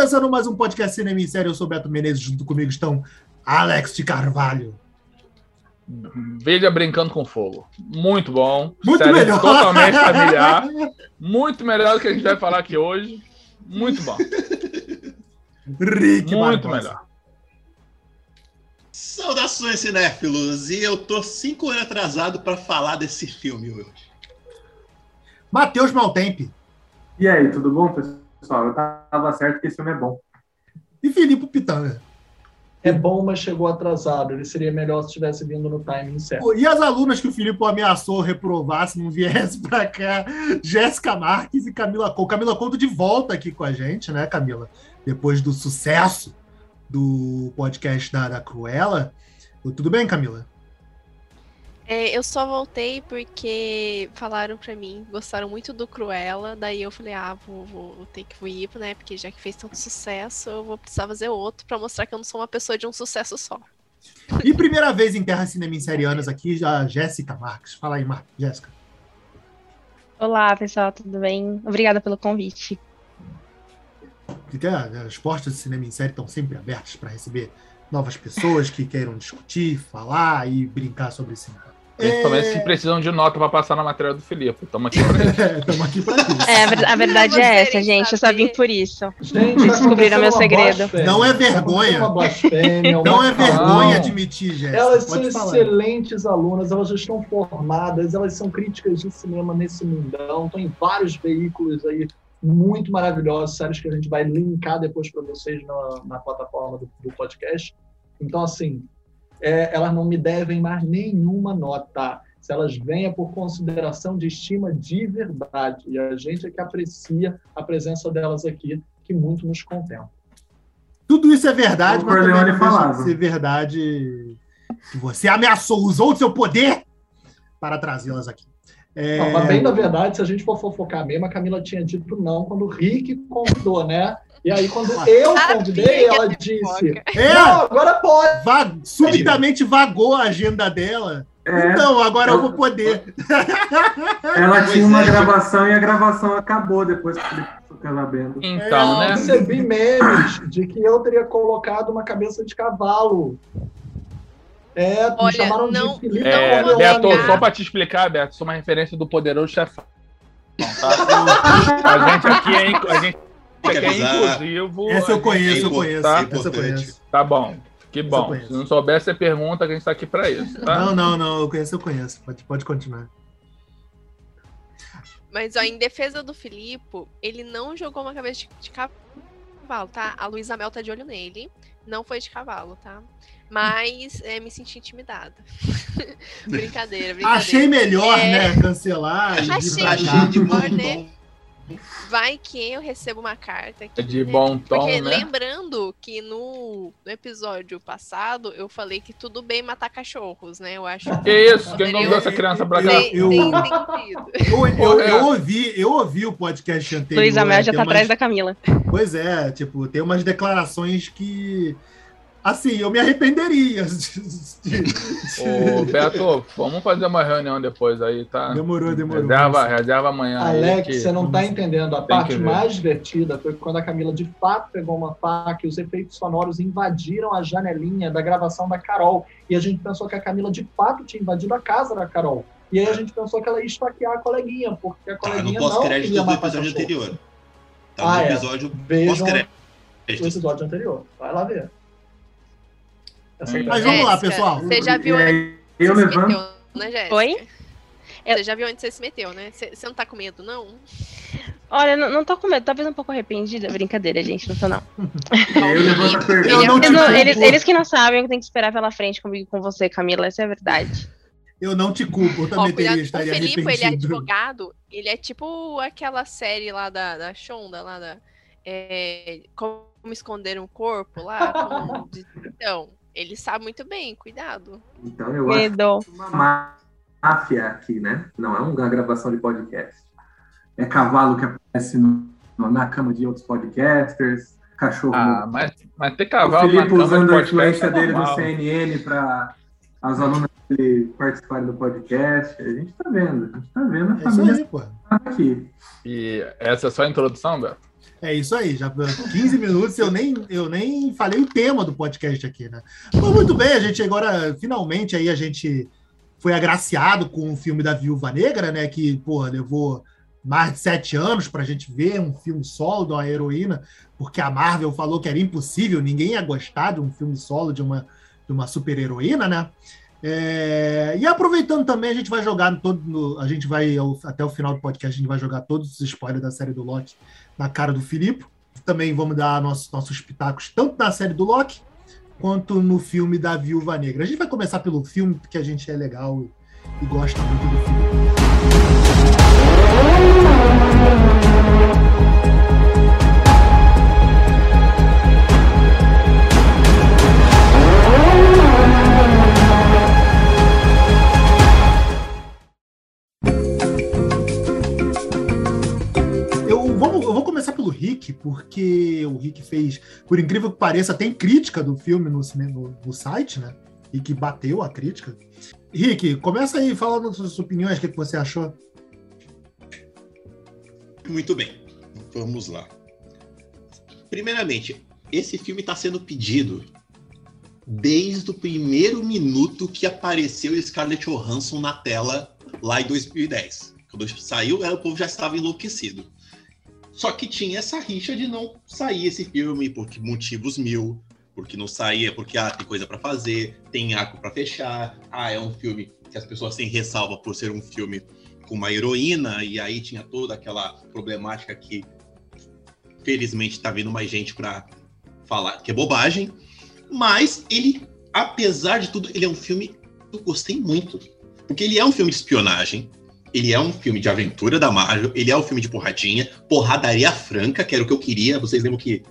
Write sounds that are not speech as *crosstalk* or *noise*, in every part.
começando mais um podcast Cinema em Série. Eu sou Beto Menezes, junto comigo estão Alex de Carvalho. Veja Brincando com Fogo. Muito bom. Muito Série melhor. Totalmente familiar. Muito melhor do que a gente vai falar aqui hoje. Muito bom. Rick Muito Barbosa. melhor. Saudações, cinéfilos! E eu tô cinco anos atrasado pra falar desse filme hoje. Matheus Maltempe. E aí, tudo bom, pessoal? Eu tava certo que esse filme é bom. E Filipe Pitanga. É bom, mas chegou atrasado. Ele seria melhor se tivesse vindo no timing certo. E as alunas que o Filipe ameaçou reprovar se não viesse pra cá? Jéssica Marques e Camila Couto. Camila Couto de volta aqui com a gente, né, Camila? Depois do sucesso do podcast da, da Cruella. Tudo bem, Camila? É, eu só voltei porque falaram pra mim, gostaram muito do Cruella, daí eu falei, ah, vou, vou- vou ter que ir, né? Porque já que fez tanto sucesso, eu vou precisar fazer outro pra mostrar que eu não sou uma pessoa de um sucesso só. *laughs* E primeira vez em Terra Cinema em Serianas aqui, a Jéssica Marques. Fala aí, Mar Jéssica. Olá, pessoal, tudo bem? Obrigada pelo convite. Porque as portas do cinema em série estão sempre abertas para receber novas pessoas que queiram discutir, falar e brincar sobre cinema. Principalmente se precisam de nota pra passar na matéria do Felipe. Estamos aqui pra isso. *laughs* Estamos aqui para isso. É, a ver- a verdade Pra é essa, gente. Eu só vim por isso. Gente, Vocês descobriram meu segredo. Não é vergonha. Uma Não é vergonha Não. admitir, Jéssica. Elas são Pode falar. excelentes alunas, elas já estão formadas, elas são críticas de cinema nesse mundão, estão em vários veículos aí muito maravilhosos, séries que a gente vai linkar depois para vocês na, na plataforma do, do podcast. Então, assim, é, elas não me devem mais nenhuma nota. Se elas venham por consideração de estima de verdade. E a gente é que aprecia a presença delas aqui, que muito nos contempla. Tudo isso é verdade, O mas também não falava. ser verdade que você ameaçou, usou o seu poder para trazê-las aqui. É, Não, mas bem na verdade, se a gente for fofocar mesmo, a Camila tinha dito não quando o Rick convidou, né? E aí, quando eu convidei, ela disse: é, Não, agora pode. va- subitamente vagou a agenda dela. É, Então, agora eu vou poder. *laughs* ela tinha uma é. gravação e a gravação acabou depois que ele ficou sabendo. Então, É, né? Recebi memes de que eu teria colocado uma cabeça de cavalo. É, me Olha, chamaram não- de Felipe É, Não, Beto, só pra te explicar, Beto, sou uma referência do poderoso chefão. Tá? *laughs* A gente aqui é, inc- a gente que é inclusivo. Essa eu conheço, eu conheço. Tá, Essa eu conheço. Tá bom. Que bom. Se não soubesse, você pergunta que a gente tá aqui pra isso, tá? Não, não, não, eu conheço, eu conheço. Pode, pode continuar. Mas, ó, em defesa do Filipe, ele não jogou uma cabeça de, de cavalo, tá? A Luísa Mel tá de olho nele. Não foi de cavalo, tá? Mas é, me senti intimidada. *laughs* brincadeira, brincadeira. Achei melhor, É. né, cancelar. e Achei cá. gente, melhor, bom né? Vai que eu recebo uma carta aqui. É de né? bom tom, Porque né? lembrando que no, no episódio passado eu falei que tudo bem matar cachorros, né? Eu acho Que isso? Quem Poderia- convidou essa criança pra cá? Eu-. Eu, eu, É. eu ouvi, eu ouvi o podcast anterior. Luísa Mel já tem tá umas- atrás da Camila. Pois é, tipo, tem umas declarações que. Assim, eu me arrependeria. de- de- Ô, Beto, vamos fazer uma reunião depois aí, tá? Demorou, demorou. Reserva, reserva amanhã. aí Alex, que- você não tá entendendo. A Tem parte mais divertida foi quando a Camila de fato pegou uma faca e os efeitos sonoros invadiram a janelinha da gravação da Carol. E a gente pensou que a Camila de fato tinha invadido a casa da Carol. E aí a gente pensou que ela ia esfaquear a coleguinha, porque a no coleguinha não pós-crédito queria do episódio anterior. Tá Ah, no é. episódio pós-crédito. o episódio anterior. Vai lá ver. Tá Mas vamos lá, pessoal. Você já viu onde aí, eu você se levanto. meteu, né, Jéssica? Oi? Eu- Você já viu onde você se meteu, né? Você, você não tá com medo, não? Olha, não, não tô com medo, talvez um pouco arrependida. Brincadeira, gente, não tô não. Eu levanto a pergunta. Eu não te Eles, eles, eles que não sabem, eu tenho que esperar pela frente comigo com você, Camila, essa é a verdade. Eu não te culpo, eu Ó, também cuidado, teria, o estaria Felipe, ele é advogado, ele é tipo aquela série lá da, da Shonda, lá da... é, como esconder um corpo lá. como *laughs* então, ele sabe muito bem, cuidado. Então eu acho Medo. uma máfia aqui, né? Não é uma gravação de podcast. É cavalo que aparece no- na cama de outros podcasters, cachorro. Ah, no- mas, mas ter o cavalo na Felipe cama de usando a influência é dele do. CNN para as alunas dele participarem do podcast. A gente tá vendo, a gente tá vendo a É família aí, aqui. E essa é só a introdução, Beto? É isso aí, já 15 minutos eu nem, eu nem falei o tema do podcast aqui, né? Mas muito bem, a gente agora, finalmente, aí a gente foi agraciado com o filme da Viúva Negra, né? Que, porra, levou mais de sete anos para a gente ver um filme solo de uma heroína, porque a Marvel falou que era impossível, ninguém ia gostar de um filme solo de uma, de uma super-heroína, né? É, e aproveitando também, a gente vai jogar todo. No, a gente vai, até o final do podcast, a gente vai jogar todos os spoilers da série do Loki na cara do Filipe. Também vamos dar nossos, nossos pitacos, tanto na série do Loki quanto no filme da Viúva Negra. A gente vai começar pelo filme, porque a gente é legal e gosta muito do filme. Rick, porque o Rick fez, por incrível que pareça, tem crítica do filme no, no, no site, né? E que bateu a crítica. Rick, começa aí falando suas opiniões, o que você achou? Muito bem, vamos lá. Primeiramente, esse filme está sendo pedido desde o primeiro minuto que apareceu Scarlett Johansson na tela lá em 2010. Quando saiu, o povo já estava enlouquecido. Só que tinha essa rixa de não sair esse filme por motivos mil, porque não saía, porque ah, tem coisa para fazer, tem arco para fechar, ah, é um filme que as pessoas têm ressalva por ser um filme com uma heroína, e aí tinha toda aquela problemática que felizmente tá vindo mais gente para falar que é bobagem, mas ele, apesar de tudo, ele é um filme que eu gostei muito, porque ele é um filme de espionagem, ele é um filme de aventura da Marvel, ele é um filme de porradinha, porradaria franca, que era o que eu queria. Vocês lembram que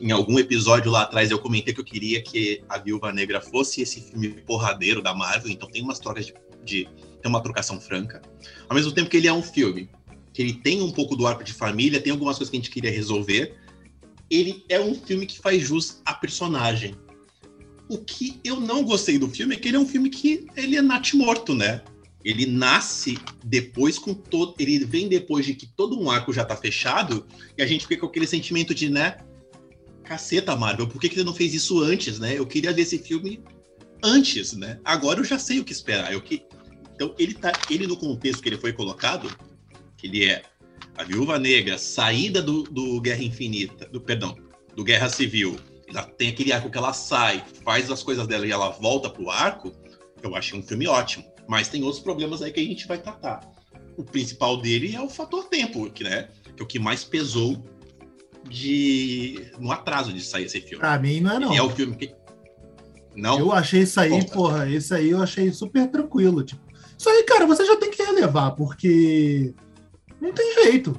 em algum episódio lá atrás eu comentei que eu queria que a Viúva Negra fosse esse filme porradeiro da Marvel, então tem umas trocas de, de tem uma trocação franca. Ao mesmo tempo que ele é um filme que ele tem um pouco do arco de família, tem algumas coisas que a gente queria resolver. Ele é um filme que faz jus à personagem. O que eu não gostei do filme é que ele é um filme que ele é natimorto, né? Ele nasce depois com todo. Ele vem depois de que todo um arco já tá fechado, e a gente fica com aquele sentimento de, né? Caceta, Marvel, por que, que você não fez isso antes, né? Eu queria ver esse filme antes, né? Agora eu já sei o que esperar. Eu que... Então, ele tá. Ele, no contexto que ele foi colocado, que ele é a viúva negra, saída do, do Guerra Infinita, do perdão, do Guerra Civil. Ela tem aquele arco que ela sai, faz as coisas dela e ela volta pro arco. Eu achei um filme ótimo. Mas tem outros problemas aí que a gente vai tratar. O principal dele é o fator tempo, que, né? Que é o que mais pesou de no atraso de sair esse filme. Pra mim não é não. E é o filme que. Não? Eu achei isso aí, Conta. porra, isso aí eu achei super tranquilo. Tipo, isso aí, cara, você já tem que relevar, porque não tem jeito.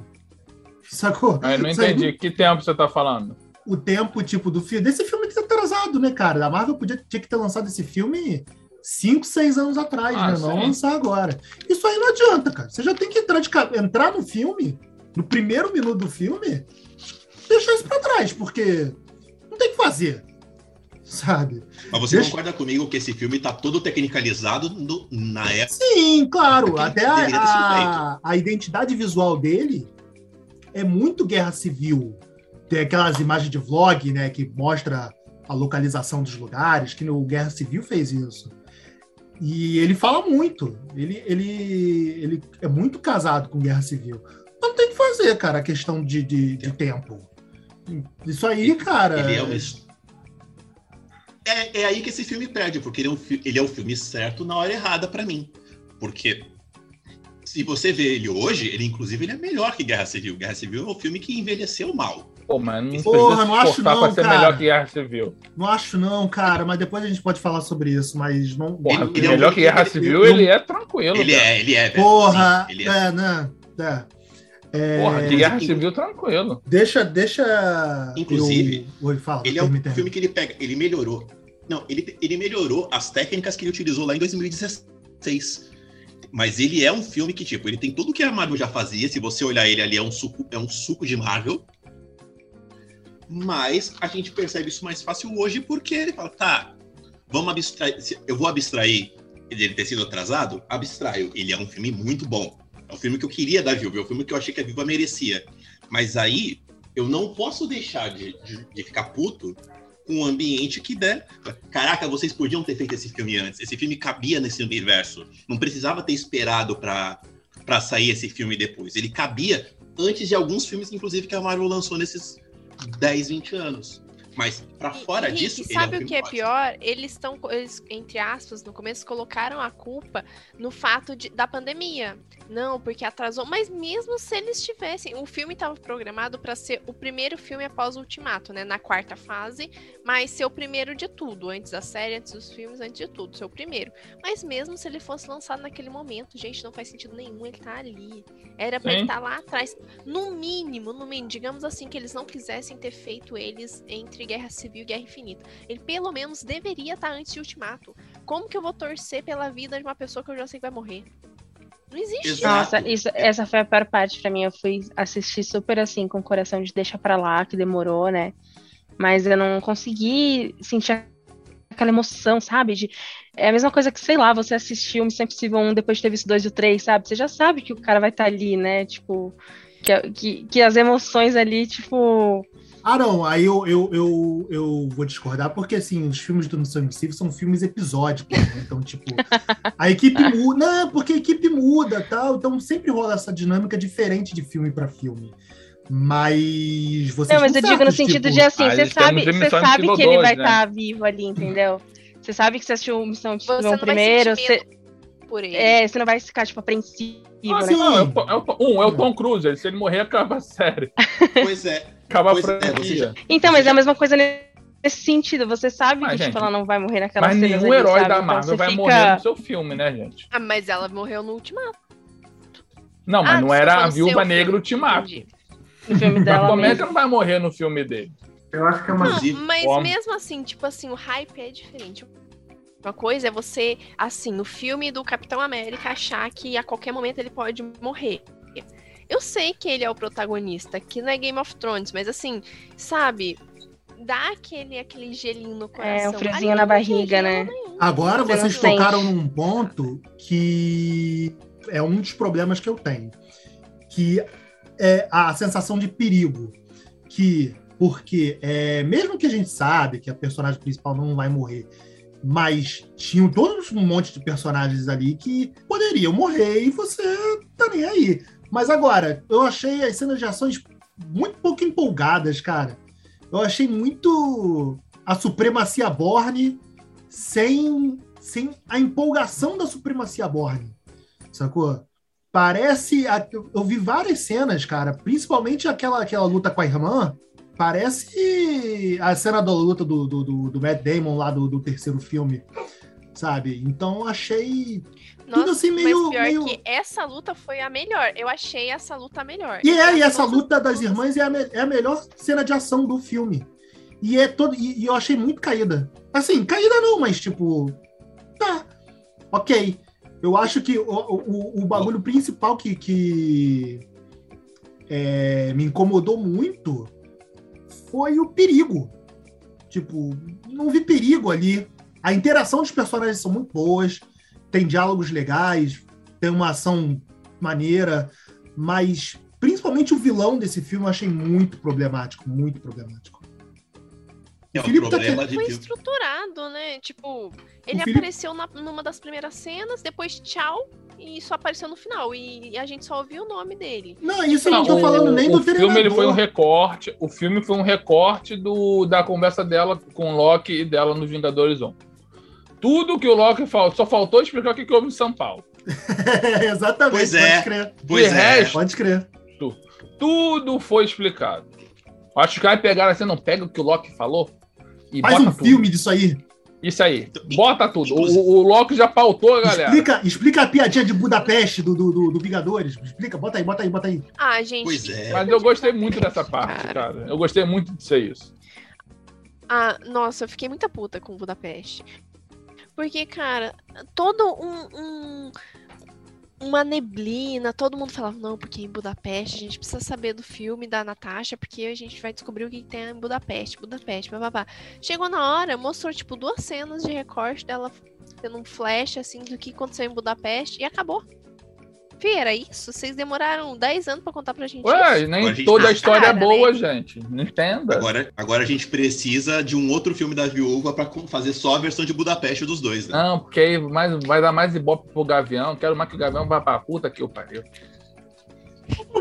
Sacou? Aí não Isso aí, entendi. Que tempo você tá falando? o tempo, tipo, do filme. Desse filme que tá atrasado, né, cara? A Marvel podia, tinha que ter lançado esse filme 5, 6 anos atrás, Ah, né? Não sim. lançar agora. Isso aí não adianta, cara. Você já tem que entrar, de, entrar no filme, no primeiro minuto do filme, deixar isso pra trás, porque não tem o que fazer. Sabe? Mas você Deixa- concorda comigo que esse filme tá todo tecnicalizado no- na época? Sim, claro. Até a, a, a identidade visual dele é muito guerra civil. Tem aquelas imagens de vlog, né, que mostra a localização dos lugares, que no Guerra Civil fez isso. E ele fala muito. Ele, ele, ele é muito casado com Guerra Civil. Mas não tem que fazer, cara, a questão de, de, de tempo. Isso aí, cara. Ele é, um... é, é aí que esse filme perde, porque ele é, um, ele é o filme certo na hora errada pra mim. Porque se você vê ele hoje, ele inclusive ele é melhor que Guerra Civil. Guerra Civil é um filme que envelheceu mal. Pô, mas não Porra, não acho não, pra ser cara. melhor que Guerra Civil. Não acho não, cara, mas depois a gente pode falar sobre isso, mas não. Porra, Ele- ele é um- melhor que Guerra ele- Civil, ele- ele é tranquilo. Ele cara. é, ele é, velho. Porra, Sim, ele é. é, né? É. É, Porra, de Guerra Civil, tranquilo. Deixa, deixa. Inclusive, eu... Fala. Ele é um filme que ele pega, ele melhorou. Não, ele, ele melhorou as técnicas que ele utilizou lá em 2016. Mas ele é um filme que, tipo, ele tem tudo que a Marvel já fazia. Se você olhar ele ali, é um suco, é um suco de Marvel. Mas a gente percebe isso mais fácil hoje porque ele fala, tá, vamos abstrair. Eu vou abstrair ele ter sido atrasado? Abstraio. Ele é um filme muito bom. É um filme que eu queria da Viúva, é um filme que eu achei que a Viúva merecia. Mas aí eu não posso deixar de, de, de ficar puto com um ambiente que der. Caraca, vocês podiam ter feito esse filme antes. Esse filme cabia nesse universo. Não precisava ter esperado pra, pra sair esse filme depois. Ele cabia antes de alguns filmes, inclusive, que a Marvel lançou nesses 10, 20 anos. Mas pra fora Rick, disso, sabe é um o que é pior? Eles estão, eles, entre aspas, no começo colocaram a culpa no fato de, da pandemia. Não, porque atrasou. Mas mesmo se eles tivessem, o filme estava programado para ser o primeiro filme após o Ultimato, né? Na quarta fase, mas ser o primeiro de tudo, antes da série, antes dos filmes, antes de tudo, ser o primeiro. Mas mesmo se ele fosse lançado naquele momento, gente, não faz sentido nenhum ele tá ali. Era pra Sim. ele estar lá atrás. No mínimo, no mínimo, digamos assim, que eles não quisessem ter feito eles entre Guerra Civil e Guerra Infinita. Ele pelo menos deveria estar antes de Ultimato. Como que eu vou torcer pela vida de uma pessoa que eu já sei que vai morrer? Não existe. Exato. Nossa, isso, essa foi a pior parte pra mim. Eu fui assistir super assim, com o coração de deixa pra lá, que demorou, né? Mas eu não consegui sentir aquela emoção, sabe? De, é a mesma coisa que, sei lá, você assistiu Missão Impossível 1 depois de ter visto 2 e o 3, sabe? Você já sabe que o cara vai estar ali, né? Tipo, que, que, que as emoções ali, tipo. Ah, não, aí eu, eu, eu, eu vou discordar, porque assim, os filmes do Missão Impossível são filmes episódicos, né? Então, tipo, a equipe muda. Não, porque a equipe muda tal. Então sempre rola essa dinâmica diferente de filme pra filme. Mas vocês Não, mas eu estão digo no certos, sentido tipo, de assim, Ah, você sabe, você sabe que ele vai 2, né? estar vivo ali, entendeu? Você sabe que você assistiu Missão Você Impossível não 1 primeiro, você, por ele. é, você não vai ficar, tipo, apreensivo, Ah, né? sim, não, é o, é o- um, é o Tom Cruise. Se ele morrer, acaba a série. Pois é. Acaba a Pois é, franquia. já- Então, mas é a mesma coisa nesse sentido. Você sabe Mas, que tipo, gente, ela não vai morrer naquela Mas cena. nenhum herói da Marvel vai morrer no seu filme, né, gente? Ah, mas ela morreu no Ultimato. Não, mas Ah, não era a Viúva Negra Ultimato. entendi. No filme A dela comédia mesmo. não vai morrer no filme dele. Eu acho que é uma. Não, Inclusive, mas mesmo assim, tipo assim, o hype é diferente. Uma coisa é você, assim, no filme do Capitão América, achar que a qualquer momento ele pode morrer. Eu sei que ele é o protagonista, que não é Game of Thrones, mas assim, sabe, dá aquele, aquele gelinho no coração. É, um friozinho na barriga, né? nenhum. Agora Você vocês sente. tocaram num ponto que é um dos problemas que eu tenho, que é a sensação de perigo, que porque é, mesmo que a gente sabe que a personagem principal não vai morrer, mas tinham todos um monte de personagens ali que poderiam morrer e você tá nem aí. Mas agora, eu achei as cenas de ações muito pouco empolgadas, cara. Eu achei muito a supremacia Borne sem, sem a empolgação da supremacia Borne. Sacou? Parece. a- Eu vi várias cenas, cara, principalmente aquela, aquela luta com a irmã. Parece a cena da luta do, do, do, do Matt Damon lá do, do terceiro filme, sabe? Então achei. Nossa, assim, meio- mas pior meio- que essa luta foi a melhor. Eu achei essa luta a melhor. E é, e essa luta das irmãs é a, é a melhor cena de ação do filme. E é todo. E, e eu achei muito caída. Assim, caída não, mas tipo. Tá. Ok. Eu acho que o, o, o bagulho principal que, que é, me incomodou muito foi o perigo. Tipo, não vi perigo ali. A interação dos personagens são muito boas, tem diálogos legais, tem uma ação maneira, mas principalmente o vilão desse filme eu achei muito problemático, muito problemático. É O o Felipe tá problema de Foi estruturado, né? Tipo, ele Felipe- apareceu na- numa das primeiras cenas, depois tchau, e só apareceu no final. E, a gente só ouviu o nome dele. Não, isso eu não Não, tô o- falando nem o do filme ele foi um recorte. O filme foi um recorte do, da conversa dela com o Loki e dela no Vingadores 1. Tudo que o Loki falou, só faltou explicar o que, que houve em São Paulo. *laughs* Exatamente, Pois pode é. crer. Pois De é. resto- Pode crer. Tudo foi explicado. Acho que vai pegar assim, não pega o que o Loki falou e Faz bota um tudo. filme disso aí. Isso aí. Então, Bota tudo. O, o Loki já pautou, galera. Explica, explica a piadinha de Budapeste do, do, do, do Vingadores. Explica, bota aí, bota aí, bota aí. Ah, gente. Pois é. Mas eu gostei muito dessa parte, Cara. cara. Eu gostei muito de ser isso. Ah, nossa, eu fiquei muita puta com Budapeste. Porque, cara, todo um, um- uma neblina, todo mundo falava, não, porque em Budapeste a gente precisa saber do filme da Natasha, porque a gente vai descobrir o que tem em Budapeste, Budapeste, bababá. Chegou na hora, mostrou, tipo, duas cenas de recorte dela tendo um flash, assim, do que aconteceu em Budapeste e acabou. Fih, era isso? Vocês demoraram 10 anos pra contar pra gente Ué, isso? nem Agora a gente toda tá- a história é Cara, boa, né? gente. Não entenda. Agora, agora a gente precisa de um outro filme da viúva pra co- fazer só a versão de Budapeste dos dois, né? Não, porque aí mais, vai dar mais ibope pro Gavião. Quero mais que o Gavião vá pra puta que o pariu.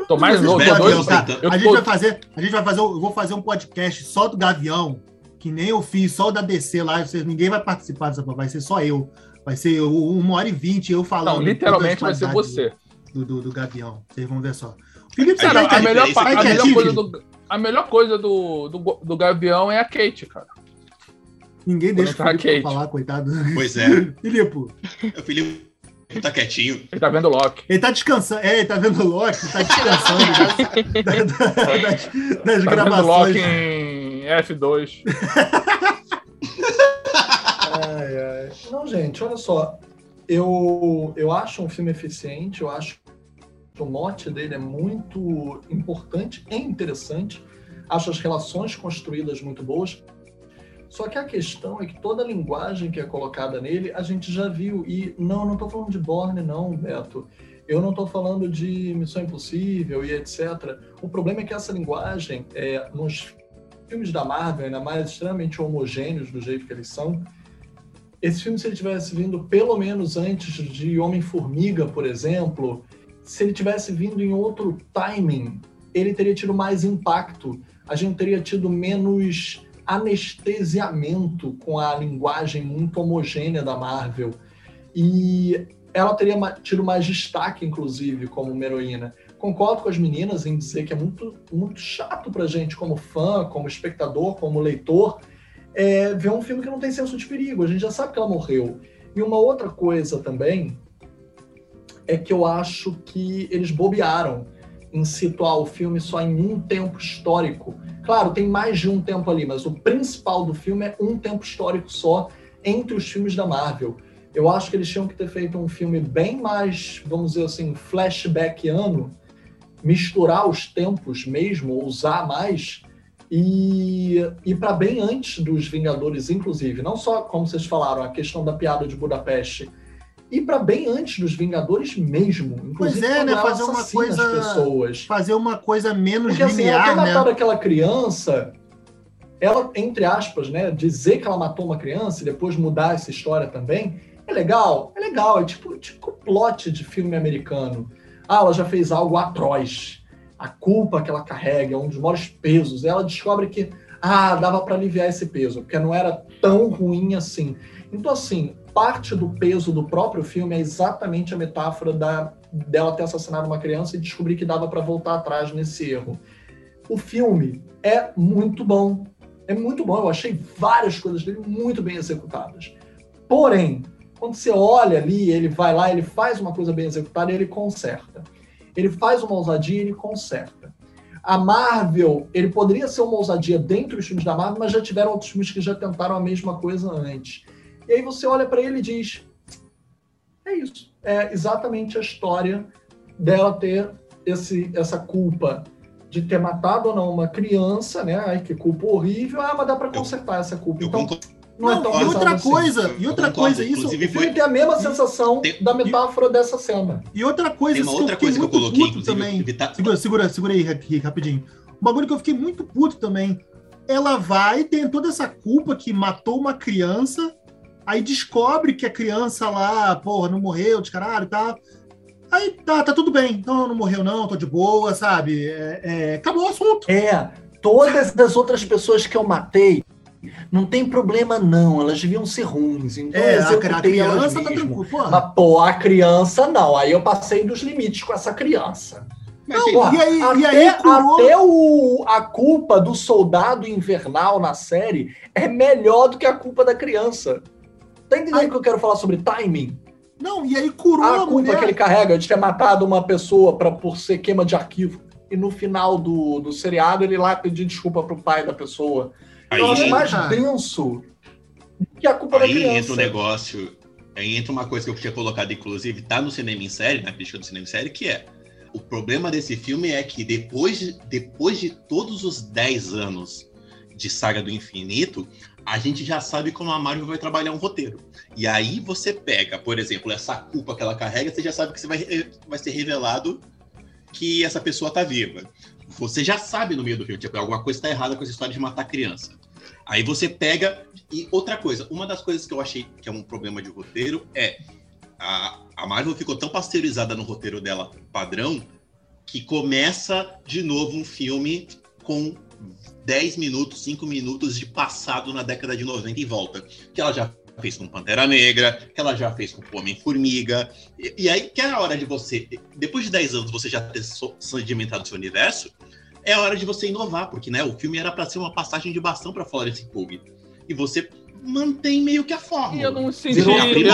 Tô mais louco. Doido. tá? A gente tô- vai fazer, a gente vai fazer, eu vou fazer um podcast só do Gavião, que nem eu fiz, só o da DC lá, vocês, ninguém vai participar dessa, vai ser só eu. Vai ser uma hora e vinte eu falando. Não, literalmente vai ser você. Do, do, do Gavião. Vocês vão ver só. Felipe, Cara, a melhor, a é melhor coisa do. A melhor coisa do, do, do Gavião é a Kate, cara. Ninguém deixa o tá Felipe Kate. falar, coitado. Pois é. *laughs* Filipe, O Felipe tá quietinho. Ele tá vendo o Loki. ele tá descansando. É, ele tá vendo o Loki, tá descansando das, *laughs* das, das Tá vendo o gravações. Loki em F2. *laughs* Ai, ai. Não, gente, olha só. Eu, eu acho um filme eficiente, eu acho que o mote dele é muito importante e interessante. Acho as relações construídas muito boas. Só que a questão é que toda a linguagem que é colocada nele, a gente já viu. E não, não estou falando de Borne, não, Beto. Eu não estou falando de Missão Impossível e etc. O problema é que essa linguagem, é, nos filmes da Marvel, ainda mais extremamente homogêneos do jeito que eles são, esse filme, se ele tivesse vindo pelo menos antes de Homem-Formiga, por exemplo, se ele tivesse vindo em outro timing, ele teria tido mais impacto. A gente teria tido menos anestesiamento com a linguagem muito homogênea da Marvel. E ela teria tido mais destaque, inclusive, como uma heroína. Concordo com as meninas em dizer que é muito, muito chato pra gente, como fã, como espectador, como leitor, é, ver um filme que não tem senso de perigo. A gente já sabe que ela morreu. E uma outra coisa também é que eu acho que eles bobearam em situar o filme só em um tempo histórico. Claro, tem mais de um tempo ali, mas o principal do filme é um tempo histórico só entre os filmes da Marvel. Eu acho que eles tinham que ter feito um filme bem mais, vamos dizer assim, flashbackiano, misturar os tempos mesmo, usar mais e ir para bem antes dos Vingadores, inclusive. Não só, como vocês falaram, a questão da piada de Budapeste. Ir para bem antes dos Vingadores mesmo. Inclusive, Pois é, né? Fazer uma coisa- pessoas. Fazer uma coisa menos Porque assim, ela linear, ter né? matado aquela criança, ela, entre aspas, né, dizer que ela matou uma criança e depois mudar essa história também, é legal, é legal, é tipo, tipo plot de filme americano. Ah, ela já fez algo atroz. A culpa que ela carrega é um dos maiores pesos. Ela descobre que, ah, dava para aliviar esse peso, porque não era tão ruim assim. Então, assim, parte do peso do próprio filme é exatamente a metáfora da, dela ter assassinado uma criança e descobrir que dava para voltar atrás nesse erro. O filme é muito bom. É muito bom. Eu achei várias coisas dele muito bem executadas. Porém, quando você olha ali, ele vai lá, ele faz uma coisa bem executada e ele conserta. Ele faz uma ousadia e ele conserta. A Marvel, ele poderia ser uma ousadia dentro dos filmes da Marvel, mas já tiveram outros filmes que já tentaram a mesma coisa antes. E aí você olha para ele e diz: é isso. É exatamente a história dela ter esse, essa culpa de ter matado ou não uma criança, né? Ai, que culpa horrível. Ah, mas dá para consertar essa culpa. Eu Então, concordo. Não é Não, tão e outra assim. coisa, e Eu outra coisa, isso. inclusive O filme tem a mesma sensação Tem- da metáfora dessa cena. E outra coisa, uma outra que eu coisa que eu coloquei, puto inclusive, também. evitar- Segura, segura, segura aí, Rick, rapidinho. Um bagulho que eu fiquei muito puto também. Ela vai, tem toda essa culpa que matou uma criança, aí descobre que a criança lá, porra, não morreu, de caralho, tá. Aí tá, tá tudo bem. Não, não morreu, não, tô de boa, sabe? É, é, acabou o assunto. É, todas as outras pessoas que eu matei, não tem problema não, elas deviam ser ruins. Então É, eu a, a criança tá tranquilo. Mas, pô, a criança não. Aí eu passei dos limites com essa criança. Mas, gente, Porra, e aí- até, e aí curou- até o, a culpa do soldado invernal na série é melhor do que a culpa da criança. Tá entendendo Ai. que eu quero falar sobre timing? Não, e aí curou a a, culpa mulher. que ele carrega de ter matado uma pessoa pra, por ser queima de arquivo. E no final do, do seriado, ele lá pedir desculpa pro pai da pessoa. Aí, Eu acho mais denso que a culpa da aí criança. entra um negócio. Aí entra uma coisa que eu tinha colocado, inclusive, tá no cinema em série, na crítica do cinema em série, que é. O problema desse filme é que depois de, depois de todos os 10 anos de Saga do Infinito, a gente já sabe como a Marvel vai trabalhar um roteiro. E aí você pega, por exemplo, essa culpa que ela carrega, você já sabe que você vai, vai ser revelado que essa pessoa tá viva. Você já sabe no meio do filme, tipo, alguma coisa tá errada com essa história de matar criança. Aí você pega. E outra coisa, uma das coisas que eu achei que é um problema de roteiro é a, a Marvel ficou tão pasteurizada no roteiro dela padrão que começa de novo um filme com 10 minutos, 5 minutos de passado na década de 90 e volta. Que ela já fez com Pantera Negra, que ela já fez com Homem-Formiga. E, e, aí que é a hora de você, depois de 10 anos, você já ter sedimentado seu universo, é a hora de você inovar, porque né, o filme era para ser uma passagem de bastão para Florence Pugh. E você mantém meio que a fórmula. E eu não senti, eu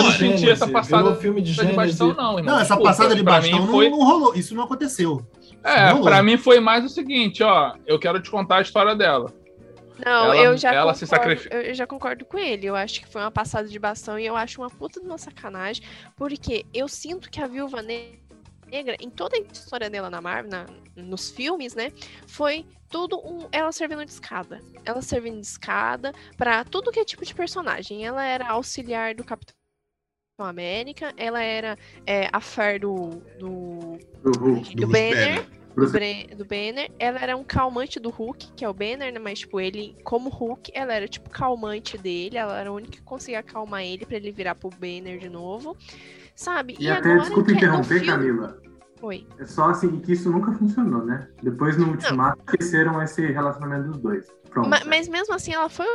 não senti essa passada filme de, de bastão, não, irmão. Não, essa passada de bastão não, foi... não rolou. Isso não aconteceu. É, não. mim foi mais o seguinte, ó. Eu quero te contar a história dela. Não, Ela- eu já ela concordo, se sacrifi- eu já concordo com ele. Eu acho que foi uma passada de bastão e eu acho uma puta de uma sacanagem, porque eu sinto que a Viúva Ne- Negra, em toda a história dela na Marvel, na- nos filmes, né, foi tudo um, ela servindo de escada. Ela servindo de escada pra tudo que é tipo de personagem. Ela era auxiliar do Capitão América, ela era é, a Fer do, do, Do Hulk. do Bruce Banner, Banner. do, do Banner, ela era um calmante do Hulk, que é o Banner, né? Mas, tipo, ele, como Hulk, ela era, tipo, calmante dele. Ela era a única que conseguia acalmar ele pra ele virar pro Banner de novo. Sabe? E, até, agora desculpa é interromper, Camila. Oi. É só assim que isso nunca funcionou, né? Depois no Ultimato esqueceram esse relacionamento dos dois. Pronto. Ma- mas mesmo assim, ela foi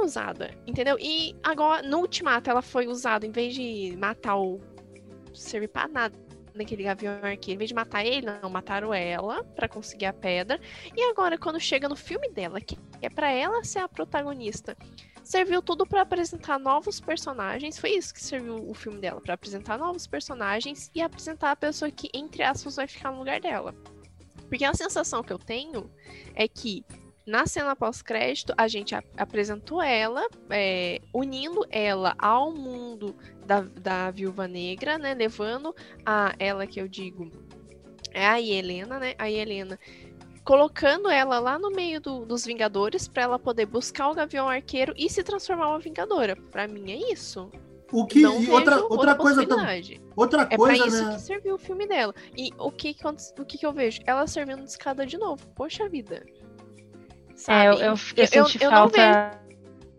usada, entendeu? E agora, no Ultimato, ela foi usada, em vez de matar o. servir pra nada naquele gavião arqueiro, em vez de matar ele, não, mataram ela pra conseguir a pedra. E agora, quando chega no filme dela, que é pra ela ser a protagonista, serviu tudo pra apresentar novos personagens. Foi isso que serviu o filme dela, pra apresentar novos personagens e apresentar a pessoa que, entre aspas, vai ficar no lugar dela. Porque a sensação que eu tenho é que na cena pós-crédito, a gente ap- apresentou ela, é, unindo ela ao mundo da, da Viúva Negra, né? Levando a ela que eu digo é a Helena, né? A Helena colocando ela lá no meio do- dos Vingadores pra ela poder buscar o Gavião Arqueiro e se transformar uma Vingadora. Pra mim é isso. O que, Não e vejo outra, outra coisa também. Outra É pra coisa, isso né? que serviu o filme dela. E o que, o que, que eu vejo? Ela servindo de escada de novo. Poxa vida. É, eu, Sabe? eu, eu Eu- senti eu não falta.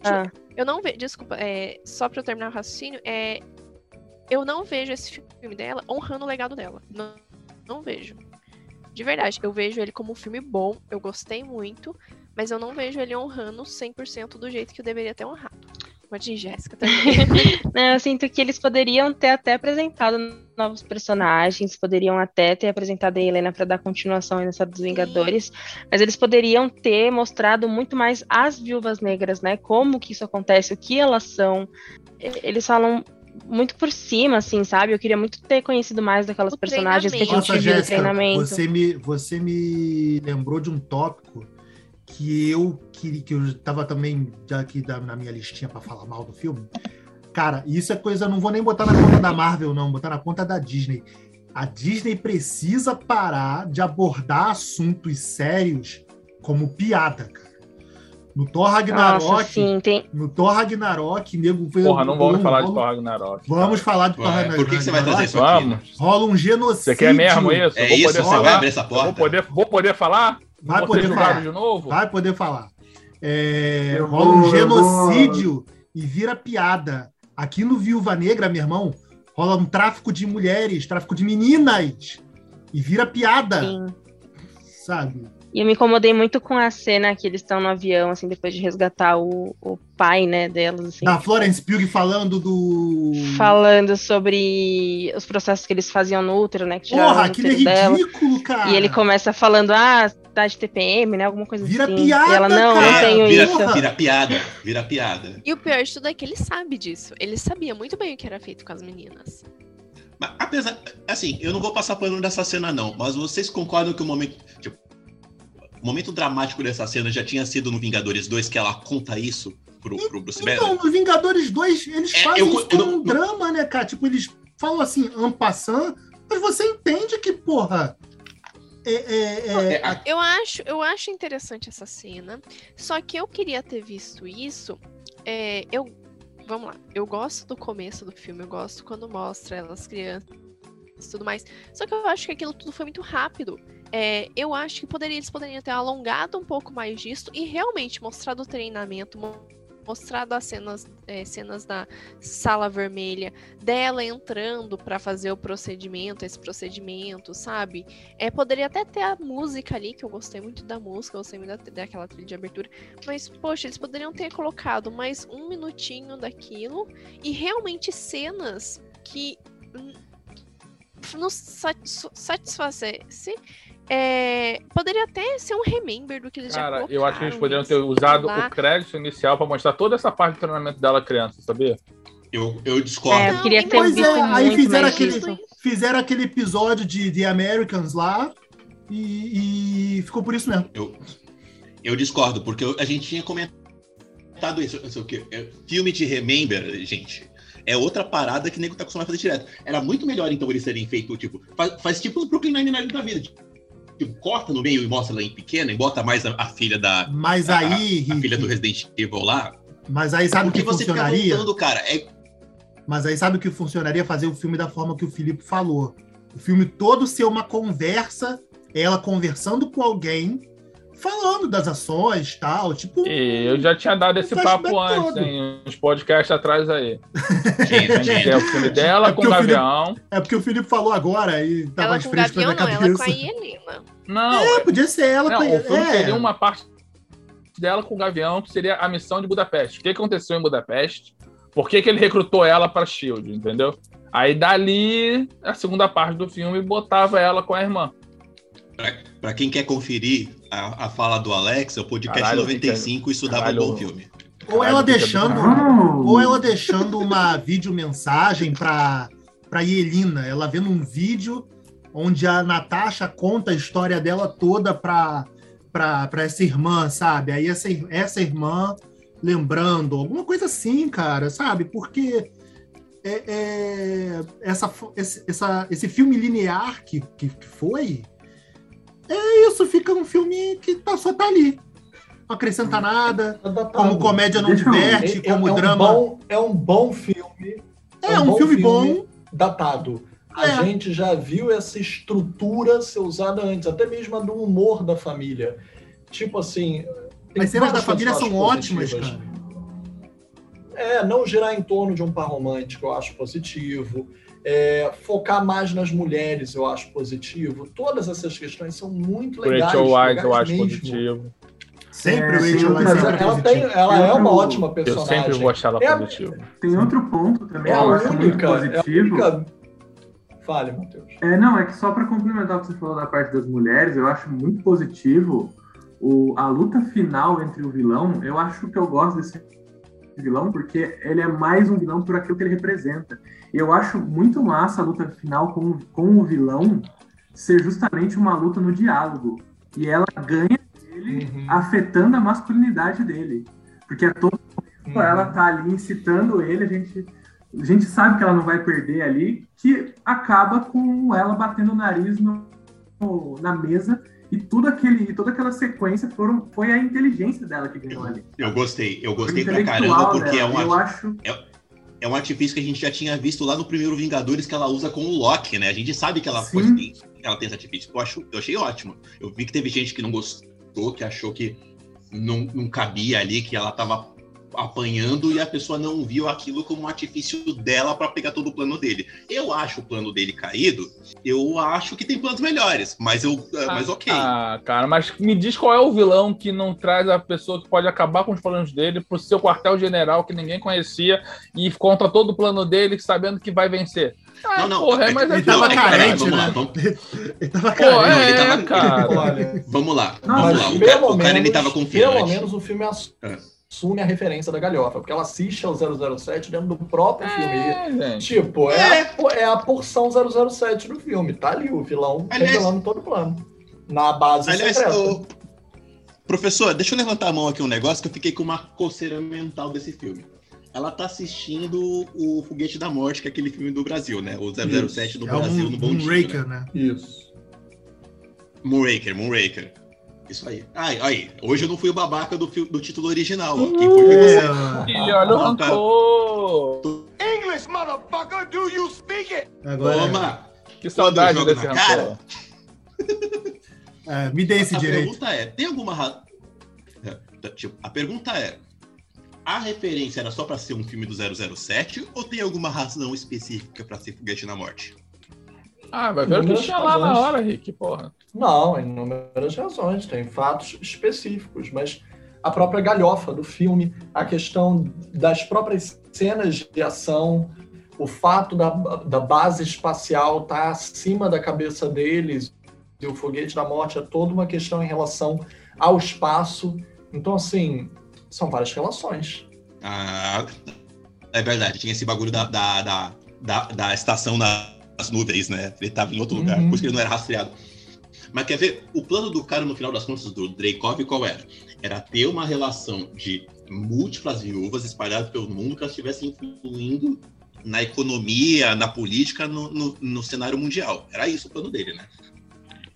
Ah, Eu não vejo, desculpa, é, só pra eu terminar o raciocínio, é, eu não vejo esse filme dela honrando o legado dela. Não, não vejo. De verdade, eu vejo ele como um filme bom, eu gostei muito, mas eu não vejo ele honrando 100% do jeito que eu deveria ter honrado. Pode ir, Jéssica, também. *laughs* Né, eu sinto que eles poderiam ter até apresentado novos personagens, poderiam até ter apresentado a Helena para dar continuação aí nessa dos Vingadores, mas eles poderiam ter mostrado muito mais as viúvas negras, né? Como que isso acontece, o que elas são. Eles falam muito por cima, assim, sabe? Eu queria muito ter conhecido mais daquelas O personagens que a gente Nossa, viu no Jéssica, treinamento. você me, você me lembrou de um tópico que eu que, que eu tava também já aqui na minha listinha para falar mal do filme. Cara, isso é coisa, não vou nem botar na conta da Marvel, não, botar na conta da Disney. A Disney precisa parar de abordar assuntos sérios como piada, cara. No Thor Nossa, Ragnarok, sim, tem. no Thor Ragnarok, nego Porra, não vamos falar de Thor Ragnarok. Vamos falar de Thor Ragnarok. por que, que você vai trazer isso aqui? né? Vamos. Rola um genocídio. Você quer mesmo isso? É vou isso? poder Você vai falar? abrir essa Eu Vou porta? poder, vou poder falar? Vai vou poder falar. de novo? Vai poder falar. É, rola um genocídio e vira piada. Aqui no Viúva Negra, meu irmão, rola um tráfico de mulheres, tráfico de meninas. E vira piada, Sim. sabe? E eu me incomodei muito com a cena que eles estão no avião, assim, depois de resgatar o, o pai, né, delas, assim. Da Florence Pugh falando do. Falando sobre os processos que eles faziam no útero, né? Que Porra, aquilo é dela. ridículo, cara. E ele começa falando, ah, tá de TPM, né? Alguma coisa Vira assim. piada, e ela, não, cara. não tenho vira, isso. Vira piada, vira piada. E o pior de tudo é que ele sabe disso. Ele sabia muito bem o que era feito com as meninas. Mas, apesar, assim, eu não vou passar pano dessa cena, não, mas vocês concordam que o momento. Tipo, o momento dramático dessa cena já tinha sido no Vingadores 2, que ela conta isso pro, pro Bruce Então, Banner? no Vingadores 2, eles É, fazem eu- isso como eu- um eu- drama, né, cara? Tipo, eles falam assim, en passant, mas você entende que, porra, É, é, é, É, a- Eu acho, eu acho interessante essa cena. Só que eu queria ter visto isso. é, eu, vamos lá. Eu gosto do começo do filme. Eu gosto quando mostra elas crianças e tudo mais. Só que eu acho que aquilo tudo foi muito rápido. É, eu acho que poderia, eles poderiam ter alongado um pouco mais disso e realmente mostrado o treinamento, mo- mostrado as cenas, é, cenas da sala vermelha, dela entrando pra fazer o procedimento, esse procedimento, sabe? É, poderia até ter a música ali, que eu gostei muito da música, gostei muito da, daquela trilha de abertura. Mas, poxa, eles poderiam ter colocado mais um minutinho daquilo e realmente cenas que hum, nos satis- satisfazesse. É, poderia até ser um remember do que eles já Cara, colocaram. eu acho que eles poderiam isso, ter usado lá. o crédito inicial pra mostrar toda essa parte do treinamento dela criança, sabia? Eu, eu discordo. É, eu queria ter Pois visto é, aí fizeram aquele- fizeram aquele episódio de The Americans lá e, e ficou por isso mesmo. Eu, eu discordo, porque eu- a gente tinha comentado isso. não sei o quê. É, Filme de Remember, gente, é outra parada que o nego tá acostumado a fazer direto. Era muito melhor, então, eles terem feito, tipo, faz, faz tipo o Brooklyn Nine-Nine da vida. Tipo, corta no meio e mostra ela em pequena e bota mais a, a filha da. Mas a- aí, A, filha do Resident Evil lá. mas aí sabe o que você fica funcionaria? voltando, cara. É, Mas aí sabe o que funcionaria fazer o filme da forma que o Felipe falou. O filme todo ser uma conversa, ela conversando com alguém, falando das ações tal, tipo. E eu já tinha dado esse papo antes, todo. em uns podcasts atrás aí. gente, A gente tem o filme dela É com porque o o Felipe- Gavião. É porque o Felipe falou agora e tá Ela mais fresco na Gavião, minha não, ela com a Helena. Não, É, podia ser ela não, com o filme é. teria uma parte dela com o Gavião, que seria a missão de Budapeste. O que aconteceu em Budapeste? Por que, que ele recrutou ela para Shield, entendeu? Aí dali, a segunda parte do filme botava ela com a irmã. Pra quem quer conferir a, a fala do Alex, é o podcast Caralho, 95, isso dava um Caralho. bom filme. Ou ela Caralho, fica deixando. Oh, Ou ela deixando uma videomensagem pra, pra Yelina, ela vendo um vídeo onde a Natasha conta a história dela toda pra, pra, pra essa irmã, sabe? Aí essa, essa irmã lembrando, alguma coisa assim, cara, sabe? Porque é, é, essa, essa, esse filme linear que, que, que foi, é isso, fica um filme que tá, só tá ali. Não acrescenta nada, Adaptado. como comédia não diverte, É- é- como é um drama. bom- é um bom filme É, um filme bom. datado. A É. gente já viu essa estrutura ser usada antes, até mesmo a do humor da família. Tipo assim. As cenas da família são acho ótimas, positivas. cara. É, não girar em torno de um par romântico, eu acho positivo. É, focar mais nas mulheres, eu acho positivo. Todas essas questões são muito legais. Rachel Wise, eu acho mesmo. positivo. Sempre É, o Rachel Mas é ela, positivo. tem, ela é uma Eu- ótima Eu personagem. sempre vou achar ela É positiva. Tem outro ponto também É que eu acho muito única, é a positivo. única. Fale, Matheus. É, não, é que só para complementar o que você falou da parte das mulheres, eu acho muito positivo o, a luta final entre o vilão. Eu acho que eu gosto desse vilão porque ele é mais um vilão por aquilo que ele representa. Eu acho muito massa a luta final com, com o vilão ser justamente uma luta no diálogo. E ela ganha ele Uhum. afetando a masculinidade dele. Porque a todo Uhum. ela tá ali incitando ele, a gente, a gente sabe que ela não vai perder ali, que acaba com ela batendo o nariz no, no- na mesa e tudo aquele, e toda aquela sequência foram, foi a inteligência dela que ganhou ali. Eu gostei, eu gostei pra caramba, porque é dela. um, Eu acho. é um artifício que a gente já tinha visto lá no primeiro Vingadores que ela usa com o Loki, né? A gente sabe que ela, coisa tem, ela tem esse artifício. Eu, acho, eu achei ótimo. Eu vi que teve gente que não gostou, que achou que não, não cabia ali, que ela tava apanhando e a pessoa não viu aquilo como um artifício dela para pegar todo o plano dele. Eu acho o plano dele caído, eu acho que tem planos melhores, mas eu, mas ok. Ah, cara, mas me diz qual é o vilão que não traz a pessoa que pode acabar com os planos dele pro seu quartel-general que ninguém conhecia e conta todo o plano dele sabendo que vai vencer. Ah, Não, não, porra, é- mas é Ele tava Não, é peraí, carente, vamos lá, né? vamos- Ele tava Pô, carente. Ele é, tava- cara. Vamos lá, vamos mas lá. O pelo cara, o cara ele menos- tava Pelo confiante. menos o filme É. assume a referência da galhofa, porque ela assiste ao 007 dentro do próprio filme. É, gente. Tipo, é, A, po- é a porção 007 do filme. Tá ali o vilão Aliás- revelando todo o plano. Na base Aliás, secreta. ô, professor, deixa eu levantar a mão aqui um negócio que eu fiquei com uma coceira mental desse filme. Ela tá assistindo o Foguete da Morte, que é aquele filme do Brasil, né? O 007 do É Brasil um, no Bom um Dia, né? né? Isso. Moonraker, Moonraker. Isso aí. Ai, aí, hoje eu não fui o babaca do, do título original. ó. Quem foi foi você. É, olha o Não, cara. rancor. English, motherfucker, do you speak it? agora, Toma! Que saudade desse cara. é, me dê esse a direito. pergunta é: tem alguma razão. Tipo, a pergunta é: a referência era só pra ser um filme do 007 ou tem alguma razão específica pra ser Foguete na Morte? Ah, vai ver o que tinha lá na hora, Rick, porra. Não, inúmeras razões, tem fatos específicos, mas a própria galhofa do filme, a questão das próprias cenas de ação, o fato da, da base espacial estar acima da cabeça deles, e o foguete da morte é toda uma questão em relação ao espaço. Então, assim, são várias relações. Ah, é verdade, tinha esse bagulho da, da, da, da, da estação nas nuvens, né? Ele tava em outro lugar, Uhum. por isso que ele não era rastreado. Mas quer ver? O plano do cara, no final das contas, do Dreykov, qual era? Era ter uma relação de múltiplas viúvas espalhadas pelo mundo que elas estivessem influindo na economia, na política, no, no, no cenário mundial. Era isso o plano dele, né?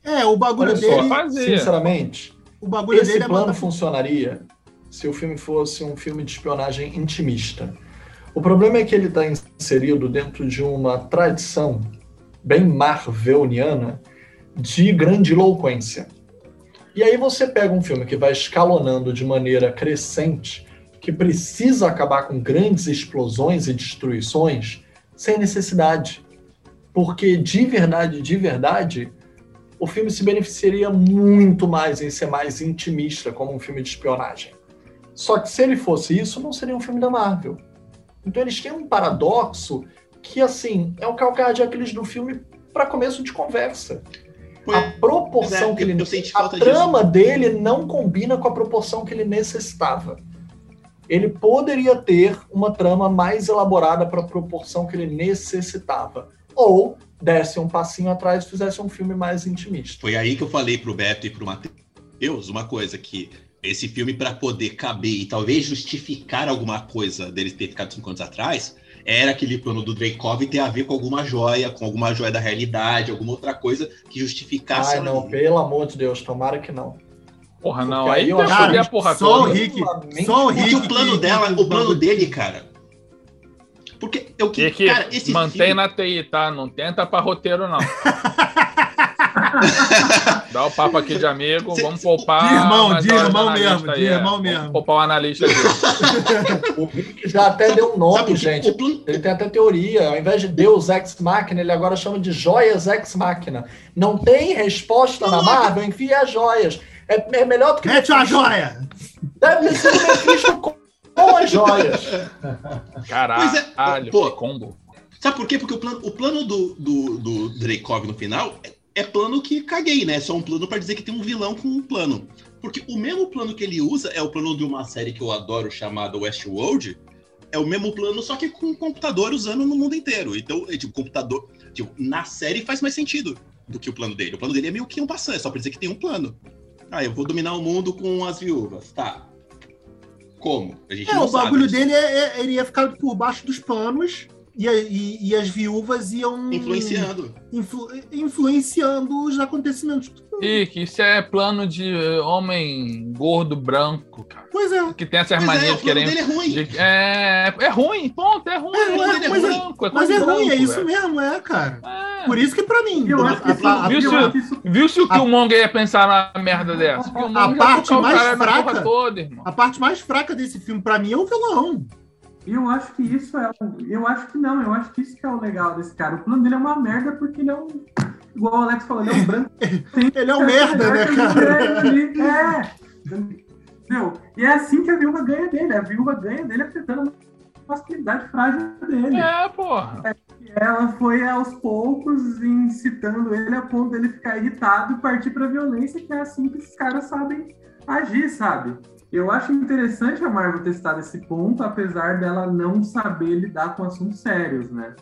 É, o bagulho Olha dele. Fazia. Sinceramente, O bagulho Esse dele é plano mandar- funcionaria se o filme fosse um filme de espionagem intimista. O problema é que ele está inserido dentro de uma tradição bem marveliana de grandiloquência. E aí você pega um filme que vai escalonando de maneira crescente, que precisa acabar com grandes explosões e destruições, sem necessidade. Porque de verdade, de verdade, o filme se beneficiaria muito mais em ser mais intimista, como um filme de espionagem. Só que se ele fosse isso, não seria um filme da Marvel. Então eles têm um paradoxo que, assim, é o calcanhar de Aquiles do filme para começo de conversa. A proporção é, que ele. a trama dele não combina com a proporção que ele necessitava. Ele poderia ter uma trama mais elaborada para a proporção que ele necessitava. Ou desse um passinho atrás e fizesse um filme mais intimista. Foi aí que eu falei pro Beto e pro Matheus uma coisa que esse filme, para poder caber e talvez justificar alguma coisa dele ter ficado cinco anos atrás, era aquele plano do Dreykov ter a ver com alguma joia, com alguma joia da realidade, alguma outra coisa que justificasse. Ai, não, pelo amor de Deus, tomara que não. Porra, não. Porque Aí eu que que a porra só o toda. Rick- Minimamente- só o Porque Rick o plano que- dela, que- o plano dele, cara. Porque eu que, Rick, cara, esse mantém filme, na TI, tá? Não tenta pra roteiro, não. *laughs* Dá o papo aqui de amigo, Cê- vamos poupar. De irmão, de irmão mesmo, aí, de é. irmão Vamos mesmo. Poupar o analista aqui. *laughs* O Rick já até deu um nome, gente. Ele tem até teoria. Ao invés de Deus Ex Machina, ele agora chama de Joias Ex Machina. Não tem resposta na Marvel, enfia as joias. É, é melhor do que. Mete uma joia! Deve sido o Mephisto com, as joias. Caralho, é, pô. que combo. Sabe por quê? Porque o plano, o plano do, do, do Dreykov no final é, é plano que caguei, né? É só um plano pra dizer que tem um vilão com um plano. Porque o mesmo plano que ele usa é o plano de uma série que eu adoro chamada Westworld. É o mesmo plano, só que com um computador usando no mundo inteiro. Então, é, tipo, computador. Tipo, na série faz mais sentido do que o plano dele. O plano dele é meio que um passando, é só pra dizer que tem um plano. Ah, eu vou dominar o mundo com as viúvas. Tá. Como? A gente É, não o bagulho sabe. dele é, é- ele ia ficar por baixo dos panos e, a- e- e as viúvas iam Influenciando. influ- influenciando os acontecimentos. Rick, isso é plano de eh, homem gordo branco, cara. Pois é. Que tem essas Pois é, manias o de querer. dele é ruim. de- É, é ruim, ponto, é ruim. É, é, é, mas é- branco, é Mas é ruim, é branco, isso velho. mesmo, é, cara. É. Por isso que pra mim, Eu a, acho que isso, a- a- Viu, que isso Viu se o Killmonger ia pensar na merda dessa? O Killmonger ia parte o mais fraca- toda, irmão. a parte mais fraca desse filme pra mim é o vilão. Eu acho que isso é. Eu acho que não, eu acho que isso que é o legal desse cara. O plano dele é uma merda porque ele é um. Igual o Alex falou, ele é um branco. *laughs* Ele é um merda, né, cara? É. Entendeu? E é assim que a viúva ganha dele. A viúva ganha dele afetando a masculinidade frágil dele. É, porra. Ela foi aos poucos incitando ele a ponto dele ficar irritado e partir pra violência, que é assim que esses caras sabem agir, sabe? Eu acho interessante a Marvel citado esse ponto, apesar dela não saber lidar com assuntos sérios, né?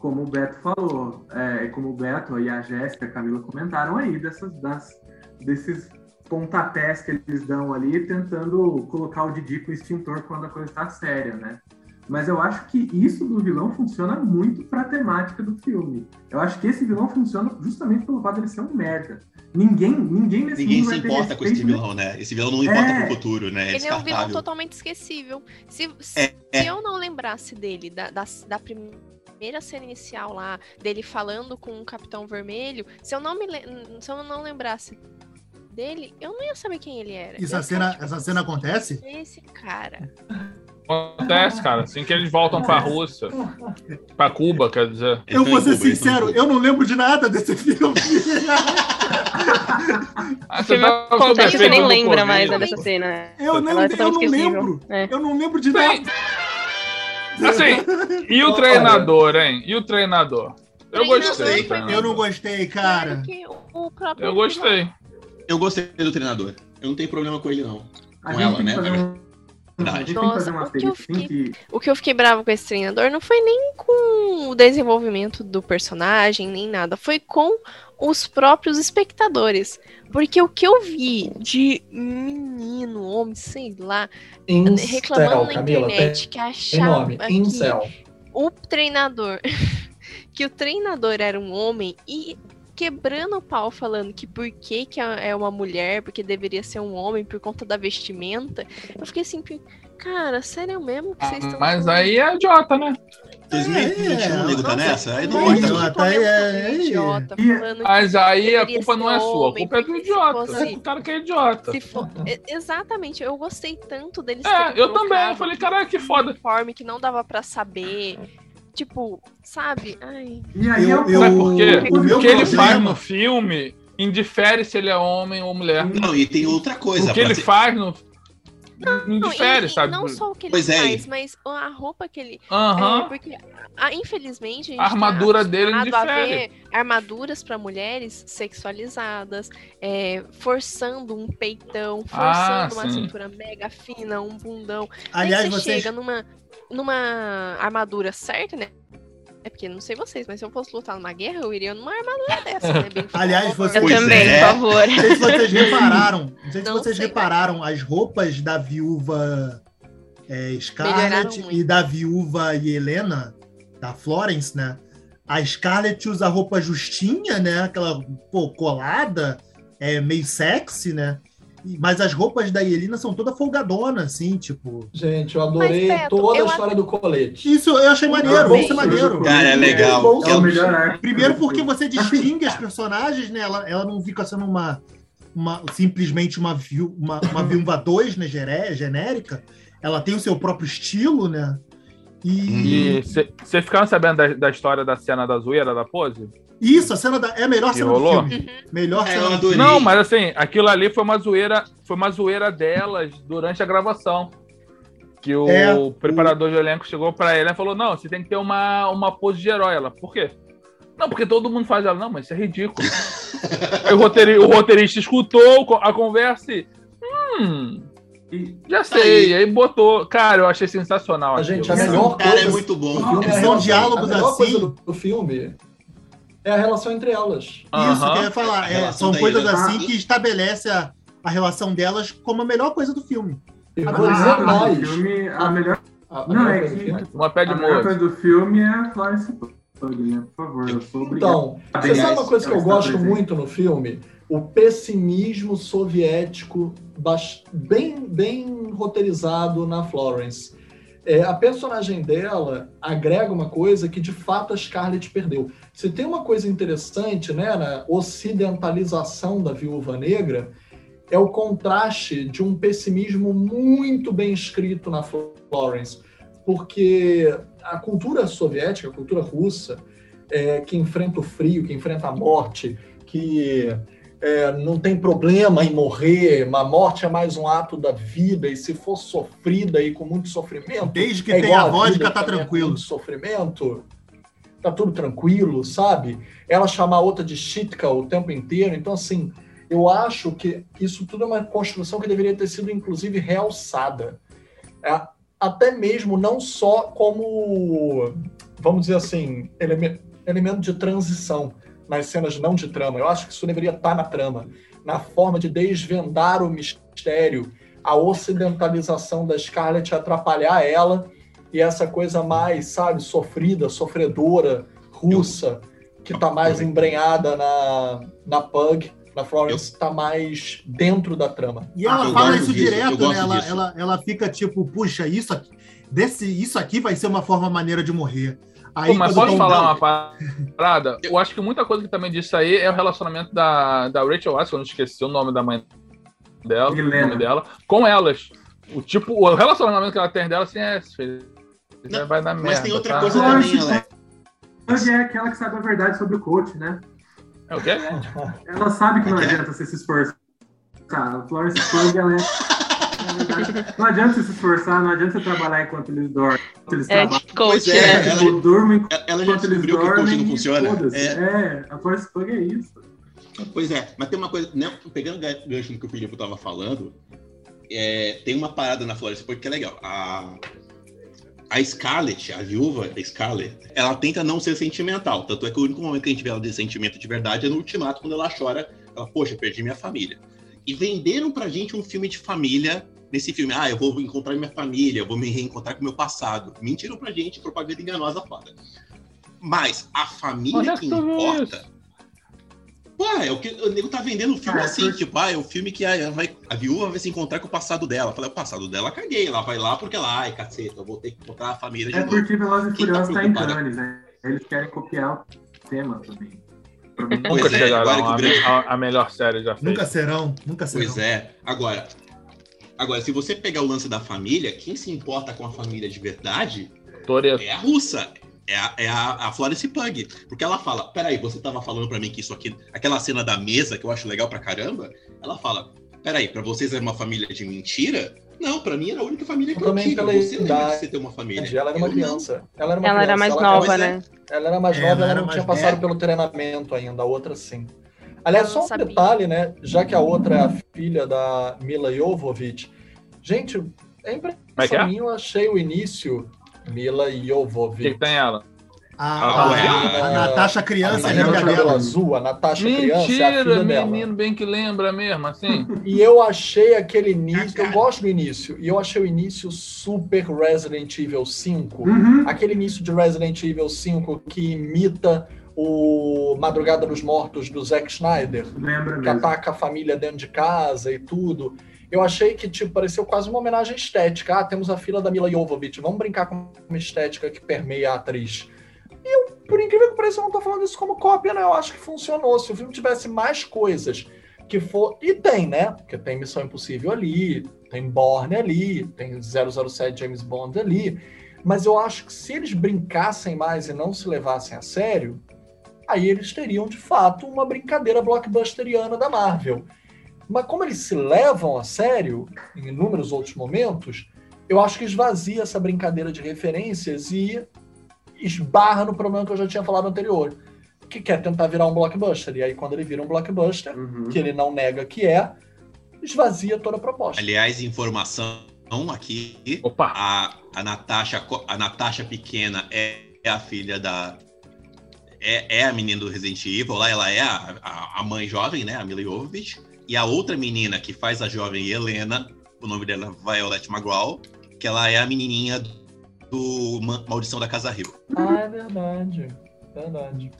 Como o Beto falou, é, como o Beto e a Jéssica, a Camila comentaram aí, dessas, das, desses pontapés que eles dão ali, tentando colocar o Didi com o extintor quando a coisa tá séria, né? Mas eu acho que isso do vilão funciona muito pra temática do filme. Eu acho que esse vilão funciona justamente pelo fato dele ser um merda. Ninguém, ninguém nesse Ninguém mundo se vai ter importa com esse respeito, vilão, né? Esse vilão não importa É. pro futuro, né? É Ele é um vilão totalmente esquecível. Se, se, É, é. se eu não lembrasse dele, da, da, da primeira cena inicial lá, dele falando com o Capitão Vermelho, se eu não, me, se eu não lembrasse dele, eu não ia saber quem ele era. Isso, Eu a cena, essa cena acontece? Esse cara. Acontece, cara. Assim que eles voltam pra Rússia. Pra Cuba, quer dizer. Eu vou ser sincero, eu não lembro de nada desse filme. *laughs* Ah, filme tá sob acontece, você nem do lembra Covid. mais né, dessa cena. né? Eu, não, é eu esquecível. lembro. É. Eu não lembro de nada. Assim, e o treinador, hein? E o treinador? Eu gostei. Eu não gostei, cara. Eu gostei. Eu gostei do treinador. Eu não tenho problema com ele, não. Com ela, né? Que que Nossa, o que eu assim que O que eu fiquei bravo com esse treinador não foi nem com o desenvolvimento do personagem, nem nada. Foi com os próprios espectadores. Porque o que eu vi de menino, homem, sei lá, reclamando Incel, na Camila. Tem, internet que tem achava que o treinador. *laughs* que o treinador era um homem e quebrando o pau falando que por que, que é uma mulher, porque deveria ser um homem por conta da vestimenta. Eu fiquei assim, cara, sério mesmo que vocês estão Mas falando? aí é idiota, né? 2021, É, o nego tá nessa? Aí não aí, comenta é- como idiota, falando que Mas aí a culpa não é sua, a culpa é do idiota. fosse- É o cara que é idiota. se for- Exatamente, eu gostei tanto deles É, eu também. Eu falei, caralho, que foda. uniforme que não dava pra saber. Tipo, sabe? Ai, E aí Eu- é o eu- Sabe por quê? o O que ele faz no filme indifere se ele é homem ou mulher. Não, e tem outra coisa. O que ele ser- faz no. Não, Indifere, e- e sabe? não só o que ele Pois é, faz, mas a roupa que ele. Aham. É, porque, ah, infelizmente, a, gente A armadura tá dele a difere. ver armaduras para mulheres sexualizadas, é, forçando um peitão, Ah, forçando uma sim. cintura mega fina, um bundão. Aliás, Aí você vocês. chega numa, numa armadura certa, né? É porque não sei vocês, mas se eu fosse lutar numa guerra, eu iria numa armadura dessa, né? Bem *laughs* Aliás, por favor. você- Eu também, é. por favor. Não sei se vocês *laughs* repararam. Não sei se Não vocês sei, repararam as roupas da viúva é, Scarlett e da viúva Helena, da Florence, né? A Scarlett usa roupa justinha, né? Aquela pô, colada, é, meio sexy, né? Mas as roupas da Helena são toda folgadona, assim, tipo. Gente, eu adorei Mas, Beto, toda a eu história do colete. Isso eu achei maneiro, Também. isso é maneiro. Cara, é legal. bom É o melhor arco. Primeiro porque você distingue as personagens, né? Ela, ela não fica sendo uma, uma simplesmente uma, uma, uma viúva 2, né? geré- Genérica. Ela tem o seu próprio estilo, né? E E vocês ficaram sabendo da, da história da cena da zoeira da pose? Isso, a cena da, é a melhor Que cena rolou? do filme. Melhor É, cena do adorei. Não, mas assim, aquilo ali foi uma zoeira, foi uma zoeira delas durante a gravação. Que o É, preparador de elenco chegou pra ela e falou: Não, você tem que ter uma, uma pose de herói. Ela, por quê? Não, porque todo mundo faz ela. Não, mas isso é ridículo. *laughs* Aí o, roteiri- o roteirista escutou a conversa e. Hum, já sei. Aí botou. Cara, eu achei sensacional. A aquilo. gente, a melhor Cara, coisa é muito bom. filme é São diálogos a melhor assim. coisa do, do filme é a relação entre elas. Isso que eu ia falar. É, são coisas assim que estabelece a, a relação delas como a melhor coisa do filme. E A vou melhor dizer coisa do mais. filme, a melhor, A, a Não, melhor é coisa do que- filme. Uma pé de a melhor coisa do filme é a Florence Pugh, né? Por favor, eu sou. Então, você sabe uma coisa que eu gosto presente. muito no filme? O pessimismo soviético bem, bem roteirizado na Florence. É, a personagem dela agrega uma coisa que de fato a Scarlett perdeu. Se tem uma coisa interessante né, na ocidentalização da viúva negra, é o contraste de um pessimismo muito bem escrito na Florence. Porque a cultura soviética, a cultura russa, é, que enfrenta o frio, que enfrenta a morte, que é, não tem problema em morrer, a morte é mais um ato da vida, e se for sofrida e com muito sofrimento, Desde que é tenha igual a vodka, vida, tá é tranquilo. muito sofrimento, tá tudo tranquilo, sabe? Ela chamar a outra de chitka o tempo inteiro, então assim, eu acho que isso tudo é uma construção que deveria ter sido inclusive realçada. É, até mesmo não só como, vamos dizer assim, eleme- elemento de transição nas cenas não de trama. Eu acho que isso deveria estar na trama, na forma de desvendar o mistério, a ocidentalização da Scarlett atrapalhar ela e essa coisa mais, sabe, sofrida, sofredora, russa, que tá mais embrenhada na, na Pug, na Florence, tá mais dentro da trama. E ela eu fala isso disso, direto, né? Ela, disso. ela, ela fica tipo, puxa, isso aqui, desse, isso aqui vai ser uma forma maneira de morrer. Aí, Pô, mas posso falar uma parada? *laughs* Eu acho que muita coisa que também disso aí é o relacionamento da, da Rachel que eu não esqueci o nome da mãe dela, o nome dela, com elas. O tipo, o relacionamento que ela tem dela, assim, é. Não, vai dar merda. Mas tem outra tá? coisa também, Alex. Pug é aquela que sabe a verdade sobre o coach, né? É o quê? Ela sabe que não É. adianta você se esforçar. A Florence Pug, ela é. Não adianta você se esforçar, não adianta você trabalhar enquanto eles dormem. Enquanto eles É trabalham. coach, Pois é, né? ela- Tipo, durmem Ela já descobriu que o coach dormem. não funciona. É, É, a Florence Pug é isso. Pois é, mas tem uma coisa, né, pegando o ga- gancho no que o Filipe tava falando, é, tem uma parada na Florence Pug que é legal. A, a Scarlett, a viúva Scarlett, ela tenta não ser sentimental. Tanto é que o único momento que a gente vê ela de sentimento de verdade é no ultimato, quando ela chora, ela, poxa, perdi minha família. E venderam pra gente um filme de família nesse filme. Ah, eu vou encontrar minha família, eu vou me reencontrar com meu passado. Mentiram pra gente, propaganda enganosa foda. Mas a família Onde é que que importa. Pô, é o que o nego tá vendendo o filme Ah, assim, por- tipo, ah, é o filme que a, vai, a viúva vai se encontrar com o passado dela. Falei, o passado dela, caguei. Ela vai lá porque ela, ai, caceta, eu vou ter que encontrar a família de É novo. porque Velozes e tá Furiosos tá em preocupado? Cannes, né? Eles querem copiar o tema também. Nunca é, chegarão que a, grande- a- a melhor série já feita. Nunca serão, nunca serão. Pois é. Agora, agora, se você pegar o lance da família, quem se importa com a família de verdade Toreto. é a russa. É a, é a, a Florence Pug. Porque ela fala, peraí, você tava falando pra mim que isso aqui, aquela cena da mesa que eu acho legal pra caramba, ela fala, peraí, pra vocês é uma família de mentira? Não, pra mim era a única família que eu Também tive. pela Você lembra de você ter uma família? Ela era uma Eu criança. Ela era uma Ela era criança. mais ela nova, né? Ela era mais nova, ela ela era não tinha passado pelo treinamento ainda, a outra sim. Aliás, só um sabia. detalhe, né? Já que a outra é a filha da Mila Jovovich. Gente, é impressão é é? minha, eu achei o início Mila O que, Jovovich. que tem ela? A, Ah, a- é. a Natasha A criança, menina a dela. azul, a Natasha criança, é a Mentira, filha dela. menino bem que lembra mesmo, assim. E eu achei aquele início, eu gosto do início, e eu achei o início super Resident Evil 5. Uhum. Aquele início de Resident Evil 5 que imita o Madrugada dos Mortos do Zack Snyder, Lembra que ataca a família dentro de casa e tudo. Eu achei que tipo, pareceu quase uma homenagem estética. Ah, temos a fila da Mila Jovovich, vamos brincar com uma estética que permeia a atriz. E eu, por incrível que pareça, eu não tô falando isso como cópia, né? Eu acho que funcionou. Se o filme tivesse mais coisas que for. E tem, né? Porque tem Missão Impossível ali, tem Bourne ali, tem 007 James Bond ali. Mas eu acho que se eles brincassem mais e não se levassem a sério, aí eles teriam de fato uma brincadeira blockbusteriana da Marvel. Mas como eles se levam a sério em inúmeros outros momentos, eu acho que esvazia essa brincadeira de referências e esbarra no problema que eu já tinha falado anterior, que quer tentar virar um blockbuster. E aí, quando ele vira um blockbuster, Uhum. que ele não nega que é, esvazia toda a proposta. Aliás, informação aqui, Opa! a, a, Natasha, a Natasha pequena é a filha da. É, é a menina do Resident Evil, lá ela é a, a, a mãe jovem, né? A Mila Jovovich. E a outra menina que faz a jovem Helena, o nome dela é Violet McGraw, que ela é a menininha do Ma- Maldição da Casa Rio. Ah, é verdade. Verdade.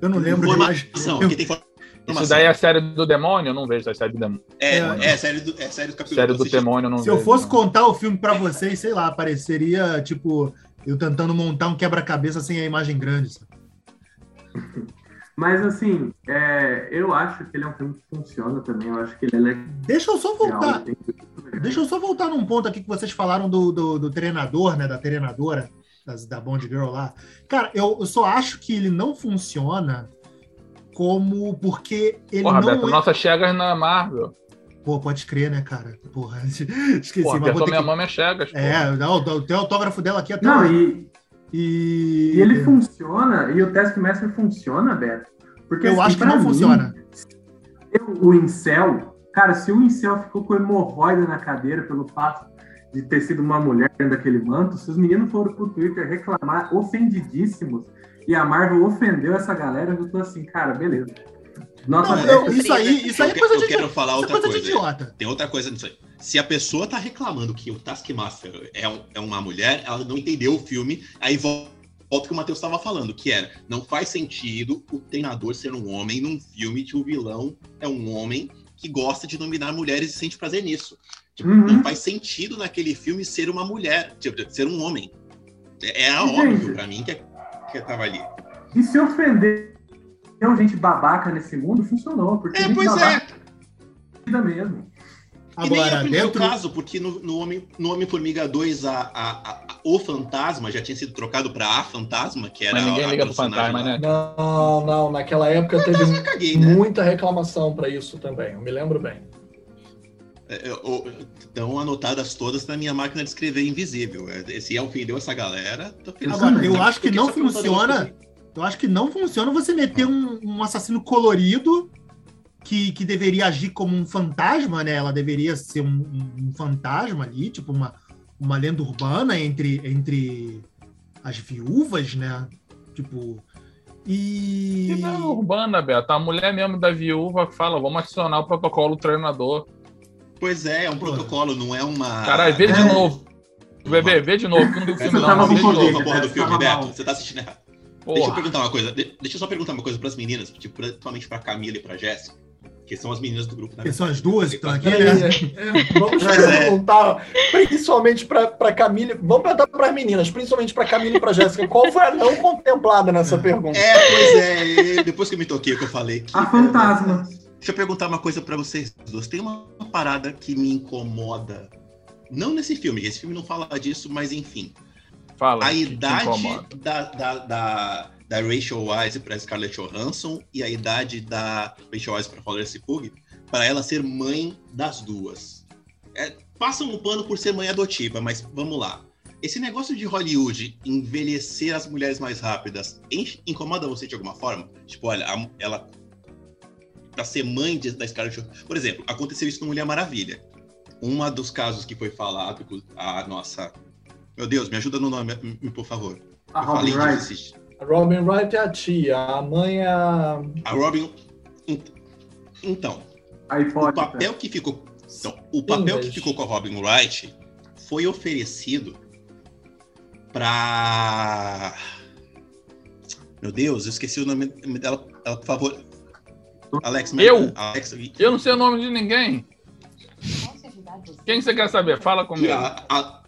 Eu não lembro de mais. Informação, Eu- aqui tem informação. Isso daí é a série do demônio? Eu não vejo a série do demônio. É, É. é, série do, é série do capítulo. série do demônio eu não Se vejo. eu fosse não. contar o filme pra vocês, sei lá, pareceria tipo eu tentando montar um quebra-cabeça sem a imagem grande. sabe? Mas assim, é, eu acho que ele é um filme que funciona também. Eu acho que ele é. Deixa eu só voltar. Deixa eu só voltar num ponto aqui que vocês falaram do, do, do treinador, né? Da treinadora, das- da Bond Girl lá. Cara, eu, eu só acho que ele não funciona como porque ele Porra, não Beto, é... nossa Chegas na Marvel. Pô, pode crer, né, cara? Porra, *laughs* esqueci. Porra, mas vou ter minha que... mão, minha Chegas. É, não, tem autógrafo dela aqui até Não, e, E... e ele funciona, e o Taskmaster funciona, Beto. Porque, Eu assim, acho que não mim, funciona. eu- o Incel, cara, se o Incel ficou com hemorroida na cadeira pelo fato de ter sido uma mulher dentro daquele manto, se os meninos foram pro Twitter reclamar ofendidíssimos e a Marvel ofendeu essa galera, eu tô assim, cara, beleza. Nota Não, 10. eu- isso aí, isso aí eu, é coisa eu de quero falar isso é outra coisa de coisa. idiota. Tem outra coisa nisso aí. Se a pessoa tá reclamando que o Taskmaster é, um- é uma mulher, ela não entendeu o filme, aí volta volta o que o Matheus estava falando, que era, não faz sentido o treinador ser um homem num filme que o vilão é um homem que gosta de dominar mulheres e sente prazer nisso. Tipo, Uhum. Não faz sentido naquele filme ser uma mulher, tipo, ser um homem. É, é óbvio pra mim que, é- que tava ali. E se ofender gente babaca nesse mundo, funcionou. Porque É, gente pois é. babaca é vida mesmo. e nem é Agora, dentro. caso, porque no, no Homem- no Homem-Formiga 2, a, a- a- o fantasma já tinha sido trocado pra a fantasma, que era Mas ninguém liga pro fantasma, né? Não, não, naquela época teve Eu caguei, né? muita reclamação pra isso também, eu me lembro bem. É, Estão anotadas todas na minha máquina de escrever invisível. É, Se ofendeu essa galera, tô feliz. Agora, eu acho que não funciona. Eu acho que não funciona você meter um, um assassino colorido que, que deveria agir como um fantasma, né? Ela deveria ser um, um- um fantasma ali, tipo uma, uma lenda urbana entre, entre as viúvas, né? Tipo. E. Que não é urbana, Beto. A mulher mesmo da viúva fala, vamos adicionar o protocolo do treinador. Pois é, é um protocolo, não é uma. Caralho, vê de É. novo. Vê, vê de novo, que não viu o filme não, não Vê de novo. a porra do filme, Tava Beto. Você tá assistindo errado. Deixa eu Porra. perguntar uma coisa. de- Deixa eu só perguntar uma coisa pras meninas, tipo, principalmente pra Camila e pra Jéssica, que são as meninas do grupo. né? Que são as duas que estão aqui, né? é, vamos Pois é. perguntar, principalmente pra, pra Camille, vamos perguntar para meninas, principalmente pra Camille e pra Jéssica, qual foi a não contemplada nessa pergunta? É, pois é. Depois que eu me toquei, que eu falei que. A fantasma. Deixa eu perguntar uma coisa pra vocês dois. Tem uma parada que me incomoda. Não nesse filme, esse filme não fala disso, mas enfim. Fala. A idade da, da, da, da Rachel Wise pra Scarlett Johansson e a idade da Rachel Wise pra Florence Pugh para ela ser mãe das duas. É, passam um pano por ser mãe adotiva, mas vamos lá. Esse negócio de Hollywood envelhecer as mulheres mais rápidas incomoda você de alguma forma? Tipo, olha, a- ela para ser mãe de- da Scarlett Johansson. Por exemplo, aconteceu isso no Mulher Maravilha. Um dos casos que foi falado, a nossa. Meu Deus, me ajuda no nome, por favor. A Eu Robin disso, Wright. A Robin Wright é a tia, a mãe é a... A Robin. ent- Então, A o hipótese. papel que ficou. Então, o papel que ficou com a Robin Wright foi oferecido pra. Meu Deus, eu esqueci o nome dela. Ela, por favor. Alex, me- Eu? Alex, Eu não sei o nome de ninguém. Quem você quer saber? Fala comigo. a- a-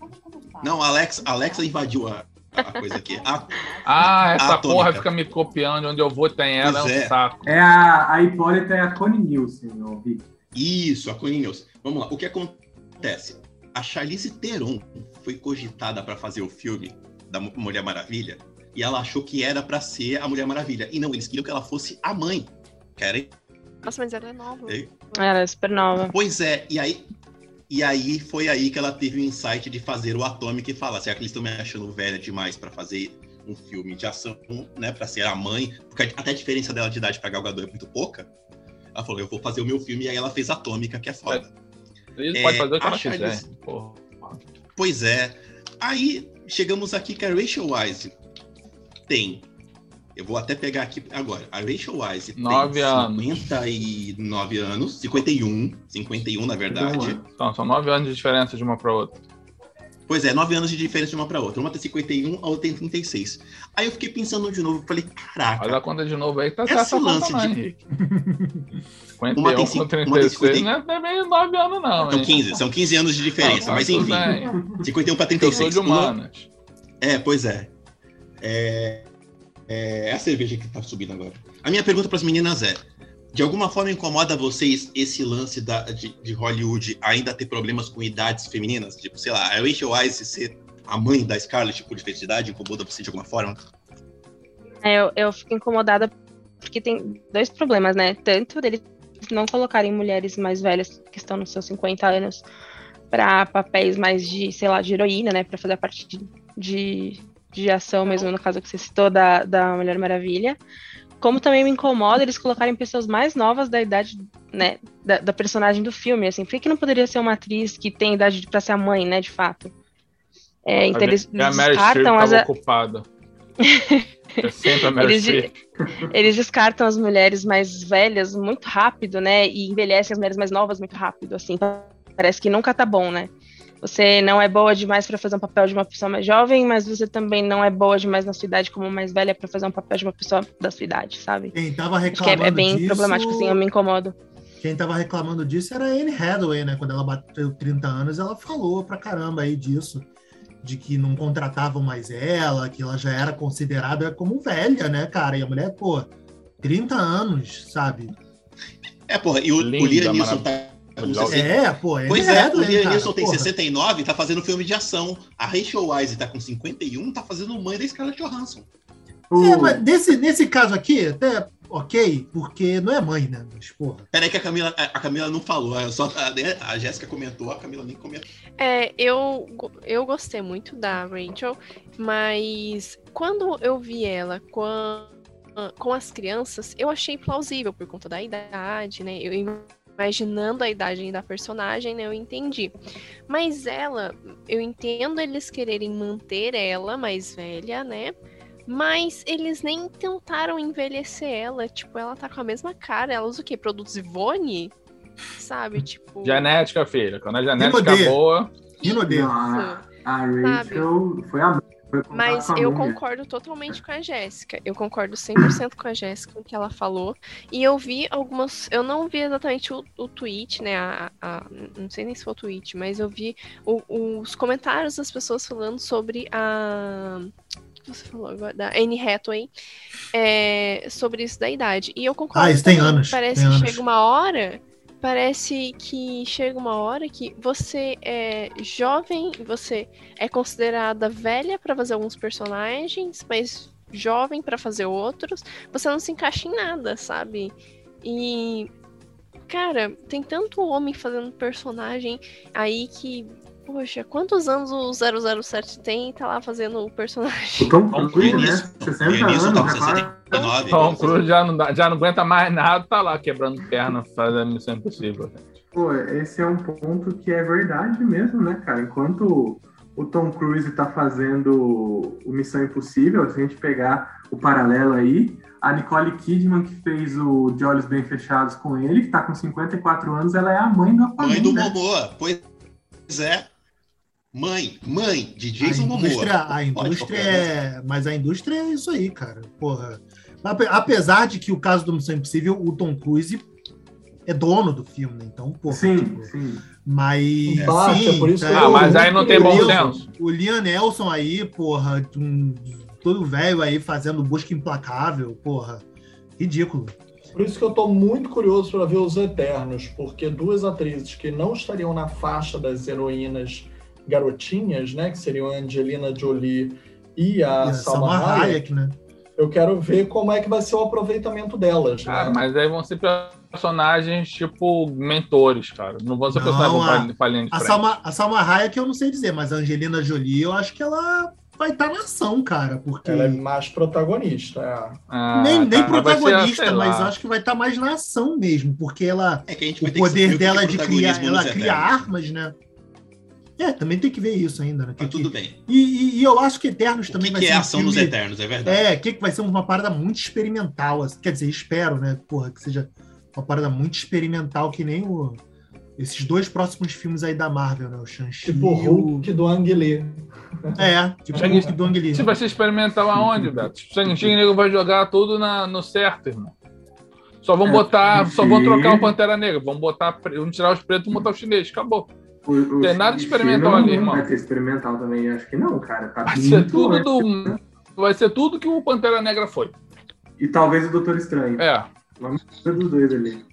não, Alex, Alexa invadiu a, a coisa aqui. A- Ah, essa Atômica. porra fica me copiando. Onde eu vou tem ela, é um Pois é. saco. É a, a Hipólita é a Connie Nielsen, ô, Rick. Isso, a Connie Nielsen. Vamos lá, o que acontece? A Charlize Theron foi cogitada para fazer o filme da Mu- Mulher Maravilha e ela achou que era para ser a Mulher Maravilha. E não, eles queriam que ela fosse a mãe. Querem? Nossa, mas ela é nova. É. Ela é super nova. Pois é, e aí e aí foi aí que ela teve o insight de fazer o Atômico e falar, será que eles estão me achando velha demais para fazer um filme de ação, né, para ser a mãe, porque até a diferença dela de idade para Gal Gadot é muito pouca. Ela falou, eu vou fazer o meu filme e aí ela fez Atômica, que é foda. Ele É, pode fazer o que ela quiser. Charlize- Porra. Pois é. Aí chegamos aqui que a Rachel Wise tem. Eu vou até pegar aqui agora. A Rachel Wise Nove tem anos. 59 anos, 51, 51 na verdade. Então, são nove anos de diferença de uma pra outra. Pois é, 9 anos de diferença de uma para outra. Uma tem 51, a outra tem 36. Aí eu fiquei pensando de novo, falei, caraca. Faz a conta de novo aí, tá Esse certa a conta lance não, de- Henrique. 51 *laughs* Uma tem com cinco- uma tem 36 cinquenta- não é bem 9 anos não, São hein? 15, são 15 anos de diferença, Não, mas enfim. bem. 51 para Eu sou 36. de humanas. É, pois é. É, é é a cerveja que tá subindo agora. A minha pergunta para as meninas é: de alguma forma incomoda vocês esse lance da, de, de Hollywood ainda ter problemas com idades femininas? Tipo, sei lá, a Rachel Wise ser a mãe da Scarlett por diferença de idade incomoda você de alguma forma? É, Eu, eu fico incomodada porque tem dois problemas, né? Tanto deles não colocarem mulheres mais velhas que estão nos seus 50 anos para papéis mais de, sei lá, de heroína, né? Para fazer a parte de, de, de ação mesmo, no caso que você citou da, da Mulher Maravilha. Como também me incomoda eles colocarem pessoas mais novas da idade, né, da, da personagem do filme, assim. Por que, não poderia ser uma atriz que tem idade para ser a mãe, né, de fato? É, então eles, E a eles Mary Streep descartam as, ocupada. *laughs* É sempre a Meryl Eles, *laughs* eles descartam as mulheres mais velhas muito rápido, né? E envelhecem as mulheres mais novas muito rápido, assim. Parece que nunca tá bom, né? Você não é boa demais para fazer um papel de uma pessoa mais jovem, mas você também não é boa demais na sua idade como mais velha para fazer um papel de uma pessoa da sua idade, sabe? Quem tava Acho que é, reclamando é bem disso, problemático, assim, eu me incomodo. Quem tava reclamando disso era a Anne Hathaway, né? Quando ela bateu 30 anos, ela falou pra caramba aí disso. De que não contratavam mais ela, que ela já era considerada como velha, né, cara? E a mulher, pô, 30 anos, sabe? É, porra, e o, Linda, o Liam Neeson tá 60. É, pô, Anne Pois é, o Liam cara, Neeson tem porra. 69 e tá fazendo filme de ação. A Rachel Wise tá com 51 tá fazendo mãe da Scarlett Johansson. É, mas nesse, nesse caso aqui, até ok, porque não é mãe, né? Mas, porra. Peraí que a Camila, a Camila não falou, é só a, né, a Jéssica comentou, a Camila nem comentou. É, eu, eu gostei muito da Rachel, mas quando eu vi ela com, a- com as crianças, eu achei plausível por conta da idade, né? Eu imaginando a idade da personagem, né? Eu entendi. Mas ela, eu entendo eles quererem manter ela mais velha, né? Mas eles nem tentaram envelhecer ela. Tipo, ela tá com a mesma cara. Ela usa o quê? Produtos Ivone? Sabe? Tipo. Genética, filha. Quando a genética Rinodê. boa. Rinodê. Não, a, a Rachel foi a Mas com eu concordo totalmente com a Jéssica. Eu concordo 100% com a Jéssica o que ela falou. E eu vi algumas. Eu não vi exatamente o, o tweet, né? a- a- não sei nem se foi o tweet, mas eu vi o- os comentários das pessoas falando sobre a. O que você falou agora? Da Anne Hathaway. é, sobre isso da idade. E eu concordo. Ah, isso tem anos, Parece tem que anos. chega uma hora. Parece que chega uma hora que você é jovem, você é considerada velha pra fazer alguns personagens, mas jovem pra fazer outros. Você não se encaixa em nada, sabe? E cara, tem tanto homem fazendo personagem aí que poxa, quantos anos o 007 tem e tá lá fazendo o personagem? O Tom Tom Cruise, né? Cruise. 60 Liam Neeson anos, tá com já quase. 69. Tom Cruise já não, dá- já não aguenta mais nada, tá lá quebrando perna, fazendo Missão Impossível. Pô, esse é um ponto que é verdade mesmo, né, cara? Enquanto o Tom Cruise tá fazendo o Missão Impossível, se a gente pegar o paralelo aí, a Nicole Kidman, que fez o De Olhos Bem Fechados com ele, que tá com 54 anos, ela é a mãe do Aquaman, Mãe do né? Momoa. Pois é. Mãe, mãe de A Jason indústria, Momoa. a indústria é. Mas a indústria é isso aí, cara. Porra. Ape- Apesar de que o caso do Missão Impossível, o Tom Cruise é dono do filme, né? Então, porra. Sim, tipo, sim. mas. Baixa, sim, por isso que tá. Ah, mas aí não tem bom senso. O Liam Nelson aí, porra, um, todo velho aí fazendo busca implacável, porra. Ridículo. Por isso que eu tô muito curioso para ver os Eternos, porque duas atrizes que não estariam na faixa das heroínas garotinhas, né, que seriam a Angelina Jolie e a E Salma Salma Hayek, Hayek, né? eu quero ver como é que vai ser o aproveitamento delas. Cara, né? mas aí vão ser personagens tipo mentores, cara. Não vão ser Não, personagens a- de A. Salma, a Salma Hayek eu não sei dizer, mas a Angelina Jolie eu acho que ela vai estar na ação, cara, porque... Ela é mais protagonista. é. Ah, nem, nem mas protagonista, mas eu acho que vai estar mais na ação mesmo, porque ela É que a gente o poder dela é de criar, ela cria Eternos. armas, né? É, também tem que ver isso ainda, né? Que- Mas tudo que- bem. E, e- e eu acho que Eternos O também que, vai que ser é um ação nos filme- Eternos, é verdade. É, que, vai ser uma parada muito experimental. assim, Quer dizer, espero, né? Porra, que seja uma parada muito experimental, que nem o, esses dois próximos filmes aí da Marvel, né? O Shang-Chi Tipo e o... Hulk do Ang Lee. É, tipo o Shang- Hulk do Ang Lee. Você vai ser experimental aonde, Beto? Shang-Chi nego vai jogar tudo na, no certo, irmão. Só vão É, botar, só vão trocar o Pantera Negra. Vão botar, vão tirar os pretos e botar os chineses. Acabou. O, o Tem nada de experimental ali, irmão. Vai ter experimental também, acho que não, cara. Tá Vai ser tudo antes. do. Vai ser tudo que o Pantera Negra foi. E talvez o Doutor Estranho. É. Vamos ver dos dois ali.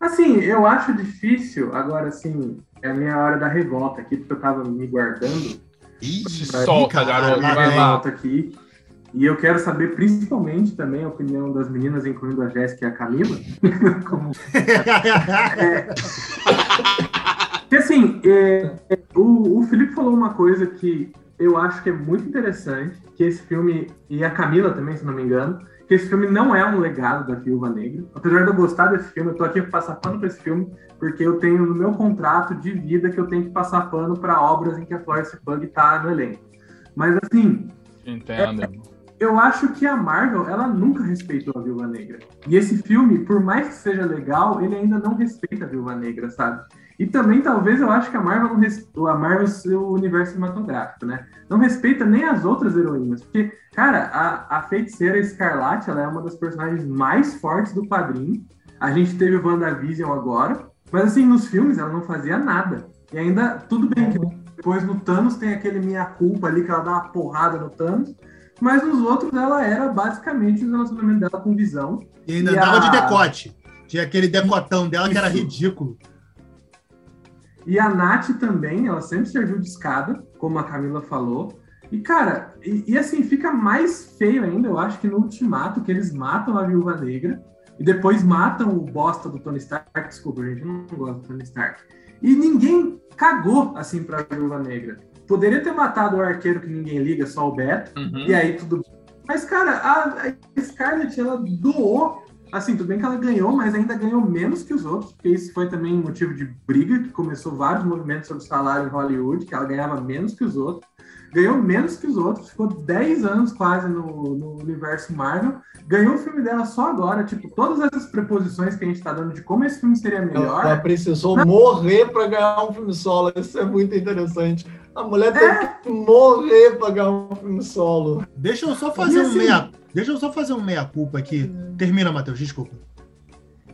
Assim, eu acho difícil, agora assim, é a minha hora da revolta aqui, porque eu tava me guardando Ih, Solta, garoto. Vai lá. revolta aqui. E eu quero saber principalmente também a opinião das meninas, incluindo a Jéssica e a Camila. *laughs* Como Porque assim, é, o, o Felipe falou uma coisa que eu acho que é muito interessante, que esse filme, e a Camila também, se não me engano, que esse filme não é um legado da Viúva Negra. Apesar de eu gostar desse filme, eu tô aqui pra passar pano pra esse filme, porque eu tenho no meu contrato de vida que eu tenho que passar pano para obras em que a Florence Pug tá no elenco. Mas assim, Entendo. Eu acho que a Marvel, ela nunca respeitou a Viúva Negra. E esse filme, por mais que seja legal, ele ainda não respeita a Viúva Negra, sabe? E também, talvez, eu acho que a Marvel não a Marvel, seu universo cinematográfico, né? Não respeita nem as outras heroínas. Porque, cara, a, a feiticeira Escarlate, ela é uma das personagens mais fortes do quadrinho. A gente teve o WandaVision agora. Mas, assim, nos filmes, ela não fazia nada. E ainda, tudo bem que depois no Thanos tem aquele minha culpa ali, que ela dá uma porrada no Thanos. Mas nos outros, ela era basicamente o relacionamento dela com visão. E ainda E dava a- de decote. Tinha aquele decotão dela que era Isso. ridículo. E a Nath também, ela sempre serviu de escada, como a Camila falou. E, cara, e, e assim, fica mais feio ainda, eu acho que no Ultimato, que eles matam a Viúva Negra e depois matam o bosta do Tony Stark. Desculpa, gente, eu não gosto do Tony Stark. E ninguém cagou, assim, pra Viúva Negra. Poderia ter matado o arqueiro que ninguém liga, só o Beto. Uhum. E aí tudo. Mas, cara, a, a Scarlett, ela doou. Assim, tudo bem que ela ganhou, mas ainda ganhou menos que os outros, porque isso foi também motivo de briga, que começou vários movimentos sobre salário em Hollywood, que ela ganhava menos que os outros. Ganhou menos que os outros, ficou 10 anos quase no, no universo Marvel. Ganhou o filme dela só agora, tipo, todas essas preposições que a gente tá dando de como esse filme seria melhor. Ela precisou morrer pra ganhar um filme solo. Isso é muito interessante. A mulher teve É. que morrer pra ganhar um filme solo. Deixa eu só fazer E um assim- meia. Deixa eu só fazer um meia-culpa aqui. Termina, Matheus, desculpa.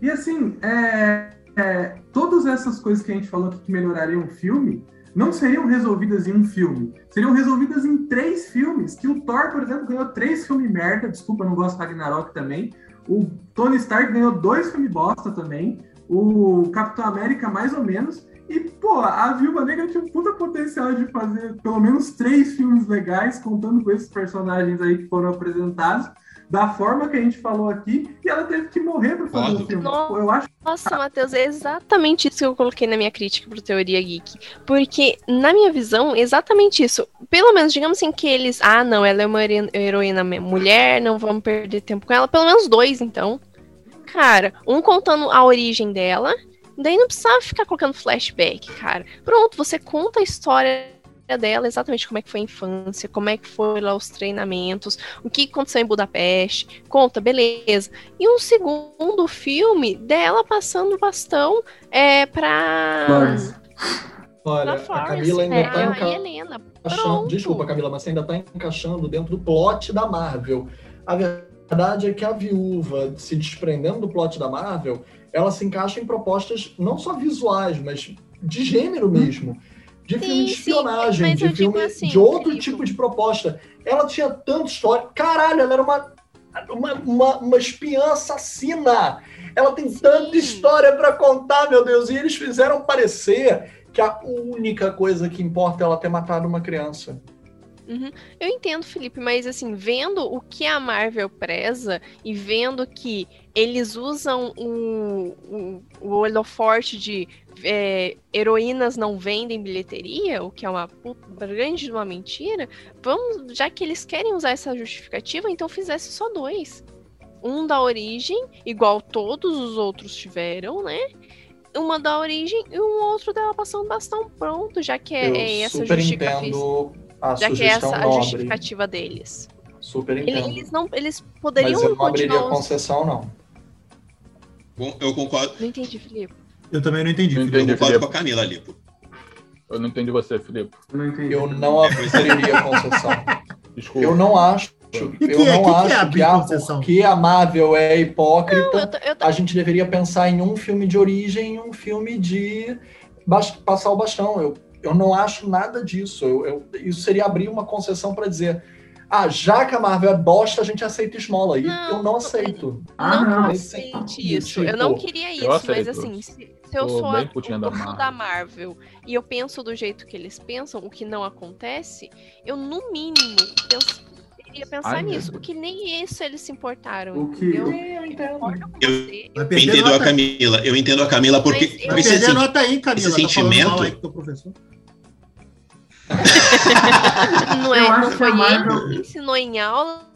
E assim, é, é, todas essas coisas que a gente falou aqui que melhorariam o filme não seriam resolvidas em um filme. Seriam resolvidas em três filmes. Que o Thor, por exemplo, ganhou três filmes merda. Desculpa, não gosto do Ragnarok também. O Tony Stark ganhou dois filmes bosta também. O Capitão América, mais ou menos. E, pô, a Viúva Negra tinha um puta potencial de fazer pelo menos três filmes legais, contando com esses personagens aí que foram apresentados, da forma que a gente falou aqui, e ela teve que morrer pra fazer o Concordo. filme. Nossa. Eu acho Nossa, Matheus, é exatamente isso que eu coloquei na minha crítica pro Teoria Geek. Porque, na minha visão, é exatamente isso. Pelo menos, digamos assim, que eles. Ah, não, ela é uma hero- heroína mulher, não vamos perder tempo com ela. Pelo menos dois, então. Cara, um contando a origem dela. Daí não precisava ficar colocando flashback, cara. Pronto, você conta a história dela, exatamente como é que foi a infância, como é que foi lá os treinamentos, o que aconteceu em Budapeste. Conta, beleza. E um segundo filme dela passando o bastão é pra. Florence. Olha, a Camila ainda é, tá enca- encaixando. Desculpa, Camila, mas você ainda tá encaixando dentro do plot da Marvel. A verdade é que a viúva, se desprendendo do plot da Marvel, ela se encaixa em propostas não só visuais, mas de gênero mesmo. De Sim, filme de sim, espionagem, eu de filme assim, de outro Felipe. tipo de proposta. Ela tinha tanta história. Caralho, ela era uma, uma, uma, uma espiã assassina. Ela tem tanta Sim. história pra contar, meu Deus. E eles fizeram parecer que a única coisa que importa é ela ter matado uma criança. Eu entendo, Felipe, mas assim, vendo o que a Marvel preza e vendo que eles usam o, o, o holoforte de é, heroínas não vendem bilheteria, o que é uma puta- grande de uma mentira, vamos, já que eles querem usar essa justificativa, então fizesse só dois. Um da origem, igual todos os outros tiveram, né? Uma da origem e um outro dela passando bastão pronto, já que é, Eu é essa super justificativa. entendo a Já que é sugestão essa a nobre. justificativa deles. Super entendo. Eles não, eles Mas poderiam eu não abriria continuar. concessão, não. Bom, eu concordo, Não entendi, Felipe. Eu também não entendi. Não Felipe. eu Entendi, concordo Felipe. com a Camila ali. Eu não entendi você, Felipe. Eu não entendi. Eu não abriria concessão. Desculpa. Eu não acho. que eu é? não Que que é acho que, a, concessão? porque a Marvel é Não, hipócrita. eu, tô- eu tô- a gente deveria pensar em um filme de origem e um filme de bas- passar o bastão. Eu, eu não acho nada disso. Eu, eu- isso seria abrir uma concessão para dizer: ah, já que a Marvel é bosta, a gente aceita esmola. E Não, eu não aceito. Ah, não eu não. aceite isso. Tipo, Eu não queria isso, mas assim, se, se eu Tô sou a, o da Marvel. da Marvel e eu penso do jeito que eles pensam, o que não acontece, eu no mínimo penso, iria pensar Ai, nisso. O que nem isso eles se importaram. O que- entendeu? Eu entendo. Eu- Eu entendo a Camila, eu entendo a Camila porque Mas eu- vai esse perder sen- nota aí, Camila. esse Tá sentimento- mal aí professor. *laughs* Não, é, não que foi Marvel- ele que ensinou em aula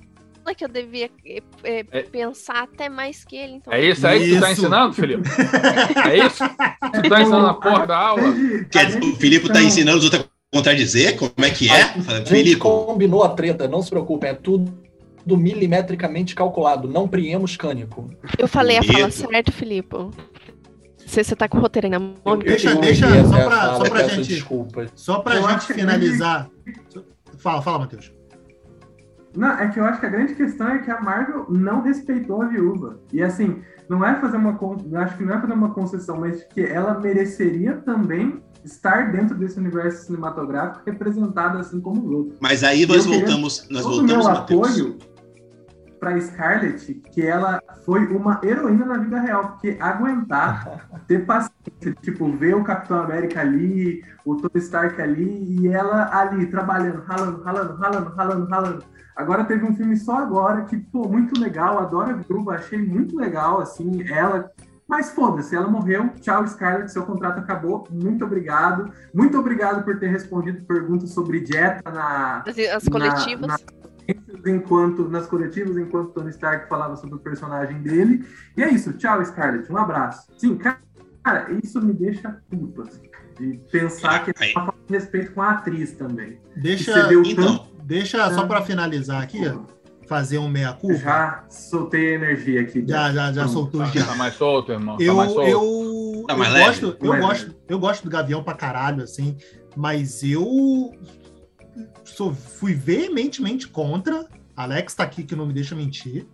que eu devia é, é, É- pensar até mais que ele. Então. É isso aí que tu tá ensinando, Felipe? *laughs* É isso? Tu tá ensinando a porra da aula? Gente o Filipe tá ensinando os outros a contradizer? Como é que é? A gente Filipe, combinou a treta, não se preocupem, é tudo do milimetricamente calculado, não priemos cânico. Eu falei a fala certa, Filipe. Se você tá com o roteiro aí na mão, Deixa- Eu deixa- ouvi só pra- fala, só pra gente- Desculpas. Só pra Eu gente que- finalizar. Fala, fala, Matheus. Não, é que eu acho que a grande questão é que a Marvel não respeitou a viúva. E assim, não é fazer uma acho que não é fazer uma concessão, mas que ela mereceria também estar dentro desse universo cinematográfico representada assim como os outros. Mas aí nós Eu voltamos, nós Todo o voltamos, meu Matheus. apoio para Scarlett, que ela foi uma heroína na vida real, porque aguentar, *laughs* ter paciência, tipo, ver o Capitão América ali, o Tony Stark ali, e ela ali, trabalhando, ralando, ralando, ralando, ralando, ralando. Agora teve um filme só agora, que, pô, muito legal, adoro a Viúva, achei muito legal, assim, ela... Mas foda-se, ela morreu. Tchau, Scarlett, seu contrato acabou. Muito obrigado. Muito obrigado por ter respondido perguntas sobre dieta na, as, as na- coletivas. na- enquanto nas coletivas, enquanto Tony Stark falava sobre o personagem dele. E é isso. Tchau, Scarlett. Um abraço. Sim, cara, isso me deixa puto, assim, de pensar que é uma falta de respeito com a atriz também. Deixa, Você deu Então, tanto. deixa só pra finalizar aqui, fazer um meia-culpa. Já soltei a energia aqui. Já, já, já soltou Tá, dias. tá mais solto, irmão. Tá Eu, mais solto. eu, Tá eu gosto, eu gosto, eu gosto do Gavião pra caralho, assim, mas eu sou, fui veementemente contra. Alex tá aqui que não me deixa mentir.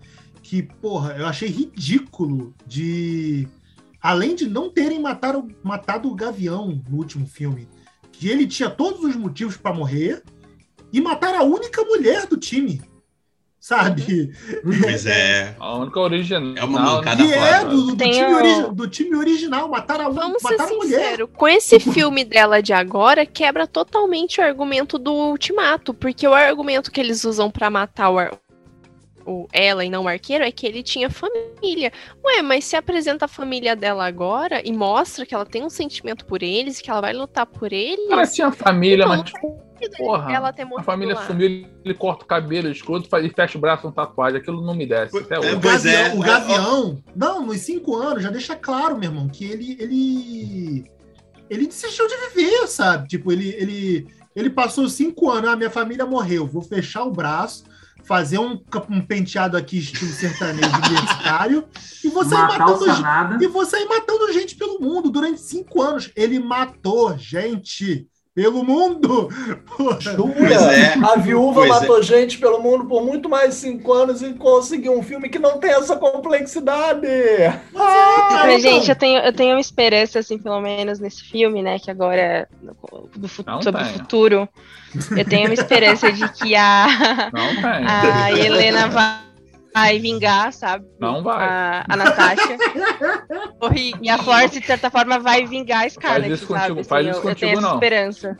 Que, porra, eu achei ridículo de. Além de não terem matado, matado o Gavião no último filme, que ele tinha todos os motivos pra morrer, e matar a única mulher do time. Sabe? Pois é. A única original. É uma mancada E é do, do Tem time o- origi- do time original. Mataram a, Vamos ser a mulher. sinceros, com esse filme dela de agora, quebra totalmente o argumento do Ultimato, porque o argumento que eles usam pra matar o, ar- o- ela e não o arqueiro é que ele tinha família. Ué, mas se apresenta a família dela agora e mostra que ela tem um sentimento por eles, que ela vai lutar por eles, cara tinha família, Então, mas, porra, ela ter a família lá. sumiu, ele corta o cabelo, escroto faz- e fecha o braço com tatuagem. Aquilo não me desce. Até É, hoje. O Pois Gavião, é. o Gavião, não, nos cinco anos, já deixa claro, meu irmão, que ele. Ele, ele desistiu de viver, sabe? Tipo, ele, ele, ele passou cinco anos, ah, minha família morreu, vou fechar o braço, fazer um, um penteado aqui, estilo sertanejo universitário, e o matando gente. E sair matando gente pelo mundo durante cinco anos. Ele matou gente pelo mundo. Jura? Pois é. A viúva Pois é. matou gente pelo mundo por muito mais de cinco anos e conseguiu um filme que não tem essa complexidade. Ah, Mas, então. gente, eu tenho, eu tenho uma esperança, assim, pelo menos nesse filme, né? Que agora é do fu- Não sobre o futuro. Eu tenho uma esperança de que a, Não *laughs* a Helena vai, vai vingar, sabe? Não vai. A, a Natasha. *laughs* E a Florence, de certa forma, vai vingar a Scarlett, isso sabe? contigo, Assim, faz eu, isso eu tenho contigo, essa não. esperança.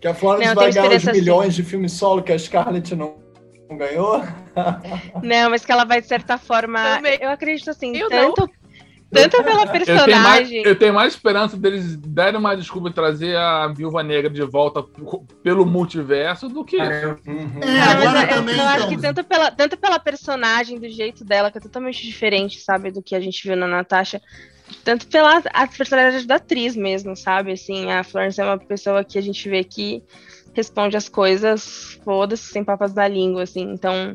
Que a Florence Não, eu vai tenho ganhar os milhões de filmes solo que a Scarlett não não ganhou. Não, mas que ela vai, de certa forma. Também. Eu acredito assim, Eu tanto, tanto pela Eu tenho, mais, personagem. eu tenho mais esperança deles darem uma desculpa e trazer a Viúva Negra de volta pelo multiverso do que. Eu- Uhum. É, agora eu, também, eu acho que tanto pela, tanto pela personagem, do jeito dela, que é totalmente diferente, sabe, do que a gente viu na Natasha, tanto pela a personalidade da atriz mesmo, sabe? Assim, a Florence é uma pessoa que a gente vê que responde as coisas, foda-se, sem papas na língua, assim. Então,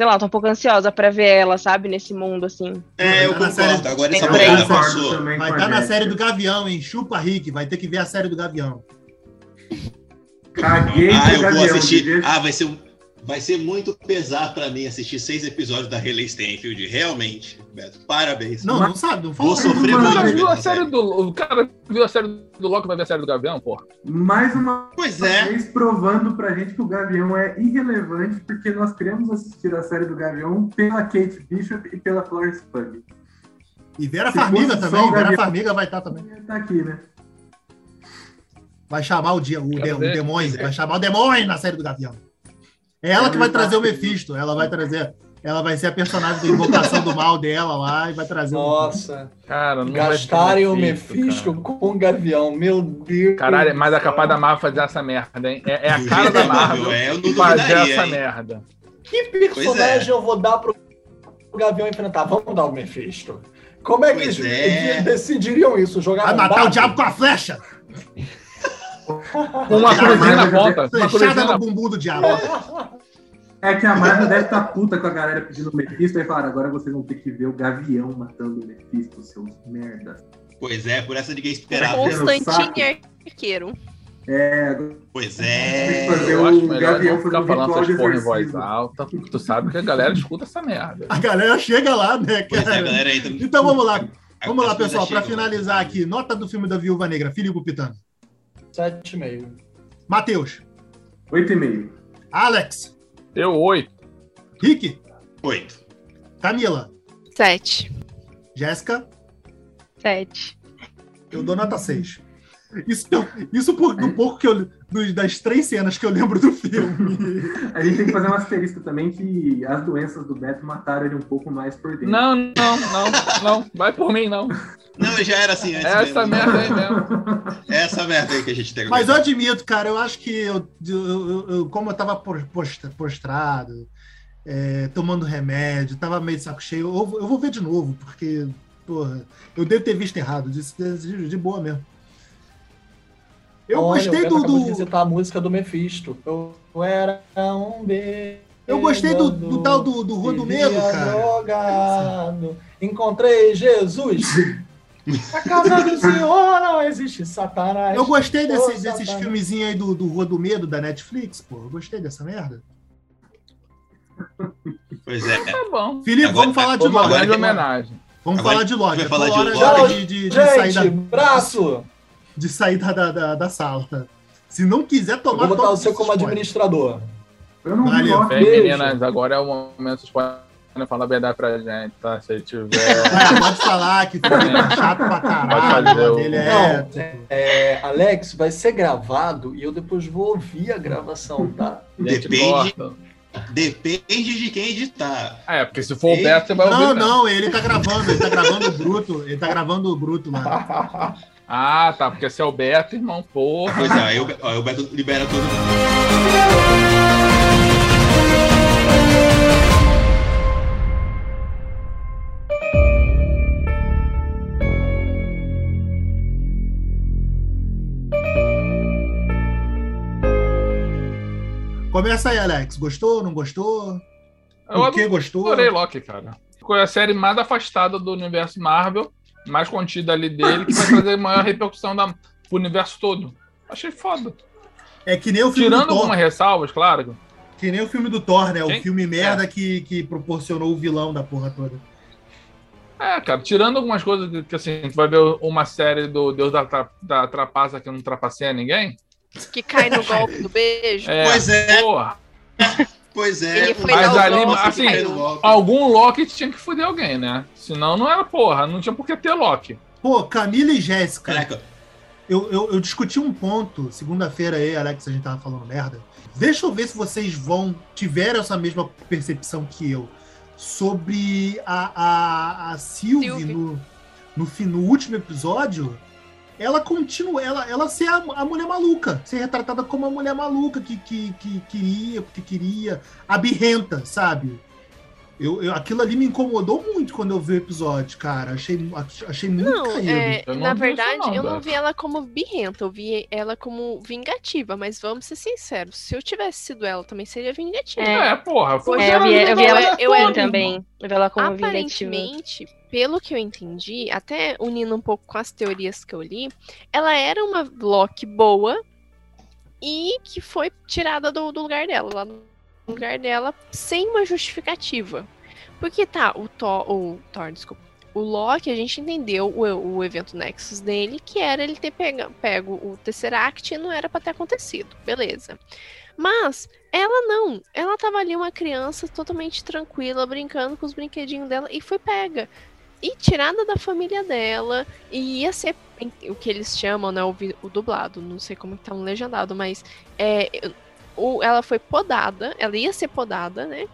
sei lá, eu tô um pouco ansiosa pra ver ela, sabe, nesse mundo, assim. É, eu Tá na série- concordo. Agora essa Tem por aí. parada concordo passou. Vai estar na Jéssica. série do Gavião, hein? Chupa Rick, vai ter que ver a série do Gavião. Caguei Ah, eu vou Gavião, assistir. devia- Ah, vai ser, um- vai ser muito pesar pra mim assistir seis episódios da Haley Stenfield. Realmente, Beto. Parabéns. Não, não sabe, não fala. Vou sofrer O Mano, cara muito. viu a série do. O cara viu a série do Loki, vai ver a série do Gavião, porra. Mais uma Pois é. vez provando pra gente que o Gavião é irrelevante, porque nós queremos assistir a série do Gavião pela Kate Bishop e pela Florence Pugh. E Vera Se Farmiga também, o Vera. Farmiga vai estar também. Tá aqui, né? Vai chamar o, dia, o, de, o demônio, vai chamar o demônio na série do Gavião. É ela que vai trazer o Mephisto, ela vai trazer, ela vai ser a personagem da invocação do mal dela lá e vai trazer o Mephisto. Nossa, Cara, não vai ter gastarem o Mephisto cara. com o Gavião, meu Deus. Caralho, mas é capaz da Marvel fazer essa merda, hein? É, é a cara da Marvel É, eu não fazer essa hein? merda. Que personagem é. eu vou dar pro Gavião enfrentar? Vamos dar o Mephisto. Como é que eles é. eles decidiriam isso? Jogar Vai um matar o diabo com a flecha! Com uma cruzinha na ponta. Cruzinha Fechada no bumbum do diabo. É que a Marvel deve estar puta com a galera pedindo o Mephisto e falaram, agora vocês vão ter que ver o Gavião matando o Mephisto, seus merdas. Pois é, por essa ninguém esperava. Com- Constantino e Arqueiro. É, Pois é. fazer Eu acho o melhor Gavião não fazer ficar falando essas porra em voz alta, porque tu sabe que a galera escuta essa merda. A galera chega lá, né, Pois é, cara? galera aí também. Então vamos lá. Vamos lá, As coisas pessoal, para finalizar aqui. Nota do filme da Viúva Negra, Filipe Pitano. 7,5. Matheus. Oito e meio. Alex. Eu, oito. Rick. Oito. Camila. Sete. Jéssica. Sete. Eu dou nota 6. Isso, isso por, do pouco que eu. das três cenas que eu lembro do filme. *laughs* A gente tem que fazer um asterisco também que as doenças do Beto mataram ele um pouco mais por dentro. Não, não, não, não. Vai por mim, não. Não, já era assim antes. É essa mesmo. merda aí mesmo. É essa merda aí que a gente tem que Mas eu admito, cara, eu acho que eu, eu- eu- eu- como eu tava postrado, é, tomando remédio, tava meio de saco cheio, eu, vou- eu vou ver de novo, porque, porra, eu devo ter visto errado, de, de- de boa mesmo. Eu Olha, gostei do. de do- visitar a música do Mephisto. Eu era um beijo. eu gostei do, do tal do, do Rua do Medo, cara. Drogado. Encontrei Jesus. *laughs* Na casa do Senhor não existe Satanás. Eu gostei desse- Ô, desses filmezinhos aí do, do Rua do Medo da Netflix, pô. Eu gostei dessa merda. Pois é. Tá bom. Felipe, Agora- vamos falar de uma Loki. grande homenagem. Vamos Agora falar de Loki. vai falar de hora Loki. de, de, de sair Gente, da, braço! De sair da, da, da, da sala. Se não quiser Eu tomar, vou botar toma você como spoiler. administrador. Eu não Valeu. Bem, meninas, agora é o momento de falar a verdade pra gente, tá? Se tiver. *laughs* É, pode falar que foi chato pra caralho. Pode fazer o- Ele é. Não, é, Alex, vai ser gravado e eu depois vou ouvir a gravação, tá? Depende. corta. Depende de quem editar. É, porque se for o Beto, você vai ouvir. Não, mesmo. não, ele tá gravando, ele tá gravando o bruto, ele tá gravando o bruto lá. *laughs* Ah, tá, porque se é o Beto, irmão, porra. Pois é, aí o, Beto libera todo mundo. Começa aí, Alex. Gostou, não gostou? Eu Por que gostou? adorei Loki, cara. Foi a série mais afastada do universo Marvel, mais contida ali dele, que vai trazer maior repercussão da, pro universo todo. Achei foda. É que nem o filme Tirando do Thor. algumas ressalvas, claro. Que nem o filme do Thor, né? O Quem? filme merda que, que proporcionou o vilão da porra toda. É, cara, tirando algumas coisas que, que, assim, tu vai ver uma série do Deus da, Tra- da Trapaça que não trapaceia ninguém. Que cai no *laughs* golpe do beijo. É, Pois é. Porra, *laughs* Pois é. Mas ali, golpe assim, algum Loki tinha que fuder alguém, né? Senão não era porra, não tinha por que ter Loki. Pô, Camila e Jéssica. Caraca, Eu, eu, eu discuti um ponto, segunda-feira aí, Alex, a gente tava falando merda. Deixa eu ver se vocês vão, tiveram essa mesma percepção que eu sobre a, a, a Sylvie, Sylvie. No, no, fim- no último episódio. Ela continua, ela, ela ser a, a mulher maluca, ser retratada como a mulher maluca que, que, que queria, porque queria, a birrenta, sabe? Eu, eu- aquilo ali me incomodou muito quando eu vi o episódio, cara. Achei, achei muito Não, caído. é, Eu não na verdade, eu não vi ela como birrenta, eu vi ela como vingativa, mas vamos ser sinceros, se eu tivesse sido ela, também seria vingativa. É. É, porra. Foi É, eu vi, eu vi Eu- ela eu assim era- também. Eu vi ela como vingativa. Pelo que eu entendi, até unindo um pouco com as teorias que eu li, ela era uma Loki boa e que foi tirada do, do lugar dela, lá no lugar dela, sem uma justificativa. Porque tá, o Thor, o Thor, desculpa, o Loki, a gente entendeu o, o evento Nexus dele, que era ele ter pega, pego o Tesseract e não era pra ter acontecido, beleza. Mas ela não, ela tava ali uma criança totalmente tranquila, brincando com os brinquedinhos dela e foi pega. E tirada da família dela, e ia ser o que eles chamam, né? O, o dublado, não sei como que tá no legendado, mas é, o, ela foi podada, ela ia ser podada, né?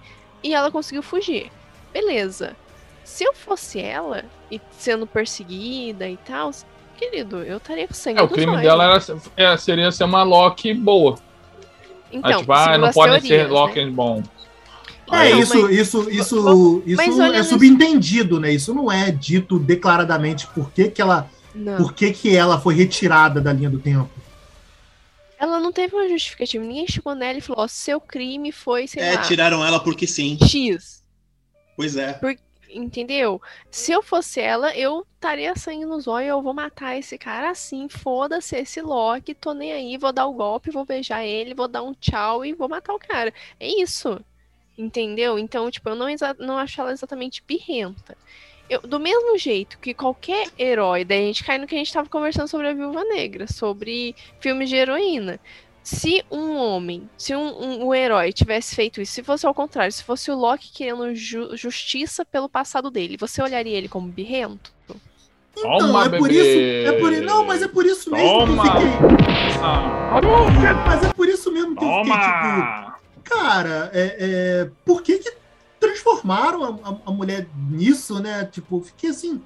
E ela conseguiu fugir. Beleza. Se eu fosse ela, e sendo perseguida e tal, querido, eu estaria com sangue É, o crime olhos. dela era, é, seria ser uma Loki boa. Então, Aí, tipo, ah, não as podem ser né? Loki bom. É, Não, isso, mas- isso, isso, isso é subentendido, né? Isso não é dito declaradamente por que, que ela, Não. por que, que ela foi retirada da linha do tempo. Ela não teve uma justificativa. Ninguém chegou nela e falou: ó, seu crime foi, sei É, lá, tiraram ela porque sim. X. Pois é. Entendeu? Se eu fosse ela, eu estaria sangue nos olhos, eu vou matar esse cara assim, foda-se esse Loki, tô nem aí, vou dar o golpe, vou beijar ele, vou dar um tchau e vou matar o cara. É isso. Entendeu? Então, tipo, eu não, não acho ela exatamente birrenta. Eu, do mesmo jeito que qualquer herói, daí a gente cai no que a gente tava conversando sobre a Viúva Negra, sobre filmes de heroína. Se um homem, se um, um- um herói tivesse feito isso, se fosse ao contrário, se fosse o Loki querendo ju- justiça pelo passado dele, você olharia ele como birrento? Então, Toma, é por bebê. isso. É por, não, mas é por isso mesmo Toma. que eu fiquei. Ah, Mas é por isso mesmo que eu fiquei, tipo, Toma! Cara, é, é, por que, que transformaram a, a- a mulher nisso, né? Tipo, fiquei assim.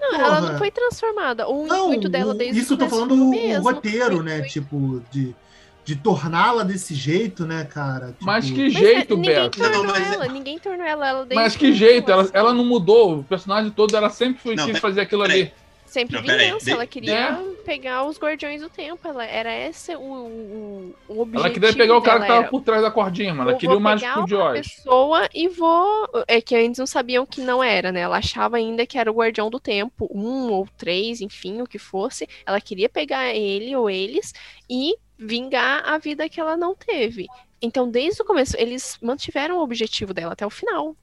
Não, ela porra. não foi transformada. O Não, intuito dela o- desde isso eu tô falando o, mesmo. roteiro, né? Tipo, de, de torná-la desse jeito, né, cara? Tipo, Mas que Mas jeito, é, ninguém Beto. tornou Não, mas- ela, ninguém tornou ela, ela desde Mas que jeito, ela, ela não mudou. O personagem todo, ela sempre foi Não, quis pe- fazer aquilo peraí. ali. Sempre Não, vingança, de- ela queria de- pegar os Guardiões do Tempo. Ela, era esse o, o, o objetivo Ela queria pegar o cara que tava era, por trás da cordinha, mano. Ela queria o mágico de Oz. pessoa e vou... É que eles não sabiam que não era, né? Ela achava ainda que era o Guardião do Tempo, um ou três, enfim, o que fosse. Ela queria pegar ele ou eles e vingar a vida que ela não teve. Então, desde o começo, eles mantiveram o objetivo dela até o final.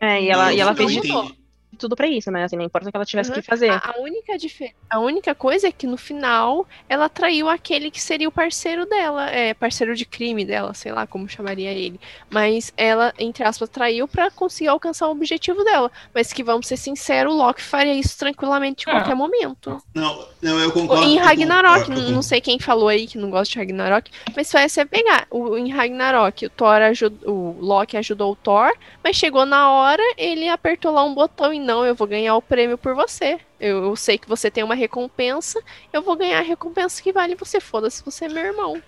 É, e ela, Não, e ela fez de. Tudo pra isso, né? Assim, não importa o que ela tivesse Uhum. que fazer. A, a única dife- a única coisa é que no final ela traiu aquele que seria o parceiro dela, é, parceiro de crime dela, sei lá como chamaria ele. Mas ela, entre aspas, traiu pra conseguir alcançar o objetivo dela. Mas que vamos ser sinceros, o Loki faria isso tranquilamente em É. qualquer momento. Não, não, eu concordo. em eu Ragnarok, concordo, não, não sei quem falou aí que não gosta de Ragnarok, mas só é você pegar. O, em Ragnarok, o Thor ajudou, o Loki ajudou o Thor, mas chegou na hora, ele apertou lá um botão e não, eu vou ganhar o prêmio por você. Eu, eu sei que você tem uma recompensa, eu vou ganhar a recompensa que vale você. Foda-se, você é meu irmão.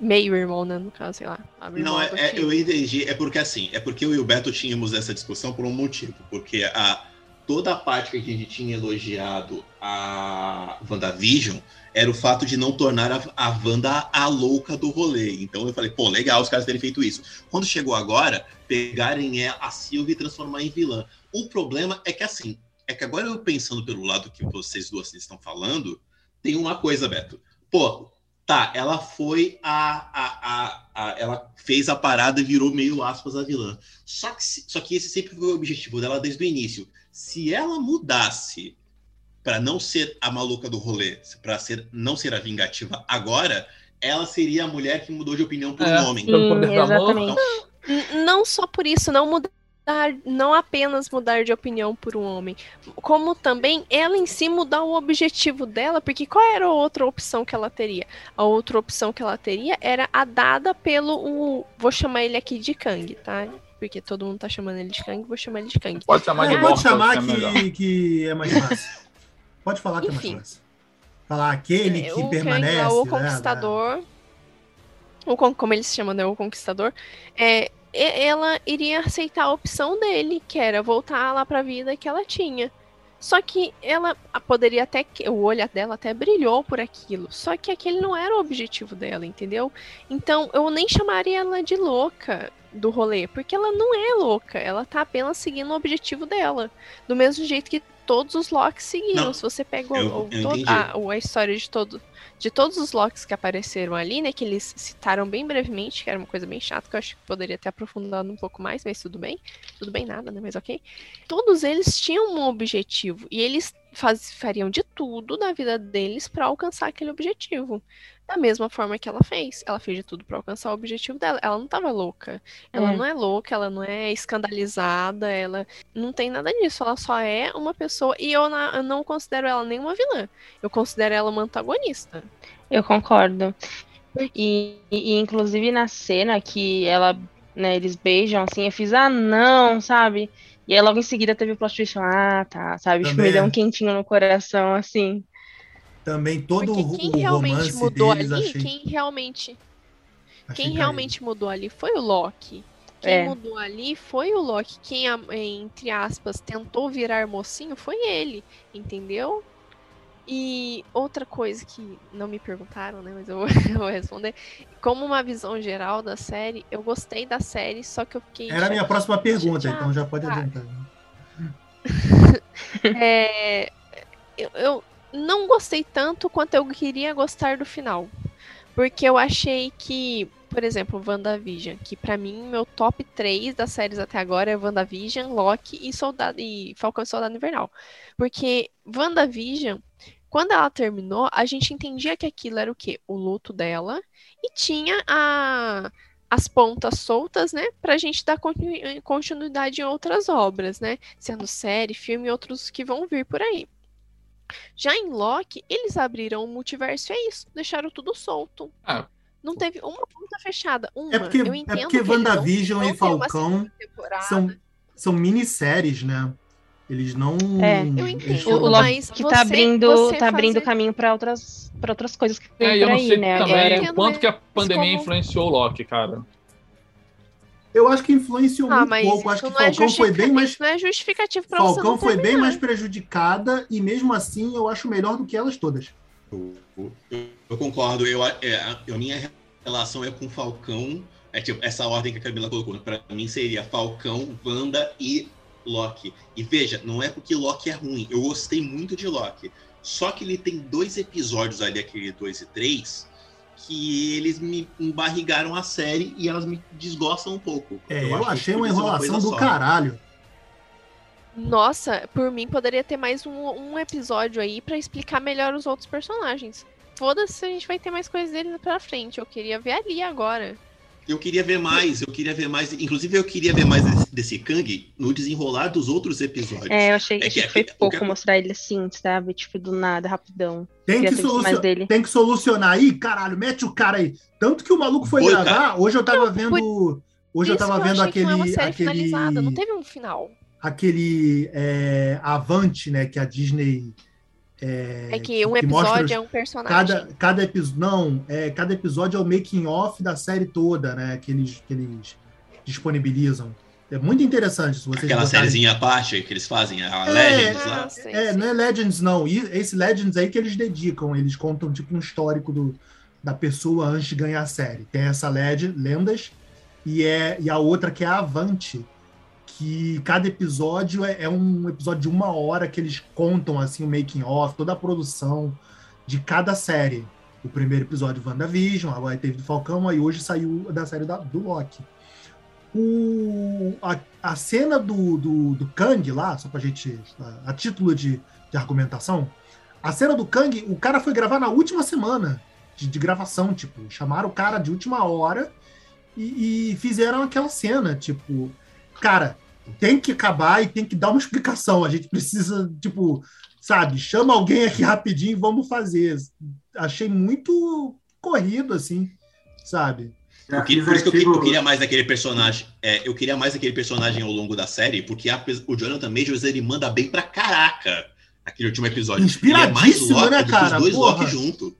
Meio irmão, né? No caso, sei lá. Não, é, do é- eu entendi. É porque assim, é porque eu e o Beto tínhamos essa discussão por um motivo. Porque a, toda a parte que a gente tinha elogiado a WandaVision era o fato de não tornar a, a Wanda a louca do rolê. Então eu falei, pô, legal os caras terem feito isso. Quando chegou agora, pegarem a Sylvie e transformar em vilã. O problema é que assim, é que agora eu pensando pelo lado que vocês duas estão falando, tem uma coisa, Beto. Pô, Tá, ela foi a, a, a, a- Ela fez a parada e virou meio aspas a vilã. Só que, só que esse sempre foi o objetivo dela desde o início. Se ela mudasse para não ser a maluca do rolê, para ser não ser a vingativa agora, ela seria a mulher que mudou de opinião por É. um homem. Exatamente. Então, Não só por isso, não mudar, não apenas mudar de opinião por um homem, como também ela em si mudar o objetivo dela, porque qual era a outra opção que ela teria? A outra opção que ela teria era a dada pelo, o- vou chamar ele aqui de Kang, tá? Porque todo mundo tá chamando ele de Kang, vou chamar ele de Kang. Pode chamar de Mas pode chamar que é que, que é mais fácil. Pode falar que é mais Enfim. fácil. Falar aquele É, que o permanece. Kang, lá, o né, Conquistador. O, con- como eles se chamam, né? O Conquistador. É, ela iria aceitar a opção dele, que era voltar lá pra vida que ela tinha. Só que ela a- poderia até. que- O olho dela até brilhou por aquilo. Só que aquele não era o objetivo dela, entendeu? Então eu nem chamaria ela de louca do rolê, porque ela não é louca. Ela tá apenas seguindo o objetivo dela. Do mesmo jeito que todos os Locks seguiram. Não, Se você pega o- eu- a, a história de todo de todos os Locks que apareceram ali, né, que eles citaram bem brevemente, que era uma coisa bem chata, que eu acho que poderia ter aprofundado um pouco mais, mas tudo bem. Tudo bem nada, né, mas ok. Todos eles tinham um objetivo e eles faz- fariam de tudo na vida deles para alcançar aquele objetivo. Da mesma forma que ela fez. Ela fez de tudo para alcançar o objetivo dela. Ela não tava louca. Ela É. não é louca, ela não é escandalizada, ela não tem nada disso. Ela só é uma pessoa. E eu, na- eu não considero ela nenhuma vilã. Eu considero ela uma antagonista. Eu concordo. E, e- inclusive na cena que ela, né, eles beijam assim, eu fiz, ah, não, sabe? E aí logo em seguida teve o plot twist, ah, tá, sabe? Tipo, Também me deu um quentinho no coração, assim. Também todo Porque o, quem o realmente romance mudou deles ali, achei, quem realmente achei Quem caído. realmente mudou ali foi o Loki. Quem É. mudou ali foi o Loki. Quem, entre aspas, tentou virar mocinho foi ele. Entendeu? E outra coisa que não me perguntaram, né? Mas eu *laughs* vou, eu vou responder. Como uma visão geral da série, eu gostei da série, só que eu fiquei. Era a minha próxima pergunta, então já pode adiantar. *laughs* É, eu, eu não gostei tanto quanto eu queria gostar do final. Porque eu achei que, por exemplo, WandaVision, que pra mim meu top 3 das séries até agora é WandaVision, Loki e, Soldado, e Falcão e Soldado Invernal. Porque WandaVision, quando ela terminou, a gente entendia que aquilo era o quê? O luto dela e tinha a, as pontas soltas, né? Pra gente dar continu- continuidade em outras obras, né? Sendo série, filme e outros que vão vir por aí. Já em Loki, eles abriram o multiverso e é isso, deixaram tudo solto. Ah. Não teve uma ponta fechada. Uma. É porque, eu é entendo porque que eles não- WandaVision não e Falcão são, são minisséries, né? Eles não. É, eu entendo, foram- O mas Loki você- tá abrindo, você tá abrindo fazer- caminho pra outras, pra outras coisas que vem É, e por eu não aí, sei né? também o quanto que a pandemia como- influenciou o Loki, cara. Eu acho que influenciou Ah, muito pouco. Acho que não é Falcão foi bem mais. isso não é justificativo pra Falcão não foi bem terminar. mais prejudicada e mesmo assim eu acho melhor do que elas todas. Eu, eu- eu concordo. Eu, é, a a minha relação é com Falcão. É tipo, essa ordem que a Camila colocou. Pra mim seria Falcão, Wanda e Loki. E veja, não é porque Loki é ruim. Eu gostei muito de Loki. Só que ele tem dois episódios ali, aquele 2 e 3, que eles me embarrigaram a série e elas me desgostam um pouco. É, eu, que achei uma podia ser enrolação coisa do só. caralho. Nossa, por mim poderia ter mais um, um episódio aí pra explicar melhor os outros personagens. Foda-se se a gente vai ter mais coisas dele pra frente. Eu queria ver ali agora. Eu queria ver mais, eu queria ver mais. Inclusive, eu queria ver mais desse, desse Kang no desenrolar dos outros episódios. É, eu achei, É achei que- que foi é pouco que- mostrar ele assim, sabe? Tipo, do nada, rapidão. Tem que, dele. tem que solucionar aí, caralho, mete o cara aí. Tanto que o maluco foi Foi, gravar, hoje eu tava vendo. Hoje eu Isso tava que vendo achei que não é uma aquele. série aquele finalizada, não teve um final. aquele é, Avante, né? Que a Disney. É, É que um que episódio é um personagem. Cada, cada episódio. Não, é, cada episódio é o making off da série toda, né? Que eles, que eles disponibilizam. É muito interessante se vocês Aquela botarem- sériezinha à parte que eles fazem, a É, Legends lá. Ah, sei, É, sei. não é Legends, não. E esse Legends aí que eles dedicam, eles contam tipo um histórico do, da pessoa antes de ganhar a série. Tem essa Legend, Lendas, e, é, e a outra que é a Avante, que cada episódio é, é um episódio de uma hora que eles contam assim o making off, toda a produção de cada série. O primeiro episódio WandaVision, agora teve do Falcão, aí hoje saiu da série da- do Loki. O, a, a cena do, do, do Kang lá, só pra gente. A, a título de, de argumentação, a cena do Kang, o cara foi gravar na última semana de, de gravação, tipo, chamaram o cara de última hora e, e fizeram aquela cena, tipo, cara, tem que acabar e tem que dar uma explicação. A gente precisa, tipo, sabe, chama alguém aqui rapidinho e vamos fazer. Achei muito corrido, assim, sabe? Eu que- fiz por isso que eu, eu queria mais daquele personagem. é, eu queria mais daquele personagem ao longo da série, porque a- o Jonathan Majors ele manda bem pra caraca naquele último episódio. Ele é mais Inspiradíssimo, Loki né, cara? os dois Porra. Loki junto.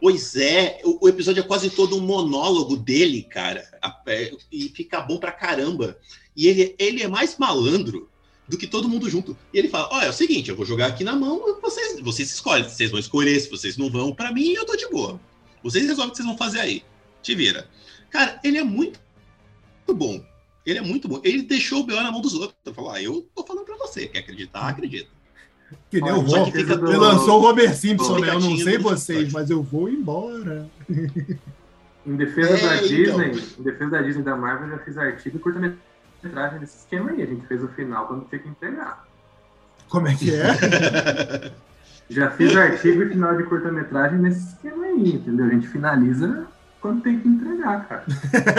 Pois é, o, o episódio é quase todo um monólogo dele, cara. A- é, e fica bom pra caramba. E ele, ele é mais malandro do que todo mundo junto. E ele fala: Olha, é o seguinte, eu vou jogar aqui na mão, vocês, vocês escolhem. Vocês vão escolher, se vocês não vão, pra mim eu tô de boa. Vocês resolvem o que vocês vão fazer aí. Te vira. Cara, ele é muito, muito bom. Ele é muito bom. Ele deixou o B.O. na mão dos outros. Ele falou: Ah, eu tô falando pra você. Quer acreditar? Acredita. Que nem Olha, Rob. que fica Ele lançou o Robert Simpson, né? Eu não sei vocês, mas eu vou embora. Em defesa É, da então. Disney, em defesa da Disney da Marvel, eu já fiz artigo e curta-metragem desse esquema aí. A gente fez o final quando tinha que entregar. Como é que é? *laughs* Já fiz artigo e final de curta-metragem nesse esquema aí, entendeu? A gente finaliza quando tem que entregar, cara.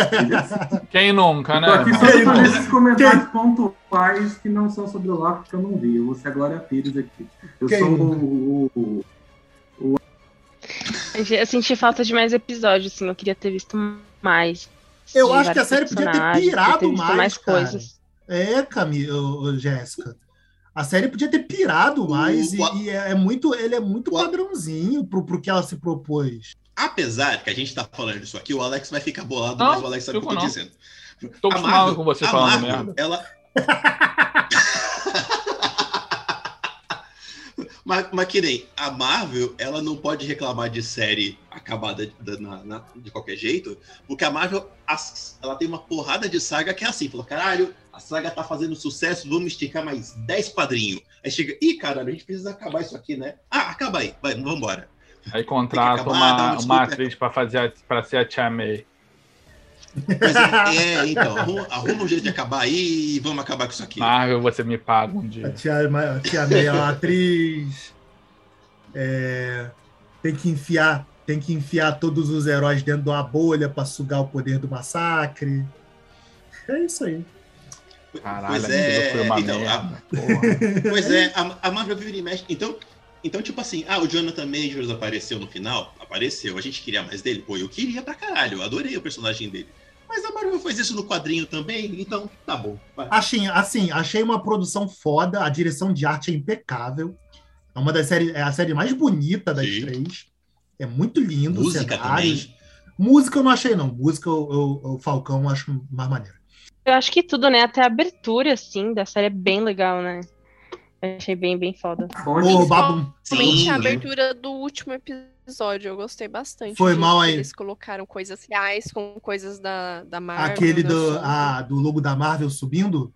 *laughs* Quem nunca, né? Tô aqui só Quem fazer esses comentários pontuais que não são sobre o Loki que eu não vi. Eu vou ser a Glória Pires aqui. Eu Quem sou não? o, o- Eu senti falta de mais episódios, assim. Eu queria ter visto mais. Eu acho que a série podia ter pirado ter mais, cara. coisas. É, Camila, Jéssica. A série podia ter pirado mais e, o- e é é muito, ele é muito o- padrãozinho pro, pro que ela se propôs. Apesar que a gente tá falando disso aqui, o Alex vai ficar bolado, Não, mas o Alex sabe o que eu tô não. dizendo. Tô acostumado com você falando Marvel, merda. Ela. *laughs* Mas, mas que nem a Marvel, ela não pode reclamar de série acabada de, na- na- de qualquer jeito, porque a Marvel, as- ela tem uma porrada de saga que é assim, falou, caralho, a saga tá fazendo sucesso, vamos esticar mais 10 quadrinhos. Aí chega, ih, caralho, a gente precisa acabar isso aqui, né? Ah, acaba aí, vai, vambora. Aí contrata acabar, uma, uma atriz pra, fazer pra ser a Tia May. Mas é, é, então, arruma, arruma um jeito de acabar aí e vamos acabar com isso aqui. Marvel, você me paga um A dia. tia, a tia May é uma atriz. É, tem que enfiar, tem que enfiar todos os heróis dentro de uma bolha para sugar o poder do massacre. É isso aí. Caralho, pois é, foi uma então, a- merda. *laughs* Pois é, a, a Marvel vive e mexe. Então, então, tipo assim, ah, o Jonathan Majors apareceu no final? Apareceu. A gente queria mais dele? Pô, eu queria pra caralho. Eu adorei o personagem dele. Mas a Marvel faz isso no quadrinho também, então tá bom. vai. Achei, assim, achei uma produção foda, a direção de arte é impecável. É uma das séries, é a série mais bonita das Sim. três. É muito lindo. os Música cenários. também. Música eu não achei, não. Música o Falcão eu acho mais maneiro. Eu acho que tudo, né? Até a abertura, assim, da série é bem legal, né? Achei bem, bem foda. Bom, Ô, gente, Babu, Principalmente Sim. a abertura do último episódio, eu gostei bastante. Foi mal aí. Eles colocaram coisas reais com coisas da, da Marvel. aquele do, a- do logo da Marvel subindo.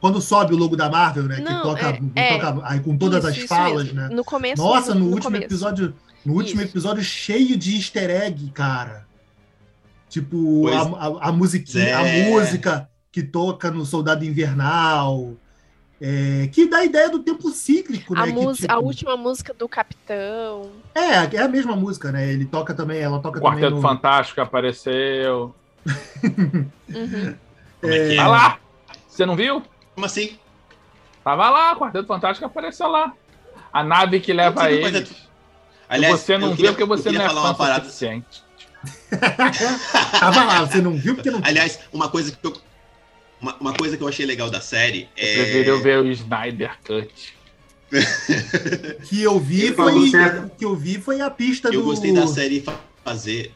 Quando sobe o logo da Marvel, né? Não, que toca, é- é. toca aí com todas Isso, as isso falas, mesmo. né? No começo. Nossa, no, último começo. episódio, no último Isso. episódio cheio de easter egg, cara. Tipo, Pois a, a, a musiquinha, a é. música que toca no Soldado Invernal, é, que dá a ideia do tempo cíclico, né? A, que, música, a tipo, última música do Capitão. É, é a mesma música, né? Ele toca também, ela toca O também Quarteto no... Fantástico apareceu. Uhum. Como é que Tá é? lá! Você não viu? Como assim? Tava lá, o Quarteto Fantástico apareceu lá. A nave que leva eles. Quarteto- Aliás, você não eu viu queria- porque você não queria é falar fã uma parada. suficiente. *laughs* *laughs* Tava lá, você não viu porque não Aliás, uma coisa que eu, uma, uma coisa que eu achei legal da série Eu é. prefiro ver o Snyder Cut. *laughs* que eu vi Ele foi que eu vi foi a pista Eu do gostei da série fa- fazer.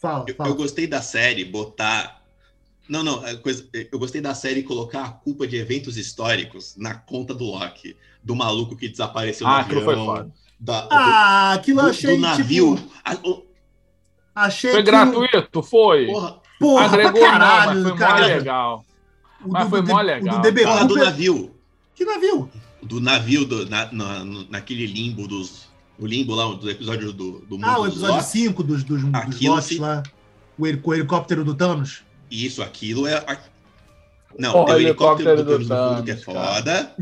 Fala, Eu, fala. eu gostei da série botar. Não, não, a coisa, eu gostei da série colocar a culpa de eventos históricos na conta do Loki. Do maluco que desapareceu no Ah, aquilo avião. foi foda. da- do- Ah, aquilo eu do, achei do navio. tipo, Ah, o- achei Foi que gratuito, foi. porra, Porra, Agregou pra não, caralho, mas foi mó cara. legal. O Mas do- foi do mó legal. O do DB porra do navio. Que navio? Do navio, do, na, na- naquele limbo dos. O limbo lá, do episódio do, do mundo Ah, o dos episódio Loki. 5 dos, dos, dos lotes se- lá. O, o helicóptero do Thanos. Isso, aquilo é. a- Não, Porra, tem o helicóptero, helicóptero do Thanos do no fundo que é Thanos, cara. foda.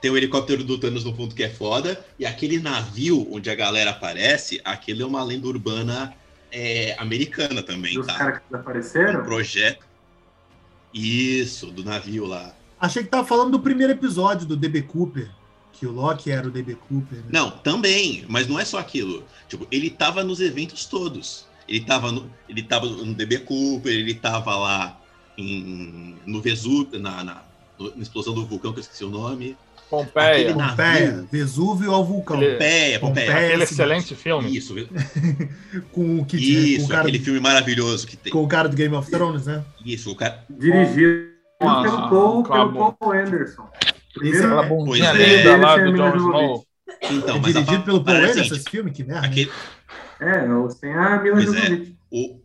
Tem o helicóptero do Thanos no fundo que é foda. E aquele navio onde a galera aparece, aquilo é uma lenda urbana é, americana também, Dos tá? caras que Um desapareceram? projeto. Isso, do navio lá. Achei que tava falando do primeiro episódio do DB Cooper. Que o Loki era o DB Cooper. né? Não, também, mas não é só aquilo. Tipo, ele tava nos eventos todos. Ele tava no, ele tava no DB Cooper, ele tava lá em, no Vesúvio, na, na, na explosão do vulcão, que eu esqueci o nome. Pompeia. Aquele na- Pompeia, navio. Vesúvio ao vulcão. Ele- Pompeia, Pompeia. Pompeia. Aquele É, excelente filme. Isso, *laughs* Com o Kit, né? com, isso, o cara, aquele filme maravilhoso que tem. com o cara do Game of Thrones, né? Isso, o cara. Dirigido Ah, pelo, Paul, pelo acabou. Paul Anderson. Esse Aquela é, bundinha é. linda lá do é Snow. Então, é mas a dirigido pelo Paul é Anderson seguinte, esse filme? Que merda. aquele- É, ou sem a Mila Pois é. O,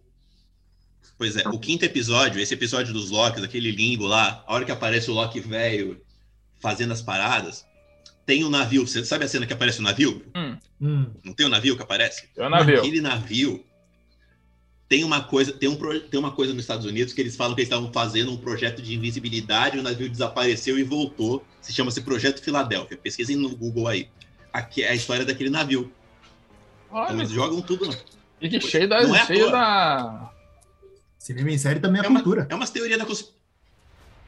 pois é, o quinto episódio, esse episódio dos Locks, aquele limbo lá, a hora que aparece o Loki velho fazendo as paradas, tem um navio. Você sabe a cena que aparece o navio? Hum. Não tem o navio que aparece? Eu navio. Aquele navio tem uma coisa, tem, um, tem uma coisa nos Estados Unidos que eles falam que eles estavam fazendo um projeto de invisibilidade, o navio desapareceu e voltou. Se chama-se Projeto Filadélfia. Pesquisem no Google aí. Aqui é a história daquele navio. Então Olha, eles jogam tudo. lá. e que cheio da. Não é cheio da... Cinema em série também é, É uma, cultura. é umas teorias da conspiração.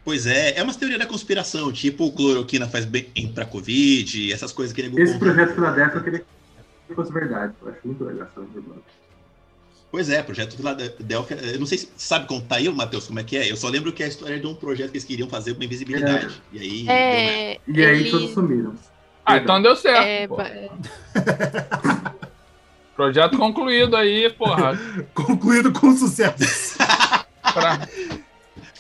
Pois é, é umas teorias da conspiração, tipo cloroquina faz bem pra Covid, essas coisas que nego Esse projeto Filadélfia eu queria que fosse verdade. Eu acho muito legal essa. Pois é, projeto Filadélfia. Eu não sei se sabe contar aí, Matheus, como é que é. Eu só lembro que é a história de um projeto que eles queriam fazer uma invisibilidade. E aí. É, E aí ele- todos sumiram. Ah, então deu certo. é, ba- *laughs* Projeto concluído aí, porra. *laughs* Concluído com sucesso. Pra- *laughs*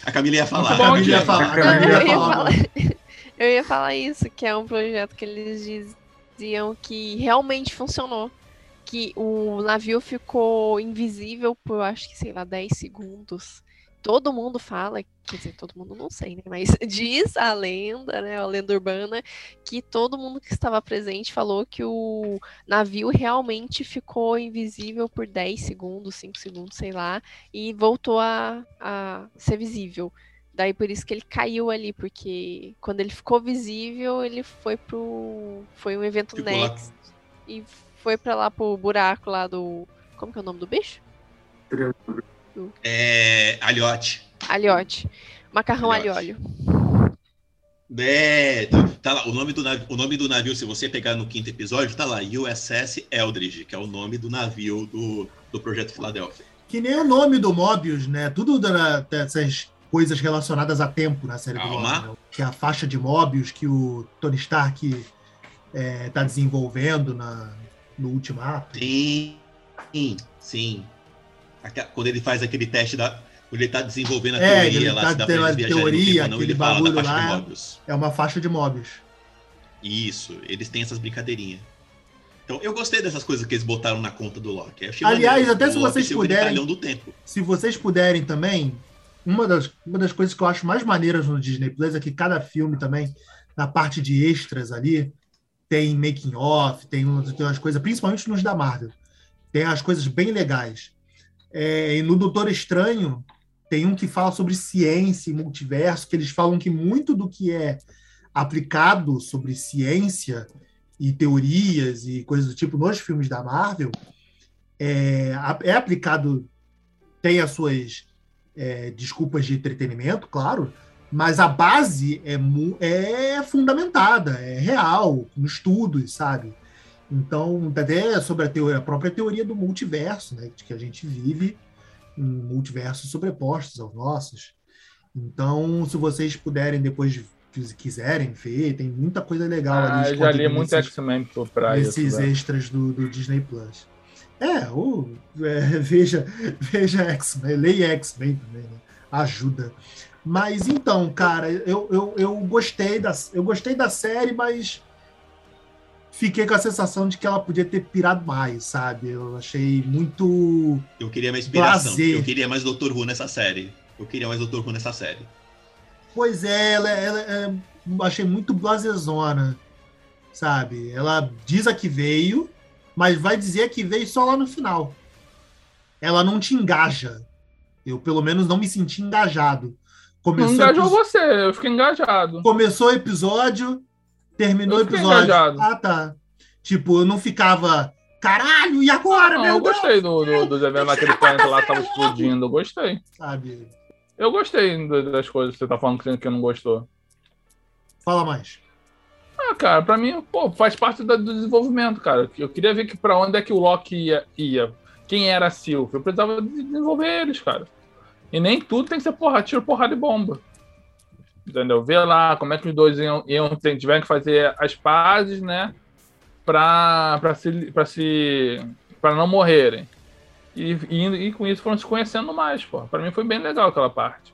A Camila ia falar. Bom, Camila ia falar. A Não, Camila eu ia ia falar. falar- Eu *laughs* Eu ia falar isso, que é um projeto que eles diziam que realmente funcionou. Que o navio ficou invisível por, acho que, sei lá, 10 segundos. Todo mundo fala, quer dizer, todo mundo não sei, né? Mas *laughs* diz a lenda, né? A lenda urbana, que todo mundo que estava presente falou que o navio realmente ficou invisível por 10 segundos, 5 segundos, sei lá, e voltou a, a ser visível. Daí por isso que ele caiu ali, porque quando ele ficou visível, ele foi pro. Foi um evento Ficou lá. Next e foi pra lá pro buraco lá do. Como que é o nome do bicho? É. Aliote. Aliote. Macarrão Aliote. É, tá, lá. O nome, do navio, o nome do navio, se você pegar no quinto episódio, tá lá. USS Eldridge, que é o nome do navio do, do Projeto Filadélfia. Que nem o nome do Mobius, né? Tudo da- dessas coisas relacionadas a tempo na série do Calma. Mobius. né? Que é a faixa de Mobius que o Tony Stark é, tá desenvolvendo na, no Ultimato. Sim, sim, sim. Quando ele faz aquele teste da. Quando ele tá desenvolvendo a É, teoria ele lá, tá se dá teoria, tempo não, aquele ele fala da faixa de. Mobius. É uma faixa de Mobius. Isso, eles têm essas brincadeirinhas. Então, eu gostei dessas coisas que eles botaram na conta do Loki. Aliás, maneiro. até se vocês puderem- do tempo. Se vocês puderem também, uma das, uma das coisas que eu acho mais maneiras no Disney Plus é que cada filme também, na parte de extras ali, tem making off, tem, tem umas coisas, principalmente nos da Marvel, tem as coisas bem legais. É, e no Doutor Estranho, tem um que fala sobre ciência e multiverso, que eles falam que muito do que é aplicado sobre ciência e teorias e coisas do tipo nos filmes da Marvel é, é aplicado, tem as suas é, desculpas de entretenimento, claro, mas a base é, é fundamentada, é real, com estudos, sabe? Então, até sobre a, teoria, a própria teoria do multiverso, né? De que a gente vive em multiversos sobrepostos aos nossos. Então, se vocês puderem depois, se quiserem ver, tem muita coisa legal Ah, ali. eu já li muito X-Men por- pra isso. nesses né? extras do, do Disney Plus. É, o, é, *laughs* veja, veja X-Men, leia X-Men também, né? Ajuda. Mas então, cara, eu, eu, eu, gostei da, eu gostei da série, mas fiquei com a sensação de que ela podia ter pirado mais, sabe? Eu achei muito. Eu queria mais inspiração. Prazer. Eu queria mais Dr. Who nessa série. Eu queria mais Dr. Who nessa série. Pois é, ela, ela é, achei muito blasezona, sabe? Ela diz a que veio, mas vai dizer que veio só lá no final. Ela não te engaja. Eu, pelo menos, não me senti engajado. Não Começou, engajou episo- você, eu fiquei engajado. começou o episódio, terminou o episódio. Ah, tá. Tipo, eu não ficava, caralho, e agora, Não, meu eu Deus? gostei do, do, dos eventos naquele planeta lá tava explodindo. Eu gostei. Sabe? Eu gostei do- das coisas que você tá falando que não gostou. Fala mais. Ah, cara, pra mim, pô, faz parte do desenvolvimento, cara. Eu queria ver que pra onde é que o Loki ia. ia. Quem era a Sylvie. Eu precisava de- desenvolver eles, cara. E nem tudo tem que ser porra, tiro, porrada e bomba. Entendeu? Ver lá como é que os dois iam, iam tiveram que fazer as pazes, né? Pra, pra, se, pra se. pra não morrerem. E, e, e com isso foram se conhecendo mais, pô. Pra mim foi bem legal aquela parte.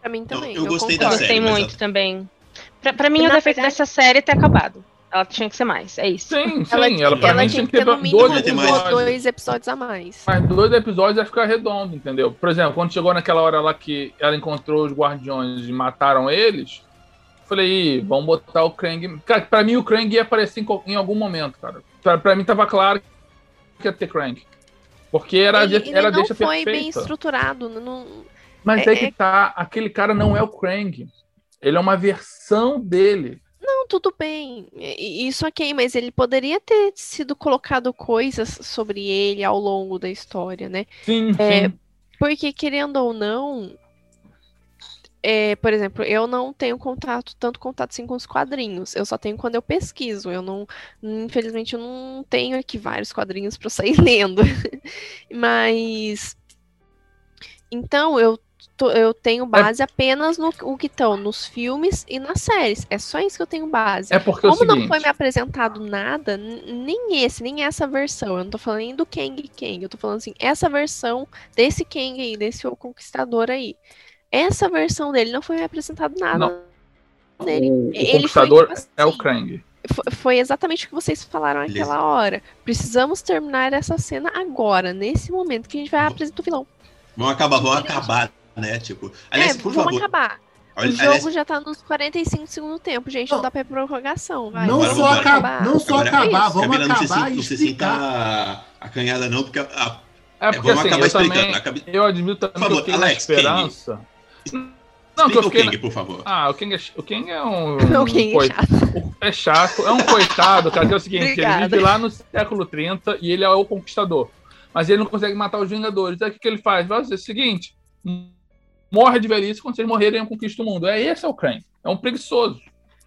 Pra mim também. eu gostei da concordo. série. Gostei muito também. Pra, pra mim, o defeito verdade- dessa série é ter acabado. Ela tinha que ser mais, é isso. Sim, sim. Ela, Ela, pra ela mim tinha que ter no dois mínimo um mais. ou dois episódios a mais. Mas dois episódios vai ficar redondo, entendeu? Por exemplo, quando chegou naquela hora lá que ela encontrou os guardiões e mataram eles, falei, Ih, vamos botar o Krang. Cara, pra mim o Krang ia aparecer em, em algum momento, cara. Pra, pra mim tava claro que ia ter Krang. Porque era, ele ele era não deixa foi bem estruturado. Não, Mas é- aí que tá, aquele cara não é o Krang. Ele é uma versão dele. Não, tudo bem. Isso ok, mas ele poderia ter sido colocado coisas sobre ele ao longo da história, né? Sim, É, sim. Porque, querendo ou não, é, por exemplo, eu não tenho contato, tanto contato assim com os quadrinhos. Eu só tenho quando eu pesquiso. Eu não, infelizmente, eu não tenho aqui vários quadrinhos para sair *laughs* lendo. Mas então eu tô- eu tenho base apenas no o que estão nos filmes e nas séries. É só isso que eu tenho base. É porque é o Como não seguinte. foi me apresentado nada, nem esse, nem essa versão. Eu não tô falando nem do Kang Kang. Eu tô falando assim, essa versão desse Kang aí, desse O Conquistador aí. Essa versão dele não foi me apresentado nada. Não. dele. o, o Ele conquistador foi, tipo é o assim, Krang. Fo- Foi exatamente o que vocês falaram Beleza. naquela hora. Precisamos terminar essa cena agora, nesse momento que a gente vai apresentar o vilão. Vamos acabar, vamos acabar, né? Tipo, aliás, é, por vamos favor. acabar. olha- o aliás, jogo já tá nos 45 do segundo tempo, gente. Não, Não. dá pra prorrogação, vai. Não Agora só, vamos acabar, não só Agora, acabar, vamos Camila, não se acabar sinta- e não se sinta acanhada, não, porque a- a- É porque vamos assim, acabar eu explicando. também, eu admito também favor, que eu Alex, esperança. Não, que eu o fiquei King, na... por favor. Ah, o King é, o King é um... *laughs* O King é coi- chato. É chato, é um coitado, cara, que é o seguinte, Obrigada. ele vive lá no século 30 e ele é o conquistador. Mas ele não consegue matar os Vingadores. Aí o que, que ele faz? Vai fazer o seguinte: morre de velhice, quando vocês morrerem, eu conquisto o mundo. É esse é o Krang. É um preguiçoso.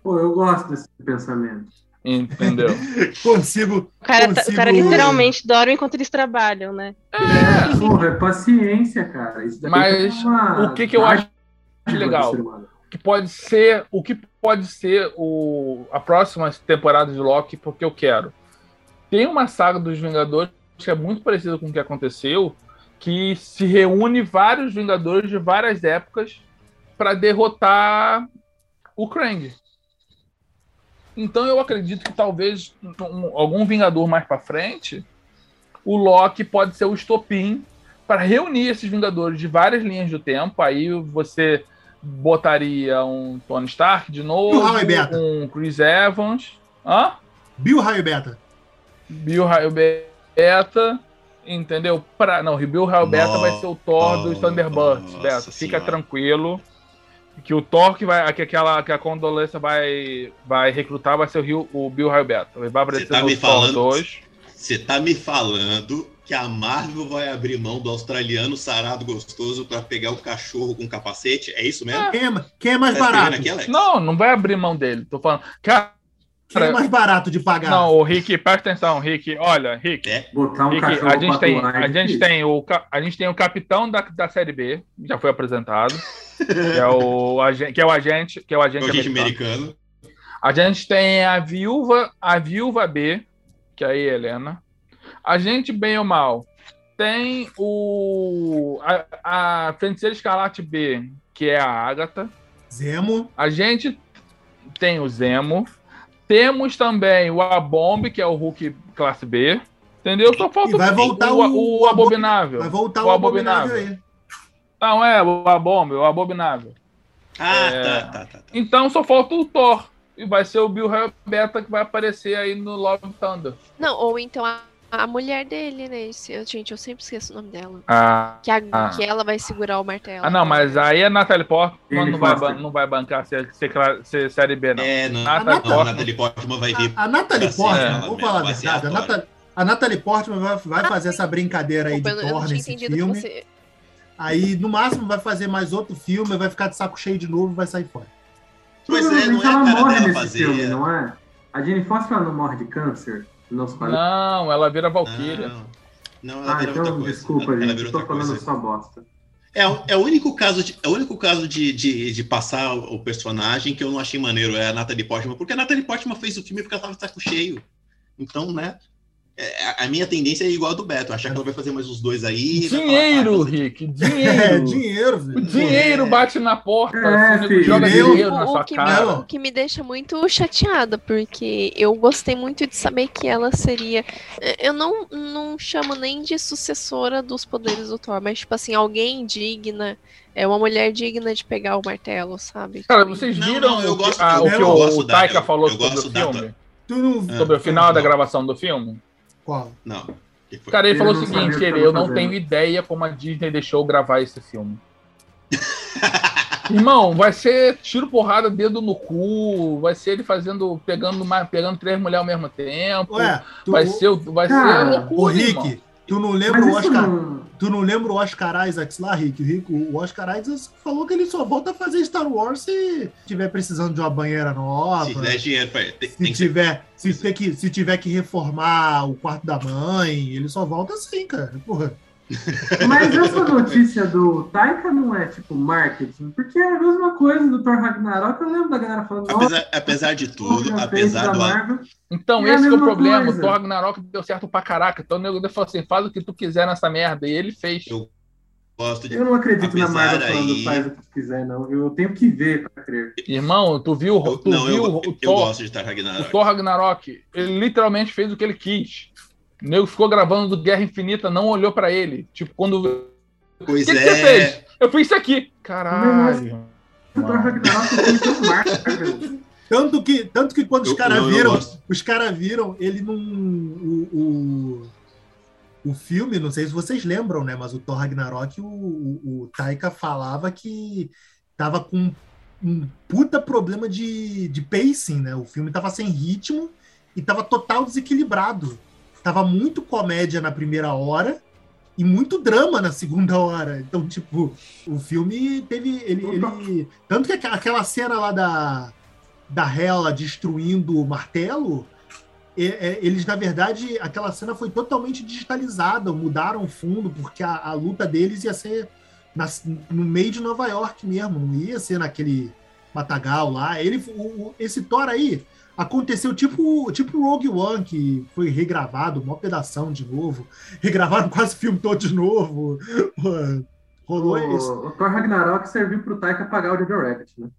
Pô, eu gosto desse pensamento. Entendeu? *laughs* Consigo. O cara, tá- o consigo- cara literalmente dorme enquanto eles trabalham, né? É, porra, é paciência, cara. Mas uma o que que eu acho legal? que pode ser o que pode ser o, a próxima temporada de Loki, porque eu quero. Tem uma saga dos Vingadores que é muito parecida com o que aconteceu, que se reúne vários Vingadores de várias épocas para derrotar o Krang. Então eu acredito que talvez um- algum Vingador mais para frente, o Loki pode ser o estopim para reunir esses Vingadores de várias linhas do tempo. Aí você botaria um Tony Stark de novo, Howie Beta? um Chris Evans, hã? Bill Raio Beta. Bill Raio Beta, entendeu? Pra, não, o Bill Raio Beta vai ser o Thor dos Thunderbirds, Nossa Beta. Fica Senhora. tranquilo. Que o Thor que vai, que aquela que a Condolência vai, vai recrutar vai ser o, Rio- o Bill Raio Beta. Ele vai aparecer Você tá no me Thor falando- 2. Você tá me falando que a Marvel vai abrir mão do australiano sarado gostoso pra pegar o cachorro com capacete? É isso mesmo? Quem é, quem é mais Tá barato? aqui? Não, não vai abrir mão dele. Tô falando. Cara, Quem é mais barato de pagar? não, o Rick, presta atenção, Rick. Olha, Rick. É. Botar um Rick, cachorro a gente pra tem, é a gente tem o, a gente tem o capitão da, da série B, já foi apresentado, que é o agente, que é o agente, que é o É agente, o gente americano. americano. A gente tem a viúva, a viúva B, que é a Helena. A gente bem ou mal tem o a, a feiticeira escarlate B, que é a Agatha. Zemo. A gente tem o Zemo. Temos também o Abomb, que é o Hulk classe B. Entendeu? Só falta E vai voltar o- o, o Abominável. Vai voltar o o abominável aí. Não, é, o Abomb, o Abominável. Ah, É. tá, tá, tá. tá. Então só falta o Thor. E vai ser o Bill Beta que vai aparecer aí no Love Thunder. Não, ou então a, a mulher dele, né? Esse- gente, eu sempre esqueço o nome dela. Ah, Que, a- Ah. que ela vai segurar o martelo. ah não, mas aí a Natalie Portman não vai, ban- não vai bancar ser, ser, ser série B, não. É, não. Ah, não, tá, a Portman. Natalie Portman vai vir. A, a Natalie Portman, mesmo, falar a verdade, a a. Natalie, a Natalie Portman vai, vai fazer essa brincadeira aí de Desculpa, não Thor tinha nesse entendido filme. que você. Aí, no máximo, vai fazer mais outro filme, vai ficar de saco cheio de novo e vai sair fora. Pois é, não é a ela cara morre dela nesse fazer. filme, não é? A Jane Foster ela não morre de câncer? Não, ela vira Valkyria. Não, não ela Ah, outra então coisa. desculpa, ela gente. virou Estou outra falando coisa. só bosta. É, o- é o único caso, de, é o único caso de, de, de passar o personagem que eu não achei maneiro, é a Natalie Portman, porque a Natalie Portman fez o filme porque ela tava de saco cheio. Então, né? É, a- minha tendência é igual a do Beto, achar que ela vai fazer mais uns dois aí. vai falar, Dinheiro, ah, Rick, *laughs* É, dinheiro. dinheiro, O velho. dinheiro bate na porta, É, assim, filho. joga Eu- dinheiro na O, sua o que cara. me, o que me deixa muito chateada, porque eu gostei muito de saber que ela seria. Eu não, não chamo nem de sucessora dos poderes do Thor, mas, tipo assim, alguém digna. É uma mulher digna de pegar o martelo, sabe? Cara, vocês Não, viram não, eu o que, gosto- ah, eu- o, que eu o, da- Taika eu- falou eu sobre gosto o da- filme? Tu não... Sobre o final da gravação do filme? Qual? Não. Cara, ele Eu falou o seguinte, o ele, eu não fazendo. tenho ideia como a Disney deixou gravar esse filme. Irmão, vai ser tiro, porrada, dedo no cu, vai ser ele fazendo, pegando, uma, pegando três mulheres ao mesmo tempo. Ué, tu, vai ser, vai Cara, ser Ô, loucura, irmão. Rick, tu não lembra Mas o Oscar... não... Tu não lembra o Oscar Isaacs lá, Rick? O, Rick, o Oscar Isaacs falou que ele só volta a fazer Star Wars se tiver precisando de uma banheira nova. Se der dinheiro pra ele. Tem, Se tem ser. tiver, se, ter que, se tiver que reformar o quarto da mãe, ele só volta assim, cara. Porra. Mas essa notícia do Taika não é tipo marketing, porque é a mesma coisa do Thor Ragnarok. Eu lembro da galera falando, nossa, Apesar, apesar de tudo, apesar do. Marvel. Então, É esse que é o problema. coisa. O Thor Ragnarok deu certo pra caraca. Então o nego falou assim: faz o que tu quiser nessa merda. E ele fez. Eu- gosto de. Eu não acredito na Marvel falando aí- faz o que quiser, não? Eu tenho que ver pra crer. Irmão, tu viu, Eu- tu não, viu eu, o, eu Thor, gosto de Thor o Ragnarok. Thor Ragnarok? Ele literalmente fez o que ele quis. O nego ficou gravando do Guerra Infinita, não olhou pra ele. Tipo, quando. O Pois que, que é. você fez? Eu fiz isso aqui. Caralho. O Thor Ragnarok foi tão Marvel. Tanto que, tanto que quando os Eu- caras não, eu viram, os caras viram ele num. O, o, o filme, não sei se vocês lembram, né? Mas o Thor Ragnarok, o, o, o Taika falava que tava com um puta problema de, de pacing, né? O filme tava sem ritmo e tava total desequilibrado. Tava muito comédia na primeira hora e muito drama na segunda hora. Então, tipo, o filme teve. Ele, ele, tanto que aquela cena lá da, da Hela destruindo o martelo, é- é, eles, na verdade, aquela cena foi totalmente digitalizada, mudaram o fundo, porque a, a luta deles ia ser na- no meio de Nova York mesmo, não ia ser naquele matagal lá. Ele, o- esse Thor aí aconteceu tipo tipo Rogue One, que foi regravado, uma pedação de novo, regravaram *laughs* quase o filme todo de novo. Rolou esse, O, o Thor Ragnarok serviu pro Taika pagar o Jojo Rabbit, né?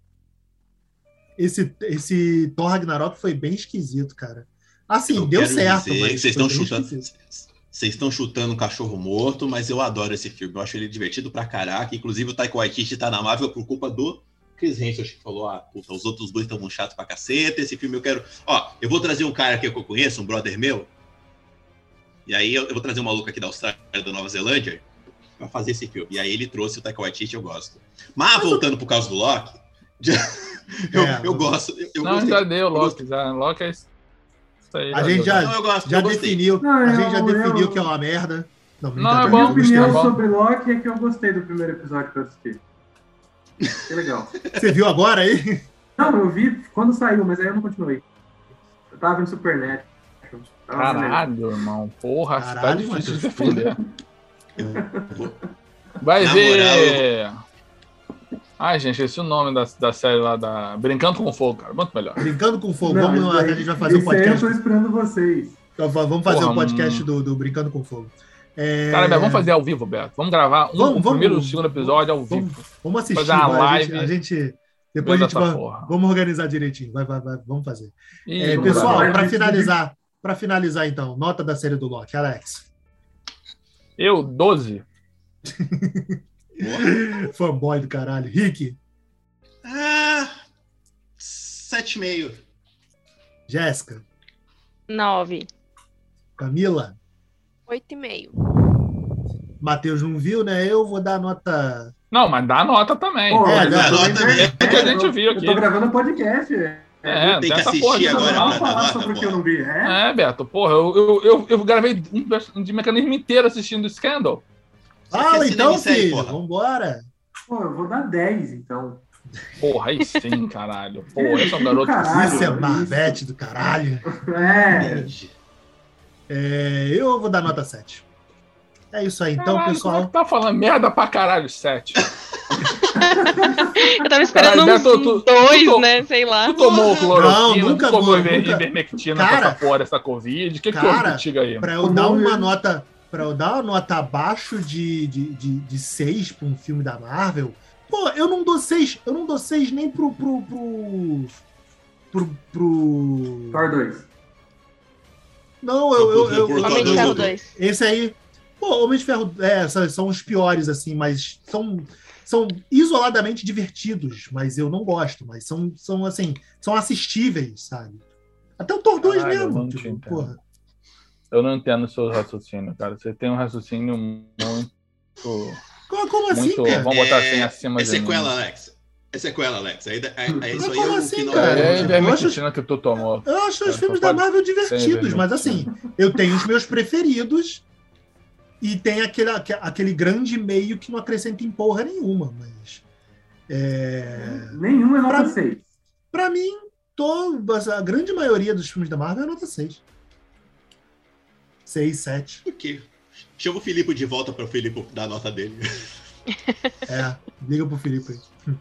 esse, esse Thor Ragnarok foi bem esquisito, cara. Assim, Eu deu certo, mas vocês estão chutando. esquisito. Vocês estão chutando um cachorro morto, mas eu adoro esse filme. Eu acho ele divertido pra caraca. Inclusive, o Taika Waititi tá na Marvel por culpa do Chris Hemsworth, que falou: ah, puta, os outros dois estão chatos pra caceta. Esse filme eu quero. Ó, eu vou trazer um cara aqui que eu conheço, um brother meu. E aí eu, eu vou trazer um maluco aqui da Austrália, da Nova Zelândia, pra fazer esse filme. E aí ele trouxe o Taika Waititi, eu gosto. Mas, voltando por causa do Loki, já- *laughs* eu, É, eu gosto. Eu, Não, gostei. já deu, Eu Loki. Já, Loki é isso aí. A gente já- Não, gosto. Já definiu, Não, a gente já eu- definiu que é uma merda. Não, Não, brincadeira, é A bom, minha opinião sobre Loki é que eu gostei do primeiro episódio que eu assisti. Que legal. Você viu agora aí? Não, eu vi quando saiu, mas aí eu não continuei. Eu tava vendo Supernet. Caralho, irmão. Porra, tá Caralho, difícil de. Vou- Vai Na ver. Ai, gente, esse é o nome da, da série lá da. Brincando com Fogo, cara. Muito melhor. Brincando com fogo. Não, vamos lá, a gente vai fazer um isso aí eu podcast. tô esperando vocês. Então, vamos fazer Porra, um podcast hum. do, do Brincando com Fogo. É, Cara, vamos fazer ao vivo, Beto. Vamos gravar um, Vamos, o primeiro e o vamos. segundo episódio ao Vamos, vivo. vamos assistir. Fazer uma vai, a gente- live. A gente. Depois a gente vai. porra. Vamos organizar direitinho. Vai, vai, vai, vamos fazer. Ih, É, vamos pessoal, para finalizar, para finalizar então, nota da série do Loki, Alex. Eu, 12. *laughs* Fanboy do caralho. Rick, Ah, sete e meio. Jéssica, Nove. Camila, Oito e meio. Matheus não viu, né? Eu vou dar nota. Não, mas dá nota também. Pô, É, eu dá tô nota também. É que a gente viu aqui. Eu tô gravando podcast. É, É, Tem que assistir agora não pra- falar nota, só porque pô. eu não vi. É? É, Beto, porra, eu, eu, eu, eu gravei um de mecanismo inteiro assistindo Scandal. Fala quer então, filho. porra? Vambora. Pô, eu vou dar 10, então. Porra, aí sim, caralho. Porra, esse é um garoto. Caralho. Isso é do caralho. É. É, eu vou dar nota 7. É isso aí, então, Caralho, como é pessoal. que tá falando merda pra caralho, 7. Eu tava esperando Caralho, uns Beto, tu- dois, tu né? Sei lá. Tu tomou cloroquina, Não, nunca tu tomou vou, iver- nunca- ivermectina Cara, pra essa porra dessa Covid. O que que cara, houve contigo aí? Pra eu dar uma nota. Para eu dar uma nota abaixo de, de, de, de 6 para um filme da Marvel, pô, eu não dou 6, eu não dou 6 nem pro. pro. pro. pro. pro... Thor 2. Não, eu. eu, eu, Homem de Ferro eu- 2. Esse aí. Pô, Homem de Ferro. É, são, são os piores, assim, mas são. São isoladamente divertidos, mas eu não gosto, mas são, são assim, são assistíveis, sabe? Até o Thor 2 Caralho, eu mesmo. não Tipo, porra. Eu não entendo o seu raciocínio, cara. Você tem um raciocínio muito. Como, como assim, muito cara? vamos botar É- assim acima É de mim. sequela, Alex. É sequela, Alex. Aí, aí, aí isso aí é o assim, final. cara? É a Eu ivermectina que tu tomou. Eu acho os filmes da Marvel divertidos, mas assim, eu tenho os meus preferidos e tem aquele, aque- aquele grande meio que não acrescenta em porra nenhuma, mas. É, Nenhum é nota Pra- 6. pra mim, todas, a grande maioria dos filmes da Marvel é nota 6. 6, 7. Por quê? Chama o Filipe de volta para o Filipe dar a nota dele. É, liga pro Felipe aí.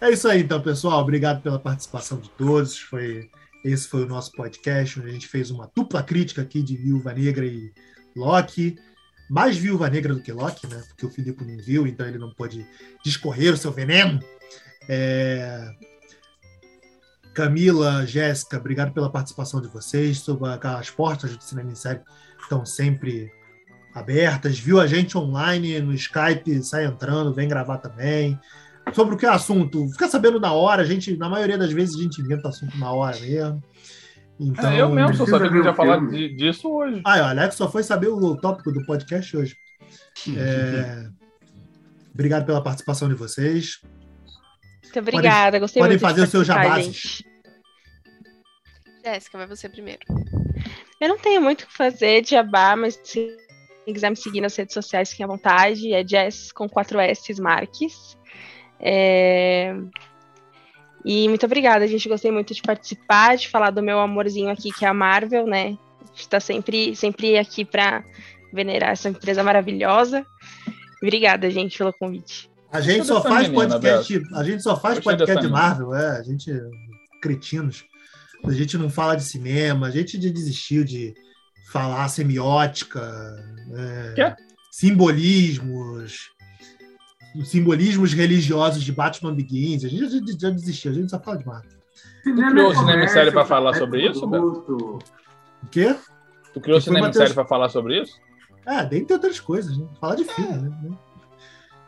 É isso aí, então, pessoal. Obrigado pela participação de todos. Foi, esse foi o nosso podcast, onde a gente fez uma dupla crítica aqui de Viúva Negra e Loki. mais Viúva Negra do que Loki, né? Porque o Filipe não viu, então ele não pôde discorrer o seu veneno. É, Camila, Jéssica, obrigado pela participação de vocês. As portas do Cinema em Série estão sempre abertas. Viu a gente online no Skype, sai entrando, vem gravar também. Sobre o que é assunto, fica sabendo na hora. A gente, na maioria das vezes, a gente inventa assunto na hora mesmo. Então, É, eu mesmo só sabia que a gente ver ia o falar de- disso hoje. Ah, o Alex só foi saber o tópico do podcast hoje. É, Obrigado pela participação de vocês. Muito obrigada, gostei podem muito fazer de os seus gente. Jéssica, vai você primeiro. Eu não tenho muito o que fazer de jabá, mas se quiser me seguir nas redes sociais, fique à vontade. É Jess com 4 S Marques. É, E muito obrigada, gente. Gostei muito de participar, de falar do meu amorzinho aqui, que é a Marvel, né? A gente tá sempre, sempre aqui para venerar essa empresa maravilhosa. Obrigada, gente, pelo convite. A gente só faz menina, podcast, a gente só faz Gostei podcast de. Marvel, é, a gente cretinos. A gente não fala de cinema, a gente desistiu de falar semiótica, é, simbolismos, os simbolismos religiosos de Batman Begins. A gente já, já desistiu, a gente só fala de Marvel. Cinema criou é o cinema comércio, série pra falar é sobre isso, produto. O quê? Tu criou cinema série pra falar sobre isso? Ah, dentre outras coisas, né? Falar de filme, né?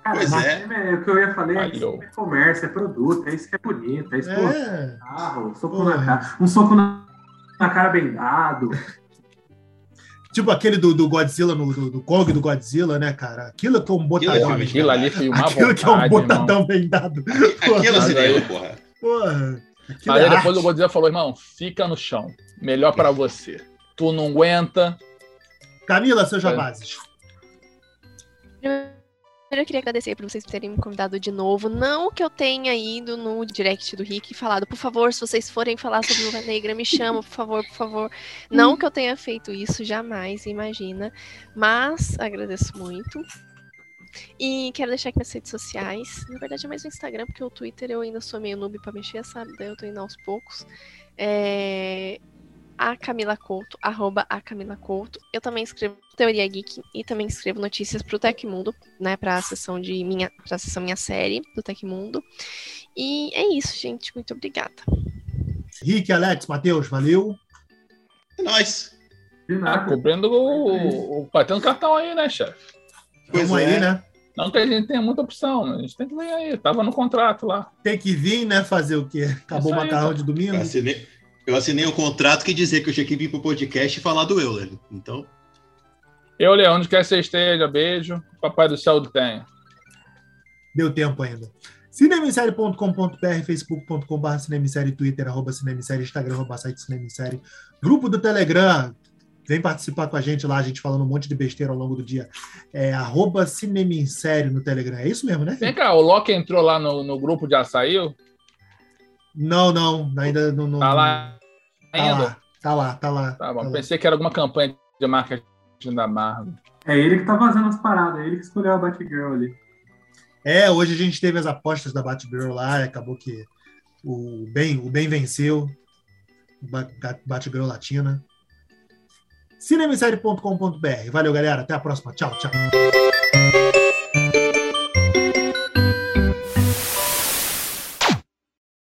Cara, Pois mas é. cinema é o que eu ia falar, é, cinema é comércio, é produto, é isso que é bonito, é explosão, É. carro, soco Porra. na cara, um soco na, na cara bem dado. Tipo aquele do, do Godzilla, no, do, do Kong do Godzilla, né, cara? Aquilo que é um botadão. Aquilo é Aquilo ali foi uma Aquilo que é um vontade, irmão. botadão bem dado. Aquilo é cinema, aí- porra. Porra. Aquilo Mas é aí depois arte. o Godzilla falou, irmão, fica no chão. Melhor pra você. Tu não aguenta. Camila, seus jabases. Primeiro eu queria agradecer por vocês terem me convidado de novo. Não que eu tenha ido no direct do Rick e falado, por favor, se vocês forem falar sobre Luva Negra, me chama, por favor, por favor. Não que eu tenha feito isso, jamais, imagina. Mas agradeço muito. E quero deixar aqui minhas redes sociais. Na verdade é mais o Instagram, porque o Twitter eu ainda sou meio noob pra mexer, sabe? Daí eu tô indo aos poucos. É... A Camila Couto, arroba a Camila Couto. Eu também escrevo Teoria Geek e também escrevo notícias pro Tecmundo, né? Pra sessão de minha. Pra sessão minha série do Tecmundo. E é isso, gente. Muito obrigada. Rick, Alex, Matheus, valeu. É nóis. Ah, cumprindo o, o. Batendo cartão aí, né, chefe? Pois Vamos é. aí, né? Não que a gente tenha muita opção, mas a gente tem que ver aí. Tava no contrato lá. Tem que vir, né? Fazer o quê? Acabou o Isso aí, macarrão tá. de domingo. Eu assinei, eu assinei um contrato que dizia que eu tinha que vir pro podcast e falar do Euler. Então, Eu, Leão, onde quer que você esteja, beijo. Papai do céu do tenha. Deu tempo ainda. Cinemissérie.com.br, facebook.com.br cinemissérie, twitter, arroba cinemissérie, instagram, arroba site cinemissérie, grupo do Telegram, vem participar com a gente lá, a gente falando um monte de besteira ao longo do dia, é arroba cinemissérie no Telegram, é isso mesmo, né? Vem cá, o Loki entrou lá no, no grupo de açaí? Não, não, ainda não... não Tá lá tá ainda? lá, tá lá, tá lá. Tá bom, tá lá. pensei que era alguma campanha de marketing da Marvel. É ele que tá vazando as paradas, é ele que escolheu a Batgirl ali. É, hoje a gente teve as apostas da Batgirl lá, e acabou que o bem, o bem venceu. Ba- Batgirl Latina. Cinemissérie.com.br. Valeu, galera. Até a próxima. Tchau, tchau.